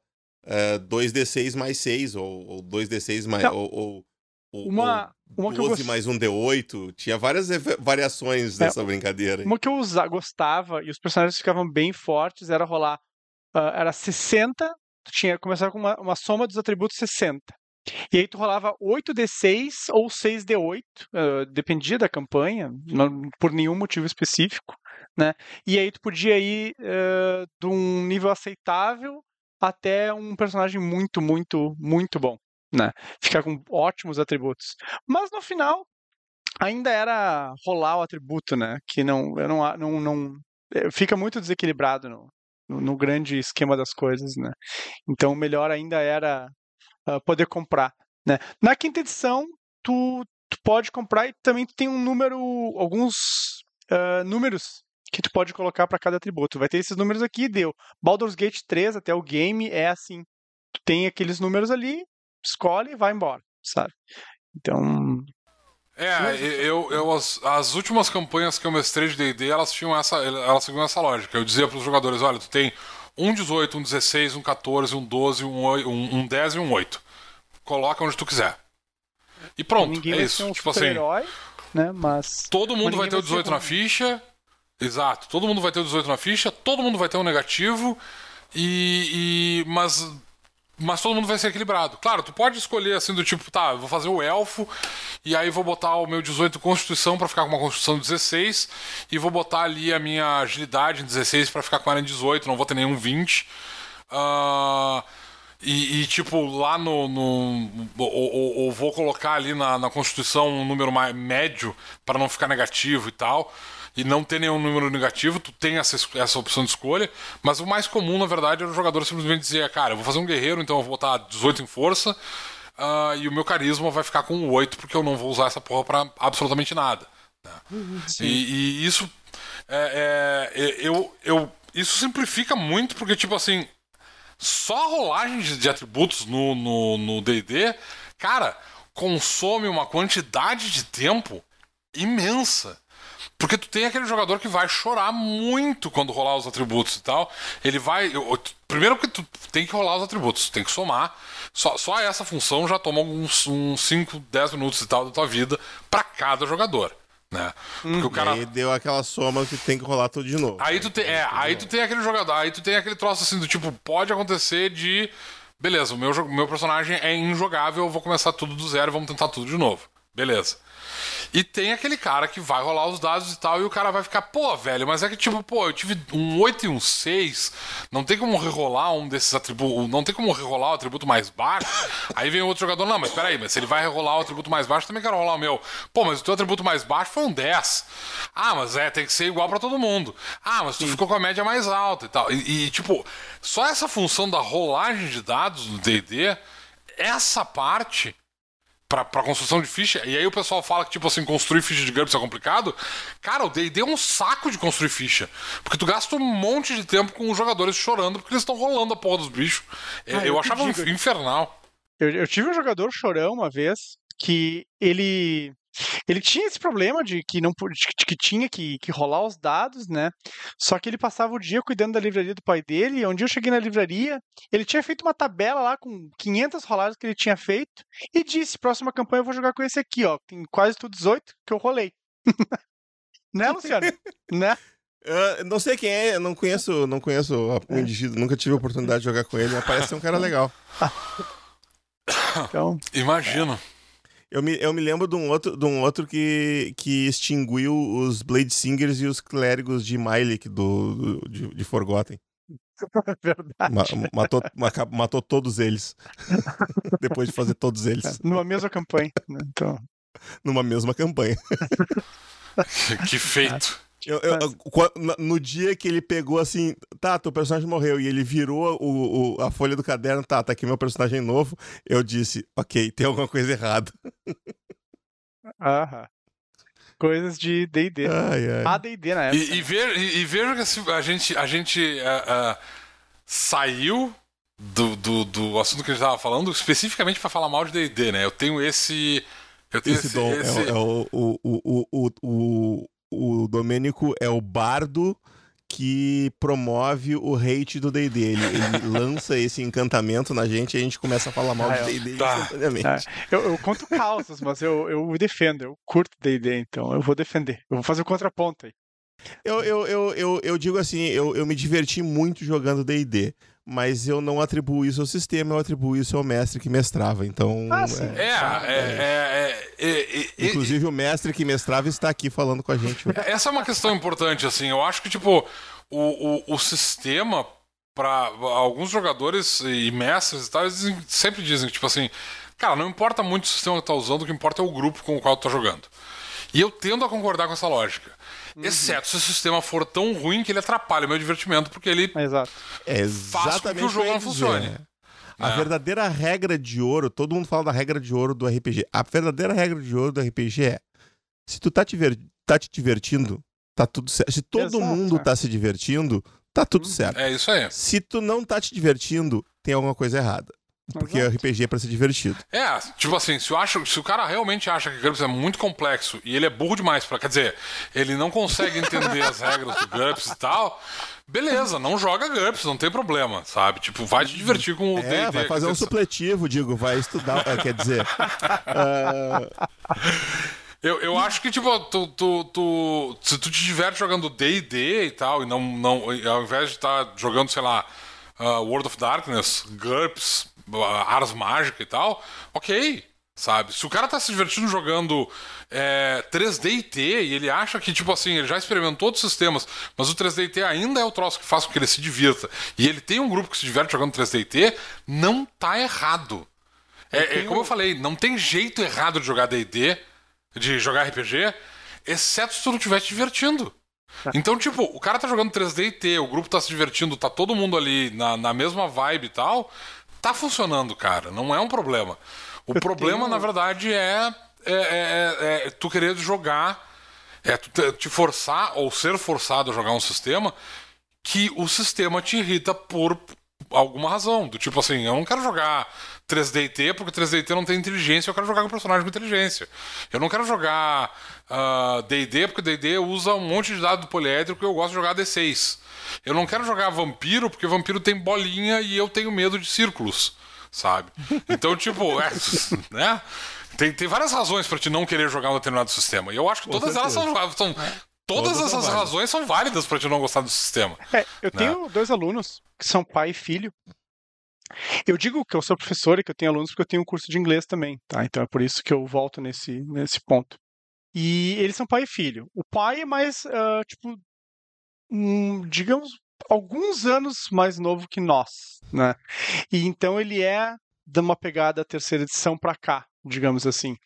eh, 2d6 mais 6, ou, ou 2d6 mais. Ou, ou, ou- Uma- ou uma que eu 12 gost- mais um d8. Tinha várias variações É, dessa brincadeira. aí. Uma que eu usa, gostava e os personagens ficavam bem fortes era rolar. ah, era 60, tu tinha começava com uma, uma soma dos atributos 60. E aí tu rolava 8d6 ou 6d8, ah, dependia da campanha, não- por nenhum motivo específico, né? E aí tu podia ir ah, de um nível aceitável até um personagem muito, muito, muito bom, né? Ficar com ótimos atributos. Mas no final, ainda era rolar o atributo, né? Que não, eu não, não, não é, fica muito desequilibrado no, no, grande esquema das coisas, né? Então, o melhor ainda era uh, poder comprar, né? Na quinta edição, tu, tu pode comprar e também tem um número, alguns uh, números que tu pode colocar para cada atributo. Vai ter esses números aqui, deu. Baldur's Gate 3 até o game é assim. Tu tem aqueles números ali, escolhe e vai embora, sabe? Então, é, eu, eu as, as, últimas campanhas que eu mestrei de D&D, elas tinham essa, elas seguiam essa lógica. Eu dizia para os jogadores, olha, tu tem um 18, um 16, um 14, um 12, um, 8, um, um 10 e um 8. Coloca onde tu quiser. E pronto, ninguém é isso. Um tipo assim, né? Mas todo mundo vai ter o 18 na ficha. Exato, todo mundo vai ter o 18 na ficha, todo mundo vai ter um negativo. E, e mas mas todo mundo vai ser equilibrado. Claro, tu pode escolher assim do tipo, tá, eu vou fazer o elfo e aí vou botar o meu 18 constituição para ficar com uma constituição 16 e vou botar ali a minha agilidade em 16 para ficar com ela em 18, não vou ter nenhum 20. Uh, e, e, tipo, lá no. no ou, ou, ou, vou colocar ali na, na Constituição um número mais médio para não ficar negativo e tal e não ter nenhum número negativo, tu tem essa, essa opção de escolha, mas o mais comum, na verdade, era o jogador simplesmente dizer, cara, eu vou fazer um guerreiro, então eu vou botar 18 em força, uh, e o meu carisma vai ficar com 8, porque eu não vou usar essa porra pra absolutamente nada. Né? Uhum, e, e, isso é, é, eu, eu, isso simplifica muito, porque, tipo assim, só a rolagem de, de atributos no D&D, cara, consome uma quantidade de tempo imensa. Porque tu tem aquele jogador que vai chorar muito quando rolar os atributos e tal. Ele vai. Eu, primeiro que tu tem que rolar os atributos, tem que somar. Só, só essa função já toma uns, uns 5, 10 minutos e tal da tua vida para cada jogador. Né? Porque hum, o cara. Aí deu aquela soma que tem que rolar tudo de novo. Aí tu tem, é, aí tu tem aquele jogador, aí tu tem aquele troço assim do tipo, pode acontecer de. Beleza, o meu, meu personagem é injogável, eu vou começar tudo do zero, vamos tentar tudo de novo. Beleza. E tem aquele cara que vai rolar os dados e tal, e o cara vai ficar, pô, velho, mas é que tipo, pô, eu tive um 8 e um 6, não tem como rerolar um desses atributos, não tem como rerolar o atributo mais baixo. Aí vem outro jogador, não, mas peraí, mas se ele vai rerolar o atributo mais baixo, também quero rolar o meu. Pô, mas o teu atributo mais baixo foi um 10. Ah, mas é, tem que ser igual para todo mundo. Ah, mas tu Sim. ficou com a média mais alta e tal. E, e, tipo, só essa função da rolagem de dados no DD, essa parte pra, pra construção de ficha, e aí o pessoal fala que, tipo assim, construir ficha de GURPS é complicado. Cara, o D&D é um saco de construir ficha. Porque tu gasta um monte de tempo com os jogadores chorando porque eles estão rolando a porra dos bichos. É, ah, eu, eu achava digo, infernal. Eu, eu tive um jogador chorão uma vez que ele ele tinha esse problema de que não de que tinha que, que rolar os dados, né? Só que ele passava o dia cuidando da livraria do pai dele. E um dia eu cheguei na livraria, ele tinha feito uma tabela lá com 500 roladas que ele tinha feito e disse: próxima campanha eu vou jogar com esse aqui, ó. Tem quase tudo 18 que eu rolei. né, Luciano? né? Uh, não sei quem é, não conheço, não conheço o é. indivíduo, nunca tive a oportunidade de jogar com ele, mas parece ser um cara legal. então, Imagino. Eu me, eu me lembro de um outro, de um outro que, que extinguiu os Blade Singers e os clérigos de Mylik do, do, de, de Forgotten. Verdade. Ma, matou, matou todos eles. Depois de fazer todos eles. É, numa mesma campanha. Né? Então... Numa mesma campanha. que feito. Eu, eu, no dia que ele pegou assim, tá, teu personagem morreu, e ele virou o, o, a folha do caderno, tá, tá aqui meu personagem novo, eu disse, ok, tem alguma coisa errada. Aham. Coisas de D&D. A D&D na época. E, e, ver, e, e veja que a gente, a gente uh, uh, saiu do, do, do assunto que a gente tava falando especificamente para falar mal de D&D, né? Eu tenho esse... Eu tenho esse, esse dom. Esse... É, é o, o, o, o, o, o Domênico é o bardo que promove o hate do D&D. Ele, ele lança esse encantamento na gente e a gente começa a falar mal ah, de D&D tá. instantaneamente. Tá. Eu, eu, conto causas, mas eu, eu defendo. Eu curto D&D, então eu vou defender. Eu vou fazer o contraponto aí. Eu, eu, eu, eu, eu digo assim, eu, eu me diverti muito jogando D&D mas eu não atribuo isso ao sistema, eu atribuo isso ao mestre que mestrava. Então. Ah, sim. É, é, é, Inclusive, o mestre que mestrava está aqui falando com a gente. Essa é uma questão importante, assim. Eu acho que, tipo, o, o, o sistema para alguns jogadores e mestres e tal, eles sempre dizem que, tipo assim, cara, não importa muito o sistema que tá usando, o que importa é o grupo com o qual tu tá jogando. E eu tendo a concordar com essa lógica. Uhum. Exceto se o sistema for tão ruim que ele atrapalha o meu divertimento, porque ele Exato. É faz com que o jogo não funcione. A É. verdadeira regra de ouro, todo mundo fala da regra de ouro do RPG. A verdadeira regra de ouro do RPG é: se tu tá te, ver- tá te divertindo, tá tudo certo. Se todo Exato, mundo é. tá se divertindo, tá tudo Uhum. certo. É isso aí. Se tu não tá te divertindo, tem alguma coisa errada. Porque Exato. RPG é pra ser divertido. É, tipo assim, se, eu acho, se o cara realmente acha que GURPS é muito complexo e ele é burro demais pra. Quer dizer, ele não consegue entender as regras do GURPS e tal, beleza, não joga GURPS, não tem problema, sabe? Tipo, vai te divertir com o É, D&D. vai fazer um dizer, supletivo, digo, vai estudar. é, quer dizer. ah, Eu, eu acho que, tipo, tu, tu, tu- se tu te diverte jogando D&D e tal, e não, não ao invés de estar jogando, sei lá, ah, World of Darkness, GURPS, ah, Ars Mágica e tal, ok, sabe? Se o cara tá se divertindo jogando é, 3D&T e ele acha que, tipo assim, ele já experimentou outros sistemas, mas o 3D&T ainda é o troço que faz com que ele se divirta, e ele tem um grupo que se diverte jogando 3D&T, não tá errado. É, é como eu falei, não tem jeito errado de jogar D&D, de jogar RPG, exceto se tu não estiver te divertindo. Então, tipo, o cara tá jogando 3D e T, o grupo tá se divertindo, tá todo mundo ali na, na mesma vibe e tal, tá funcionando, cara. Não é um problema. O Eu problema, tenho- na verdade, é, é, é- é- é tu querer jogar, é tu te- forçar ou ser forçado a jogar um sistema que o sistema te irrita por alguma razão. Do tipo assim, eu não quero jogar 3D&T porque 3D&T não tem inteligência, eu quero jogar com personagem com inteligência. Eu não quero jogar ah, D&D porque D&D usa um monte de dado poliédrico e eu gosto de jogar D6. Eu não quero jogar vampiro porque vampiro tem bolinha e eu tenho medo de círculos, sabe? Então, tipo, é, né? Tem, tem várias razões pra te não querer jogar um determinado sistema. E eu acho que Com todas elas são, são Todas Todas são essas válidas. razões são válidas pra te não gostar do sistema. É, eu Né? tenho dois alunos que são pai e filho. Eu digo que eu sou professor e que eu tenho alunos porque eu tenho um curso de inglês também, tá? Então é por isso que eu volto nesse, nesse ponto. E eles são pai e filho. O pai é mais, ah, tipo, hum, digamos, alguns anos mais novo que nós, né? E então ele é de uma pegada terceira edição pra cá, digamos assim.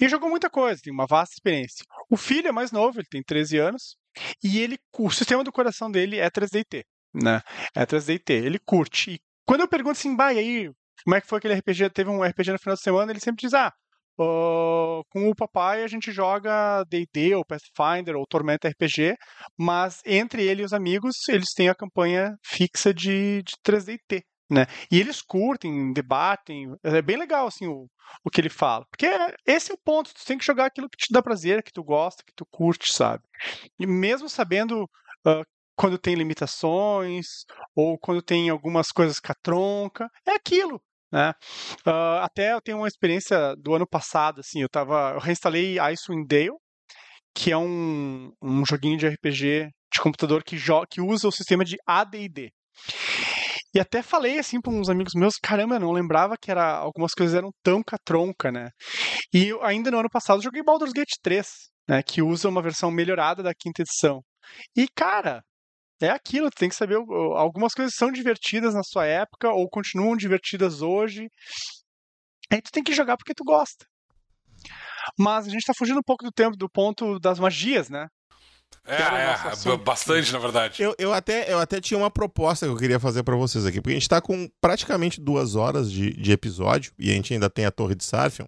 E jogou muita coisa, tem uma vasta experiência. O filho é mais novo, ele tem 13 anos, e ele, o sistema do coração dele é 3D&T, né? É 3D&T, ele curte. E quando eu pergunto assim, e aí, como é que foi aquele RPG? Teve um RPG no final de semana, ele sempre diz, ah, ó, com o papai a gente joga D&D ou Pathfinder ou Tormenta RPG, mas entre ele e os amigos, eles têm a campanha fixa de, de 3D&T, né? E eles curtem, debatem, é bem legal, assim, o, o que ele fala. Porque é- esse é o ponto, tu tem que jogar aquilo que te dá prazer, que tu gosta, que tu curte, sabe? E mesmo sabendo ah, quando tem limitações, ou quando tem algumas coisas catronca, é aquilo, né? Ah, até eu tenho uma experiência do ano passado, assim, eu tava, eu reinstalei Icewind Dale, que é um, um joguinho de RPG de computador que, que usa o sistema de AD&D. E até falei assim para uns amigos meus, caramba, eu não lembrava que era algumas coisas eram tão catronca, né? E eu, ainda no ano passado joguei Baldur's Gate 3, né, que usa uma versão melhorada da quinta edição. E cara, é aquilo, tu tem que saber, algumas coisas são divertidas na sua época ou continuam divertidas hoje. Aí tu tem que jogar porque tu gosta. Mas a gente tá fugindo um pouco do tempo do ponto das magias, né? É, é, é, bastante, na verdade. Eu, eu, até, eu até tinha uma proposta que eu queria fazer pra vocês aqui, porque a gente tá com praticamente duas horas de, de episódio e a gente ainda tem a Torre de Sarfion.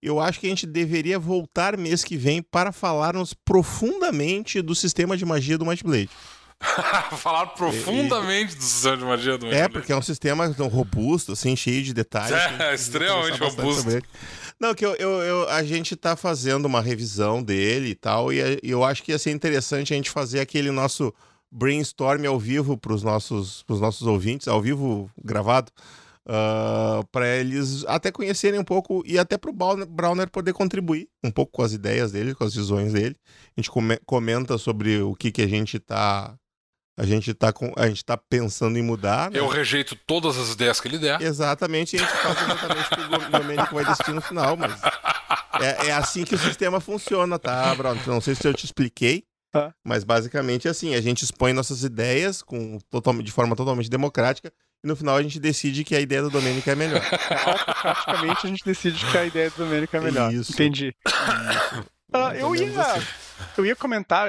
Eu acho que a gente deveria voltar mês que vem para falarmos profundamente do sistema de magia do Might Blade. Falar profundamente do sistema de magia do É, porque é um sistema tão robusto, assim, cheio de detalhes. É, extremamente robusto. Não, que eu, eu, eu- a gente tá fazendo uma revisão dele e tal, e eu acho que ia ser interessante a gente fazer aquele nosso brainstorm ao vivo pros nossos, pros nossos ouvintes, ao vivo gravado, para eles até conhecerem um pouco e até pro Browner, Browner poder contribuir um pouco com as ideias dele, com as visões dele. A gente come- comenta sobre o que, que a gente tá. A gente tá, com, a gente tá pensando em mudar. né? Eu rejeito todas as ideias que ele der. Exatamente, e a gente faz exatamente o que o Domênico vai decidir no final, mas é, é assim que o sistema funciona, tá, Bruno? Não sei se eu te expliquei, Ah. Mas basicamente assim, a gente expõe nossas ideias com, total, de forma totalmente democrática e no final a gente decide que a ideia do Domênico é melhor. Praticamente a gente decide que a ideia do Domênico é melhor. Isso. Entendi. Isso. Uh, eu, ia, assim. eu ia comentar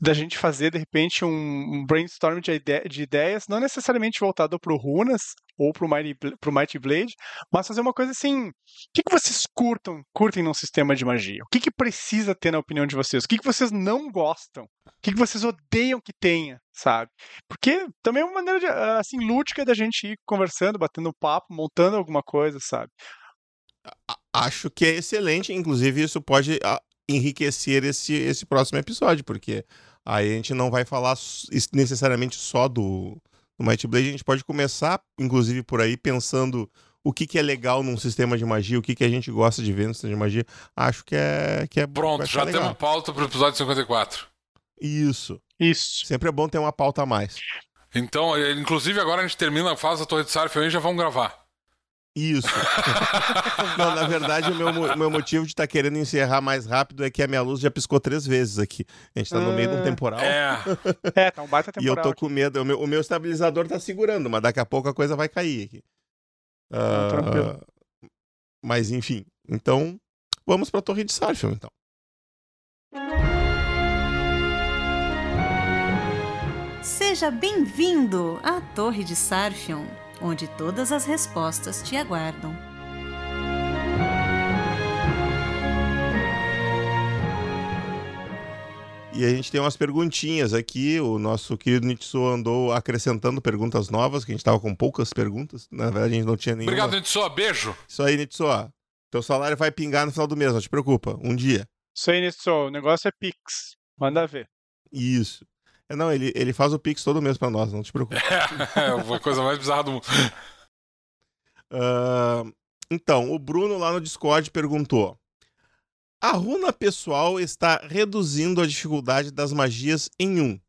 da gente fazer, de repente, um, brainstorm de, ide de, ideias, não necessariamente voltado para o Runas ou para o Mighty, Mighty Blade, mas fazer uma coisa assim, o que, que vocês curtam, curtem num sistema de magia? O que, que precisa ter na opinião de vocês? O que, que vocês não gostam? O que, que vocês odeiam que tenha, sabe? Porque também é uma maneira, de, assim, lúdica da gente ir conversando, batendo papo, montando alguma coisa, sabe? Acho que é excelente, inclusive isso pode enriquecer esse, esse próximo episódio, porque aí a gente não vai falar necessariamente só do, do Might Blade, a gente pode começar, inclusive, por aí, pensando o que, que é legal num sistema de magia, o que, que a gente gosta de ver no sistema de magia. Acho que é. Que é Pronto, já legal. temos pauta pro episódio 54. Isso. Isso. Sempre é bom ter uma pauta a mais. Então, eh, inclusive agora a gente termina, a Torre de Sarf e já vamos gravar. Isso. não, na verdade, o meu, meu motivo de estar tá querendo encerrar mais rápido é que a minha luz já piscou três vezes aqui. A gente tá no meio de um ah. temporal. É, é tá um baita temporal. E eu tô com medo. O meu, o meu estabilizador tá segurando, mas daqui a pouco a coisa vai cair aqui. Uh, tranquilo. Mas enfim. Então, vamos pra Torre de Sarfion, então. Seja bem-vindo à Torre de Sarfion onde todas as respostas te aguardam. E a gente tem umas perguntinhas aqui. O nosso querido Nitsu andou acrescentando perguntas novas, que a gente estava com poucas perguntas. Na verdade, a gente não tinha nenhuma. Obrigado, Nitsu. Beijo. Isso aí, Nitsu. Teu salário vai pingar no final do mês, não te preocupa. Um dia. Isso aí, Nitsu. O negócio é Pix. Manda ver. Isso. É, não, ele, ele faz o Pix todo mês pra nós, não te preocupe. É, a coisa mais bizarra do mundo. Uh, então, o Bruno lá no Discord perguntou: A runa pessoal está reduzindo a dificuldade das magias em um.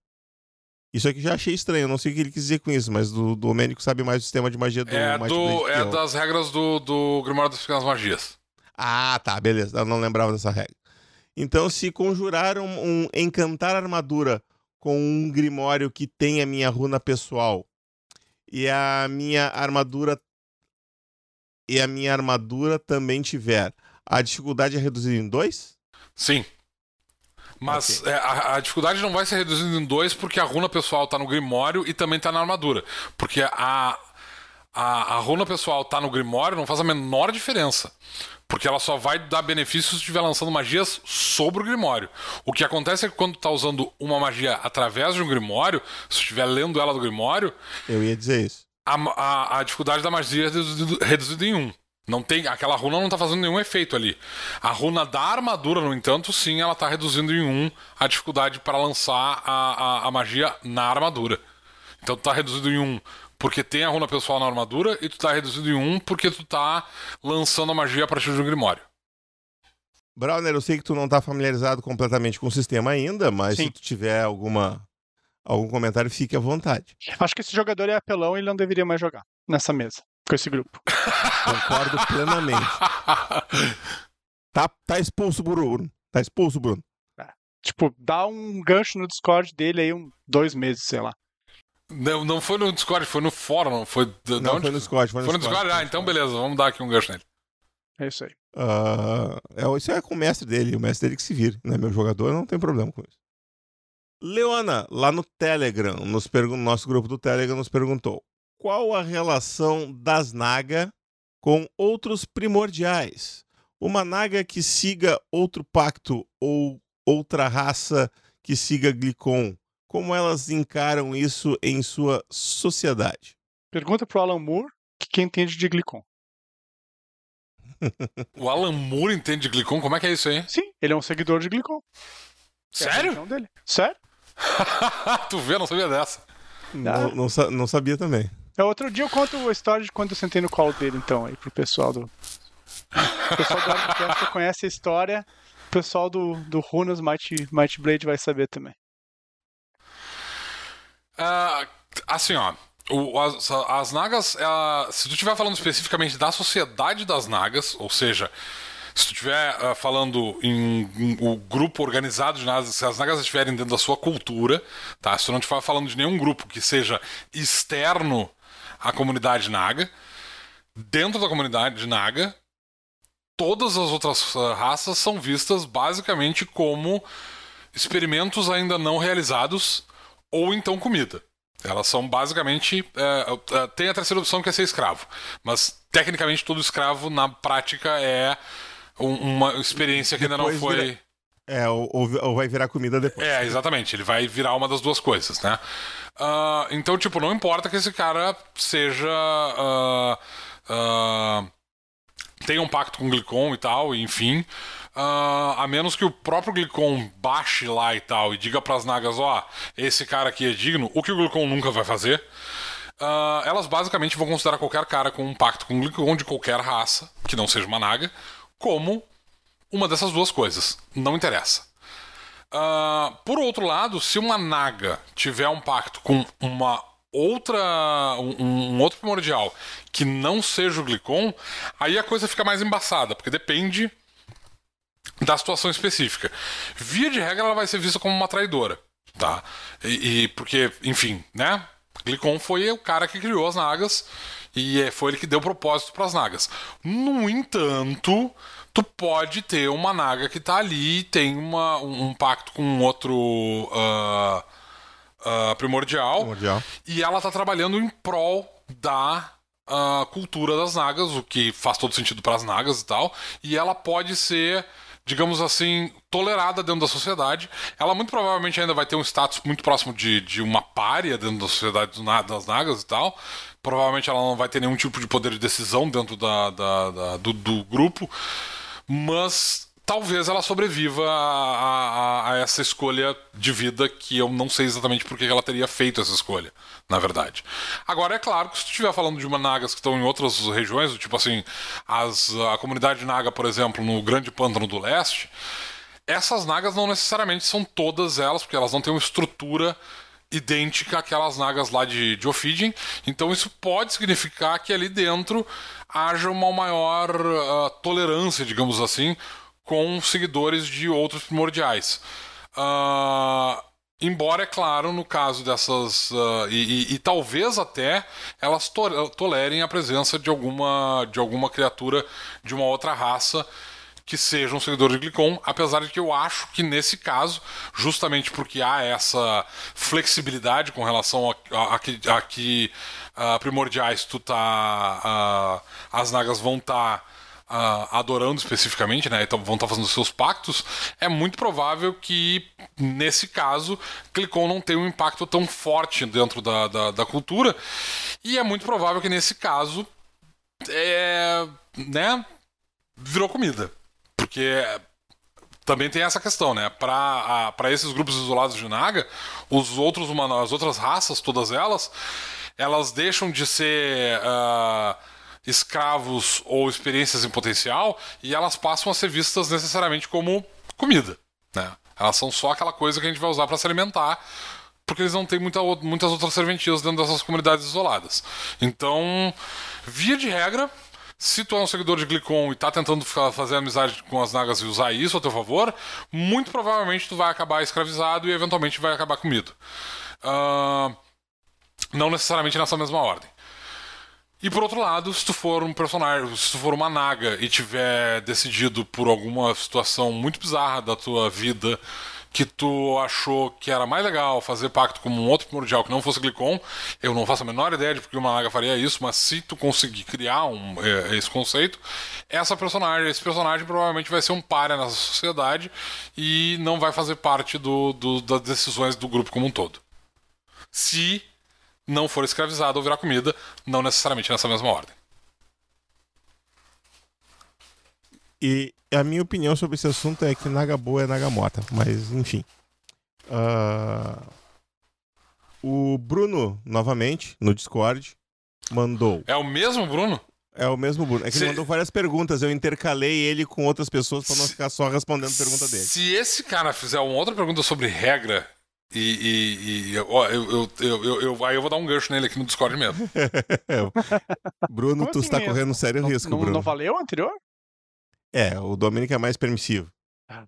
Isso aqui já achei estranho, eu não sei o que ele quis dizer com isso, mas o Domênico sabe mais do sistema de magia do É, do, é das regras do, do Grimório das Pequenas Magias. Ah, tá, beleza. Eu não lembrava dessa regra. Então, se conjurar um, um encantar armadura com um grimório que tem a minha runa pessoal e a minha armadura e a minha armadura também tiver, a dificuldade é reduzida em dois? Sim. Mas okay. é, a, a, dificuldade não vai ser reduzida em dois porque a runa pessoal tá no Grimório e também tá na armadura. Porque a, a, a runa pessoal tá no Grimório não faz a menor diferença. Porque ela só vai dar benefícios se estiver lançando magias sobre o Grimório. O que acontece é que quando tá usando uma magia através de um Grimório, se estiver lendo ela do Grimório. Eu ia dizer isso. A, a, a dificuldade da magia é reduzida em um. Não tem, aquela runa não tá fazendo nenhum efeito ali. A runa da armadura, no entanto, sim, ela tá reduzindo em um a dificuldade para lançar a, a, a, magia na armadura. Então tá reduzido em um porque tem a runa pessoal na armadura e tu tá reduzido em um porque tu tá lançando a magia a partir de um grimório. Browner, eu sei que tu não tá familiarizado completamente com o sistema ainda, mas Sim. se tu tiver alguma algum comentário, fique à vontade. Acho que esse jogador é apelão e ele não deveria mais jogar nessa mesa, com esse grupo. Concordo plenamente. tá, tá expulso, Bruno. Tá expulso, Bruno. É. Tipo, dá um gancho no Discord dele aí, um, dois meses, sei lá. Não, não foi no Discord, foi no fórum. Foi, não, não foi no Discord. Foi no, foi no Discord? Ah, então beleza, vamos dar aqui um gancho nele. É isso aí. Uh, é, isso é com o mestre dele, o mestre dele que se vira. Né? Meu jogador não tem problema com isso. Leona, lá no Telegram, nos nosso grupo do Telegram, nos perguntou qual a relação das Naga com outros primordiais? Uma Naga que siga outro pacto ou outra raça que siga Glicon como elas encaram isso em sua sociedade? Pergunta pro Alan Moore, que quem entende de Glicon. o Alan Moore entende de Glicon? Como é que é isso aí? Sim, ele é um seguidor de Glicon. Sério? É dele. Sério? tu vê, eu não sabia dessa. Não, não, não, sabia também. É, outro dia eu conto a história de quando eu sentei no colo dele, então, aí pro pessoal do. O pessoal do Armcast conhece a história, o pessoal do, do Runas Might, Might Blade vai saber também. Uh, assim, ó. O, as, as, nagas, uh, se tu estiver falando especificamente da sociedade das nagas, ou seja, Se tu estiver uh, falando em, em, o grupo organizado de nagas, se as nagas estiverem dentro da sua cultura, tá? Se tu não estiver falando de nenhum grupo que seja externo à comunidade naga, dentro da comunidade naga, todas as outras uh, raças são vistas basicamente como experimentos ainda não realizados ou então comida. Elas são basicamente. É, é, tem a terceira opção que é ser escravo. Mas, tecnicamente, todo escravo, na prática, é um, uma experiência que ainda não foi. Vira... É, ou, ou, vai virar comida depois. É, exatamente. Ele vai virar uma das duas coisas, né? Uh, então, tipo, não importa que esse cara seja. Uh, uh, tenha um pacto com o Glicon e tal, enfim. Uh, a menos que o próprio Glicon baixe lá e tal e diga para as nagas: ó, oh, esse cara aqui é digno, o que o Glicon nunca vai fazer. Uh, elas basicamente vão considerar qualquer cara com um pacto com o Glicon de qualquer raça, que não seja uma naga, como uma dessas duas coisas. Não interessa. Uh, por outro lado, se uma naga tiver um pacto com uma outra um, um, outro primordial que não seja o Glicon, aí a coisa fica mais embaçada, porque depende da situação específica. Via de regra, ela vai ser vista como uma traidora, tá? E, e porque, enfim, né? Glicon foi o cara que criou as nagas e é, foi ele que deu propósito para as nagas. No entanto, tu pode ter uma naga que tá ali, tem uma, um, um pacto com um outro uh, uh, primordial, primordial, e ela tá trabalhando em prol da uh, cultura das nagas, o que faz todo sentido para as nagas e tal, e ela pode ser digamos assim, tolerada dentro da sociedade. Ela muito provavelmente ainda vai ter um status muito próximo de, de uma párea dentro da sociedade das Nagas e tal. Provavelmente ela não vai ter nenhum tipo de poder de decisão dentro da, da, da do, do grupo. Mas talvez ela sobreviva a, a, a, essa escolha de vida que eu não sei exatamente por que ela teria feito essa escolha, na verdade. Agora, é claro que se tu estiver falando de uma Nagas que estão em outras regiões, tipo assim, as, a comunidade Naga, por exemplo, no Grande Pântano do Leste, essas Nagas não necessariamente são todas elas, porque elas não têm uma estrutura idêntica àquelas nagas lá de, de Ophidian. Então isso pode significar que ali dentro haja uma maior uh, tolerância, digamos assim, com seguidores de outros primordiais. Uh, embora, é claro, no caso dessas. Uh, e, e, e, talvez até elas to tolerem a presença de alguma, de alguma criatura de uma outra raça que seja um seguidor de Glicon, apesar de que eu acho que nesse caso, justamente porque há essa flexibilidade com relação a, a, a, a que uh, primordiais tu tá. as nagas vão estar. Tá uh, adorando especificamente, né? Então vão estar fazendo seus pactos, é muito provável que, nesse caso, Clicon não tenha um impacto tão forte dentro da, da, da cultura. E é muito provável que, nesse caso, é, né? Virou comida. Porque também tem essa questão, né? Para esses grupos isolados de Naga, os outros as outras raças, todas elas, elas deixam de ser. Uh, escravos ou experiências em potencial e elas passam a ser vistas necessariamente como comida. Né? Elas são só aquela coisa que a gente vai usar para se alimentar, porque eles não têm muita, muitas outras serventias dentro dessas comunidades isoladas. Então, via de regra, se tu é um seguidor de Glicon e tá tentando fazer amizade com as nagas e usar isso a teu favor, muito provavelmente tu vai acabar escravizado e eventualmente vai acabar comido. Uh, não necessariamente nessa mesma ordem. E por outro lado, se tu for um personagem, se tu for uma naga e tiver decidido por alguma situação muito bizarra da tua vida que tu achou que era mais legal fazer pacto com um outro primordial que não fosse Glicon, eu não faço a menor ideia de porque uma naga faria isso, mas se tu conseguir criar um, é, esse conceito, essa personagem, esse personagem provavelmente vai ser um párea nessa sociedade e não vai fazer parte do, do, das decisões do grupo como um todo. Se não for escravizado ou virar comida, não necessariamente nessa mesma ordem. E a minha opinião sobre esse assunto é que Nagaboa é Nagamota, mas enfim. Uh... O Bruno, novamente, no Discord, mandou. É o mesmo Bruno? É o mesmo Bruno. É que se... ele mandou várias perguntas. Eu intercalei ele com outras pessoas para não se... ficar só respondendo a pergunta dele. Se esse cara fizer uma outra pergunta sobre regra e, e, e ó, eu, eu, eu, eu, aí eu vou dar um gancho nele aqui no Discord mesmo. Bruno, Como tu assim está mesmo? correndo sério não, risco, não, Bruno. Não valeu o anterior? É, o Domênico é mais permissivo. Ah.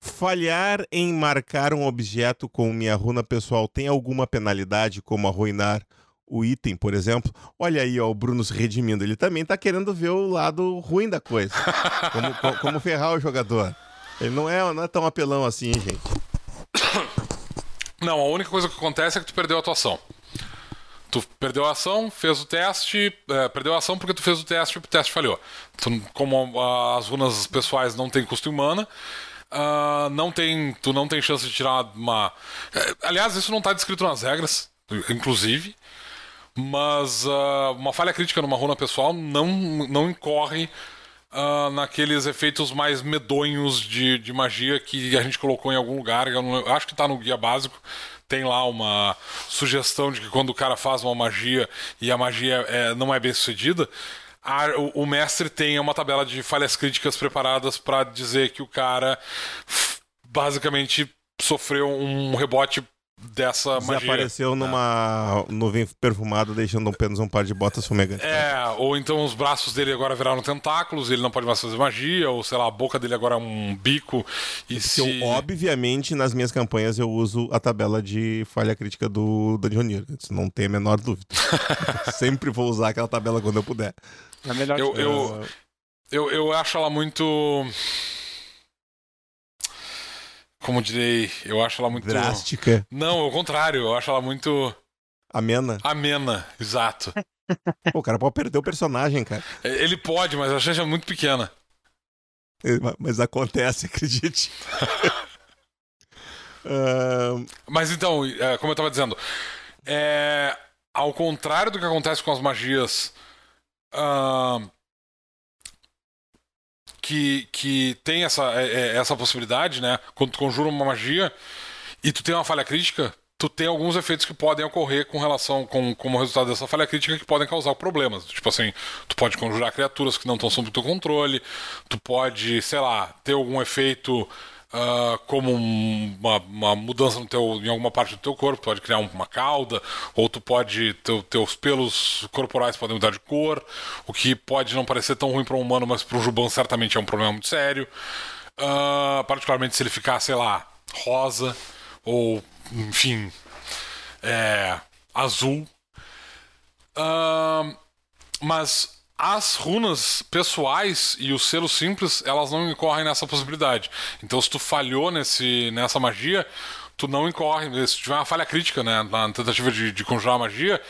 Falhar em marcar um objeto com minha runa pessoal tem alguma penalidade, como arruinar o item, por exemplo? Olha aí, ó, o Bruno se redimindo. Ele também tá querendo ver o lado ruim da coisa. Como, co- como ferrar o jogador. Ele não é, não é tão apelão assim, hein, gente. Não, a única coisa que acontece é que tu perdeu a tua ação. Tu perdeu a ação, fez o teste, é, perdeu a ação porque tu fez o teste e o teste falhou. Tu, como ah, as runas pessoais não têm custo em mana, ah, não tem, tu não tem chance de tirar uma. é, aliás, isso não está descrito nas regras, inclusive. Mas ah, uma falha crítica numa runa pessoal não, não incorre ah, naqueles efeitos mais medonhos de, de magia que a gente colocou em algum lugar. Eu, não- eu acho que tá no guia básico. Tem lá uma sugestão de que quando o cara faz uma magia e a magia é, não é bem sucedida, a- o, o mestre tem uma tabela de falhas críticas preparadas para dizer que o cara basicamente sofreu um rebote dessa magia. Desapareceu numa nuvem perfumada, deixando apenas um par de botas fumegantes. É, ou então os braços dele agora viraram tentáculos, ele não pode mais fazer magia, ou sei lá, a boca dele agora é um bico. E Que se. eu, obviamente, nas minhas campanhas eu uso a tabela de falha crítica do Dungeoneer. Isso não tem a menor dúvida. Sempre vou usar aquela tabela quando eu puder. É melhor Eu, que- eu, eu, eu acho ela muito. Como direi, eu acho ela muito. Drástica, Não, ao contrário, eu acho ela muito amena. amena, exato. Pô, o cara pode perder o personagem, cara. Ele pode, mas a chance é muito pequena. É, ma- Mas acontece, acredite. Ahn, Mas então, é, como eu tava dizendo, é, ao contrário do que acontece com as magias ahn, que, que tem essa, é, é, essa possibilidade, né? Quando tu conjura uma magia e tu tem uma falha crítica, tu tem alguns efeitos que podem ocorrer com relação com como resultado dessa falha crítica que podem causar problemas. Tipo assim, tu pode conjurar criaturas que não estão sob teu controle, tu pode, sei lá, ter algum efeito ah, como um- uma, uma mudança no teu, em alguma parte do teu corpo, pode criar um- uma cauda, ou tu pode, teu, teus pelos corporais podem mudar de cor, o que pode não parecer tão ruim para um humano, mas para um Juban certamente é um problema muito sério. Ah, particularmente se ele ficar, sei lá, rosa, ou enfim, é, azul. Ahn, mas as runas pessoais e os selos simples, elas não incorrem nessa possibilidade. Então, se tu falhou nesse, nessa magia, tu não incorre. Se tiver uma falha crítica né, na tentativa de, de conjurar a magia,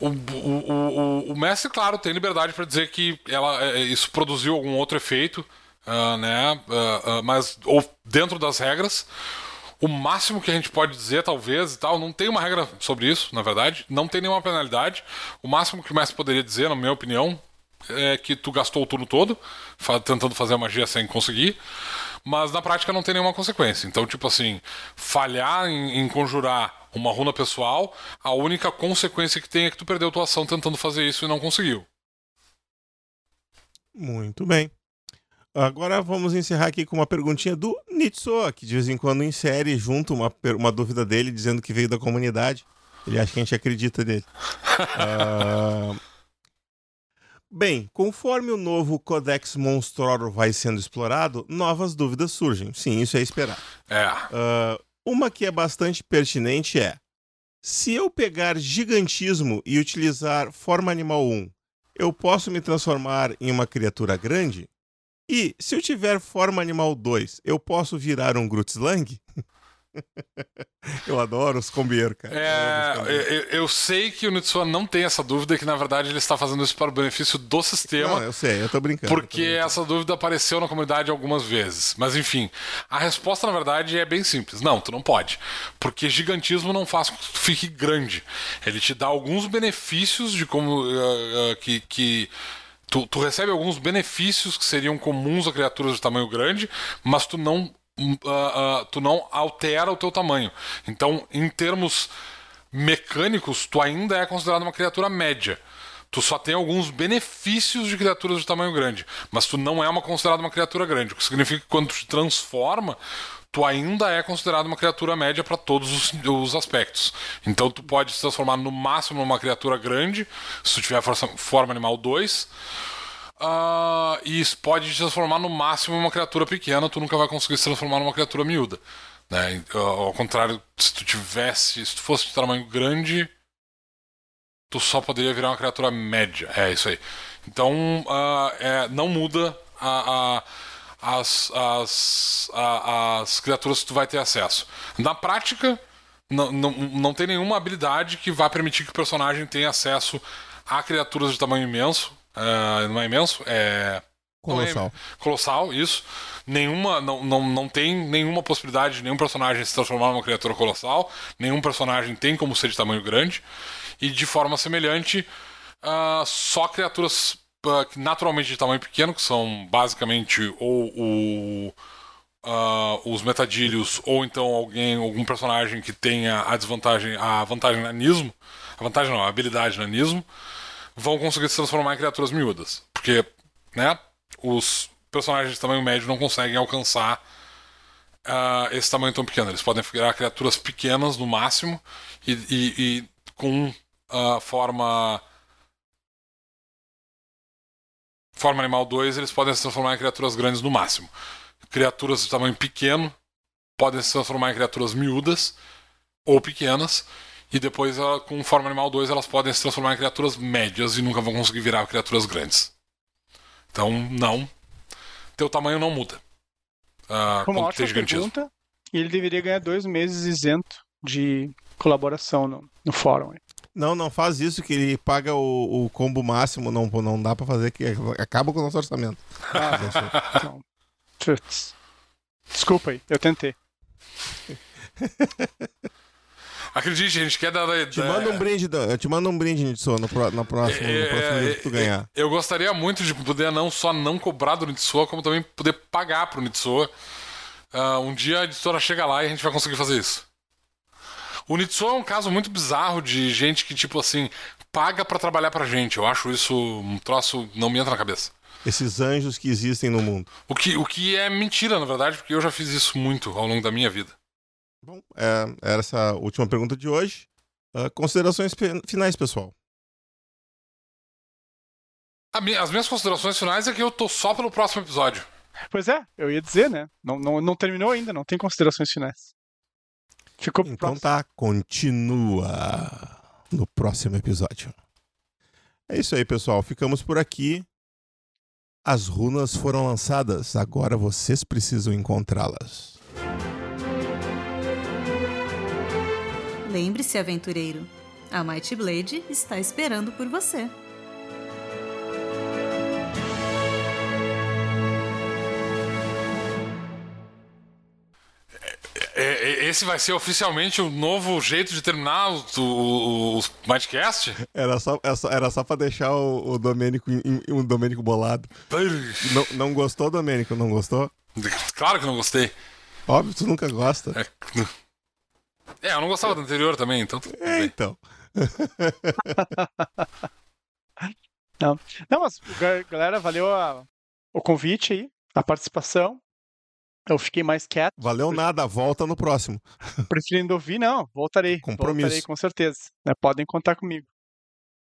o, o, o, o- o mestre, claro, tem liberdade para dizer que ela, é, isso produziu algum outro efeito, ah, né? ah, ah, mas ou dentro das regras. O máximo que a gente pode dizer, talvez, e tal, não tem uma regra sobre isso, na verdade, não tem nenhuma penalidade. O máximo que o mestre poderia dizer, na minha opinião, é que tu gastou o turno todo fa- tentando fazer a magia sem conseguir, mas na prática não tem nenhuma consequência. Então, tipo assim, falhar em, em conjurar uma runa pessoal, a única consequência que tem é que tu perdeu tua ação tentando fazer isso e não conseguiu. muito bem. Agora vamos encerrar aqui com uma perguntinha do Nitsoa, que de vez em quando insere junto uma, uma dúvida dele, dizendo que veio da comunidade. Ele acha que a gente acredita dele. Ah, Bem, conforme o novo Codex Monstroro vai sendo explorado, novas dúvidas surgem. Sim, isso é esperar. É. Ah, uma que é bastante pertinente é: se eu pegar gigantismo e utilizar forma animal 1, eu posso me transformar em uma criatura grande? E se eu tiver forma animal 2, eu posso virar um Grutzlang? eu adoro os combieiros, cara. Eu É, combieiros. eu, eu sei que o Nitsua não tem essa dúvida e que na verdade ele está fazendo isso para o benefício do sistema. Não, eu sei, eu tô brincando. eu tô Porque brincando. essa dúvida apareceu na comunidade algumas vezes. Mas enfim, a resposta na verdade é bem simples. Não, tu não pode. Porque gigantismo não faz com que tu fique grande. Ele te dá alguns benefícios de como. ah, ah, que. que tu, tu recebe alguns benefícios que seriam comuns a criaturas de tamanho grande, mas tu não. Ah, ah, tu não altera o teu tamanho. Então, em termos mecânicos, tu ainda é considerado uma criatura média. Tu só tem alguns benefícios de criaturas de tamanho grande, mas tu não é uma considerada uma criatura grande. O que significa que quando tu te transforma, tu ainda é considerado uma criatura média para todos os, os aspectos. Então tu pode se transformar no máximo numa criatura grande, se tu tiver força- forma animal 2. Uh, e isso pode te transformar no máximo em uma criatura pequena, tu nunca vai conseguir se transformar numa criatura miúda. Né? Ao contrário, se tu tivesse, se tu fosse de tamanho grande, tu só poderia virar uma criatura média. É isso aí. Então, uh, é, não muda a, a, as, as, a, as criaturas que tu vai ter acesso. Na prática, não, não tem nenhuma habilidade que vá permitir que o personagem tenha acesso a criaturas de tamanho imenso. Uh, não é imenso? É. Colossal. É, colossal, isso. Nenhuma, não, não, não tem nenhuma possibilidade de nenhum personagem se transformar numa criatura colossal. Nenhum personagem tem como ser de tamanho grande. E de forma semelhante, uh, só criaturas uh, naturalmente de tamanho pequeno, que são basicamente ou o, uh, os metadilhos, ou então alguém, algum personagem que tenha a desvantagem, a vantagem nanismo, a vantagem não, a habilidade nanismo, vão conseguir se transformar em criaturas miúdas. Porque, né, os personagens de tamanho médio não conseguem alcançar uh, esse tamanho tão pequeno. Eles podem virar criaturas pequenas no máximo e, e, e com uh, forma. Forma animal 2, eles podem se transformar em criaturas grandes no máximo. Criaturas de tamanho pequeno podem se transformar em criaturas miúdas ou pequenas. E depois, com forma animal 2, elas podem se transformar em criaturas médias e nunca vão conseguir virar criaturas grandes. Então, não. Teu tamanho não muda. Uh, Como quando tem pergunta, ele deveria ganhar dois meses isento de colaboração no, no fórum. Não, não faz isso, que ele paga o, o combo máximo, não, não dá pra fazer, que acaba com o nosso orçamento. Ah, então, Desculpa aí, eu tentei. Acredite, a gente quer dar. Te manda um brinde, eu te mando um brinde, Nitsuo, no, pro, no próximo, é, no próximo livro que tu ganhar. Eu gostaria muito de poder não só não cobrar do Nitsuo, como também poder pagar pro Nitsuo. Uh, um dia a editora chega lá e a gente vai conseguir fazer isso. O Nitsuo é um caso muito bizarro de gente que, tipo assim, paga para trabalhar pra gente. Eu acho isso um troço não me entra na cabeça. Esses anjos que existem no mundo. O que, o que é mentira, na verdade, porque eu já fiz isso muito ao longo da minha vida. Bom, é, era essa a última pergunta de hoje. Uh, considerações finais, pessoal. As minhas considerações finais é que eu tô só pelo próximo episódio. Pois é, eu ia dizer, né? Não, não, não terminou ainda, não tem considerações finais. Ficou Então próximo. tá, continua no próximo episódio. É isso aí, pessoal. Ficamos por aqui. As runas foram lançadas, agora vocês precisam encontrá-las. Lembre-se, aventureiro, a Mighty Blade está esperando por você. É, é, esse vai ser oficialmente o novo jeito de terminar os, os, Mindcast? Era só, era só pra deixar o, o Domênico, um Domênico bolado. não, não gostou, Domênico? Não gostou? Claro que não gostei. Óbvio, tu nunca gosta. É, é, eu não gostava do anterior também, então. É, então. não. não, mas galera, valeu a, o convite aí, a participação. Eu fiquei mais quieto. Valeu nada, volta no próximo. Preferindo ouvir, não, voltarei. Compromisso. Voltarei com certeza. Né, podem contar comigo.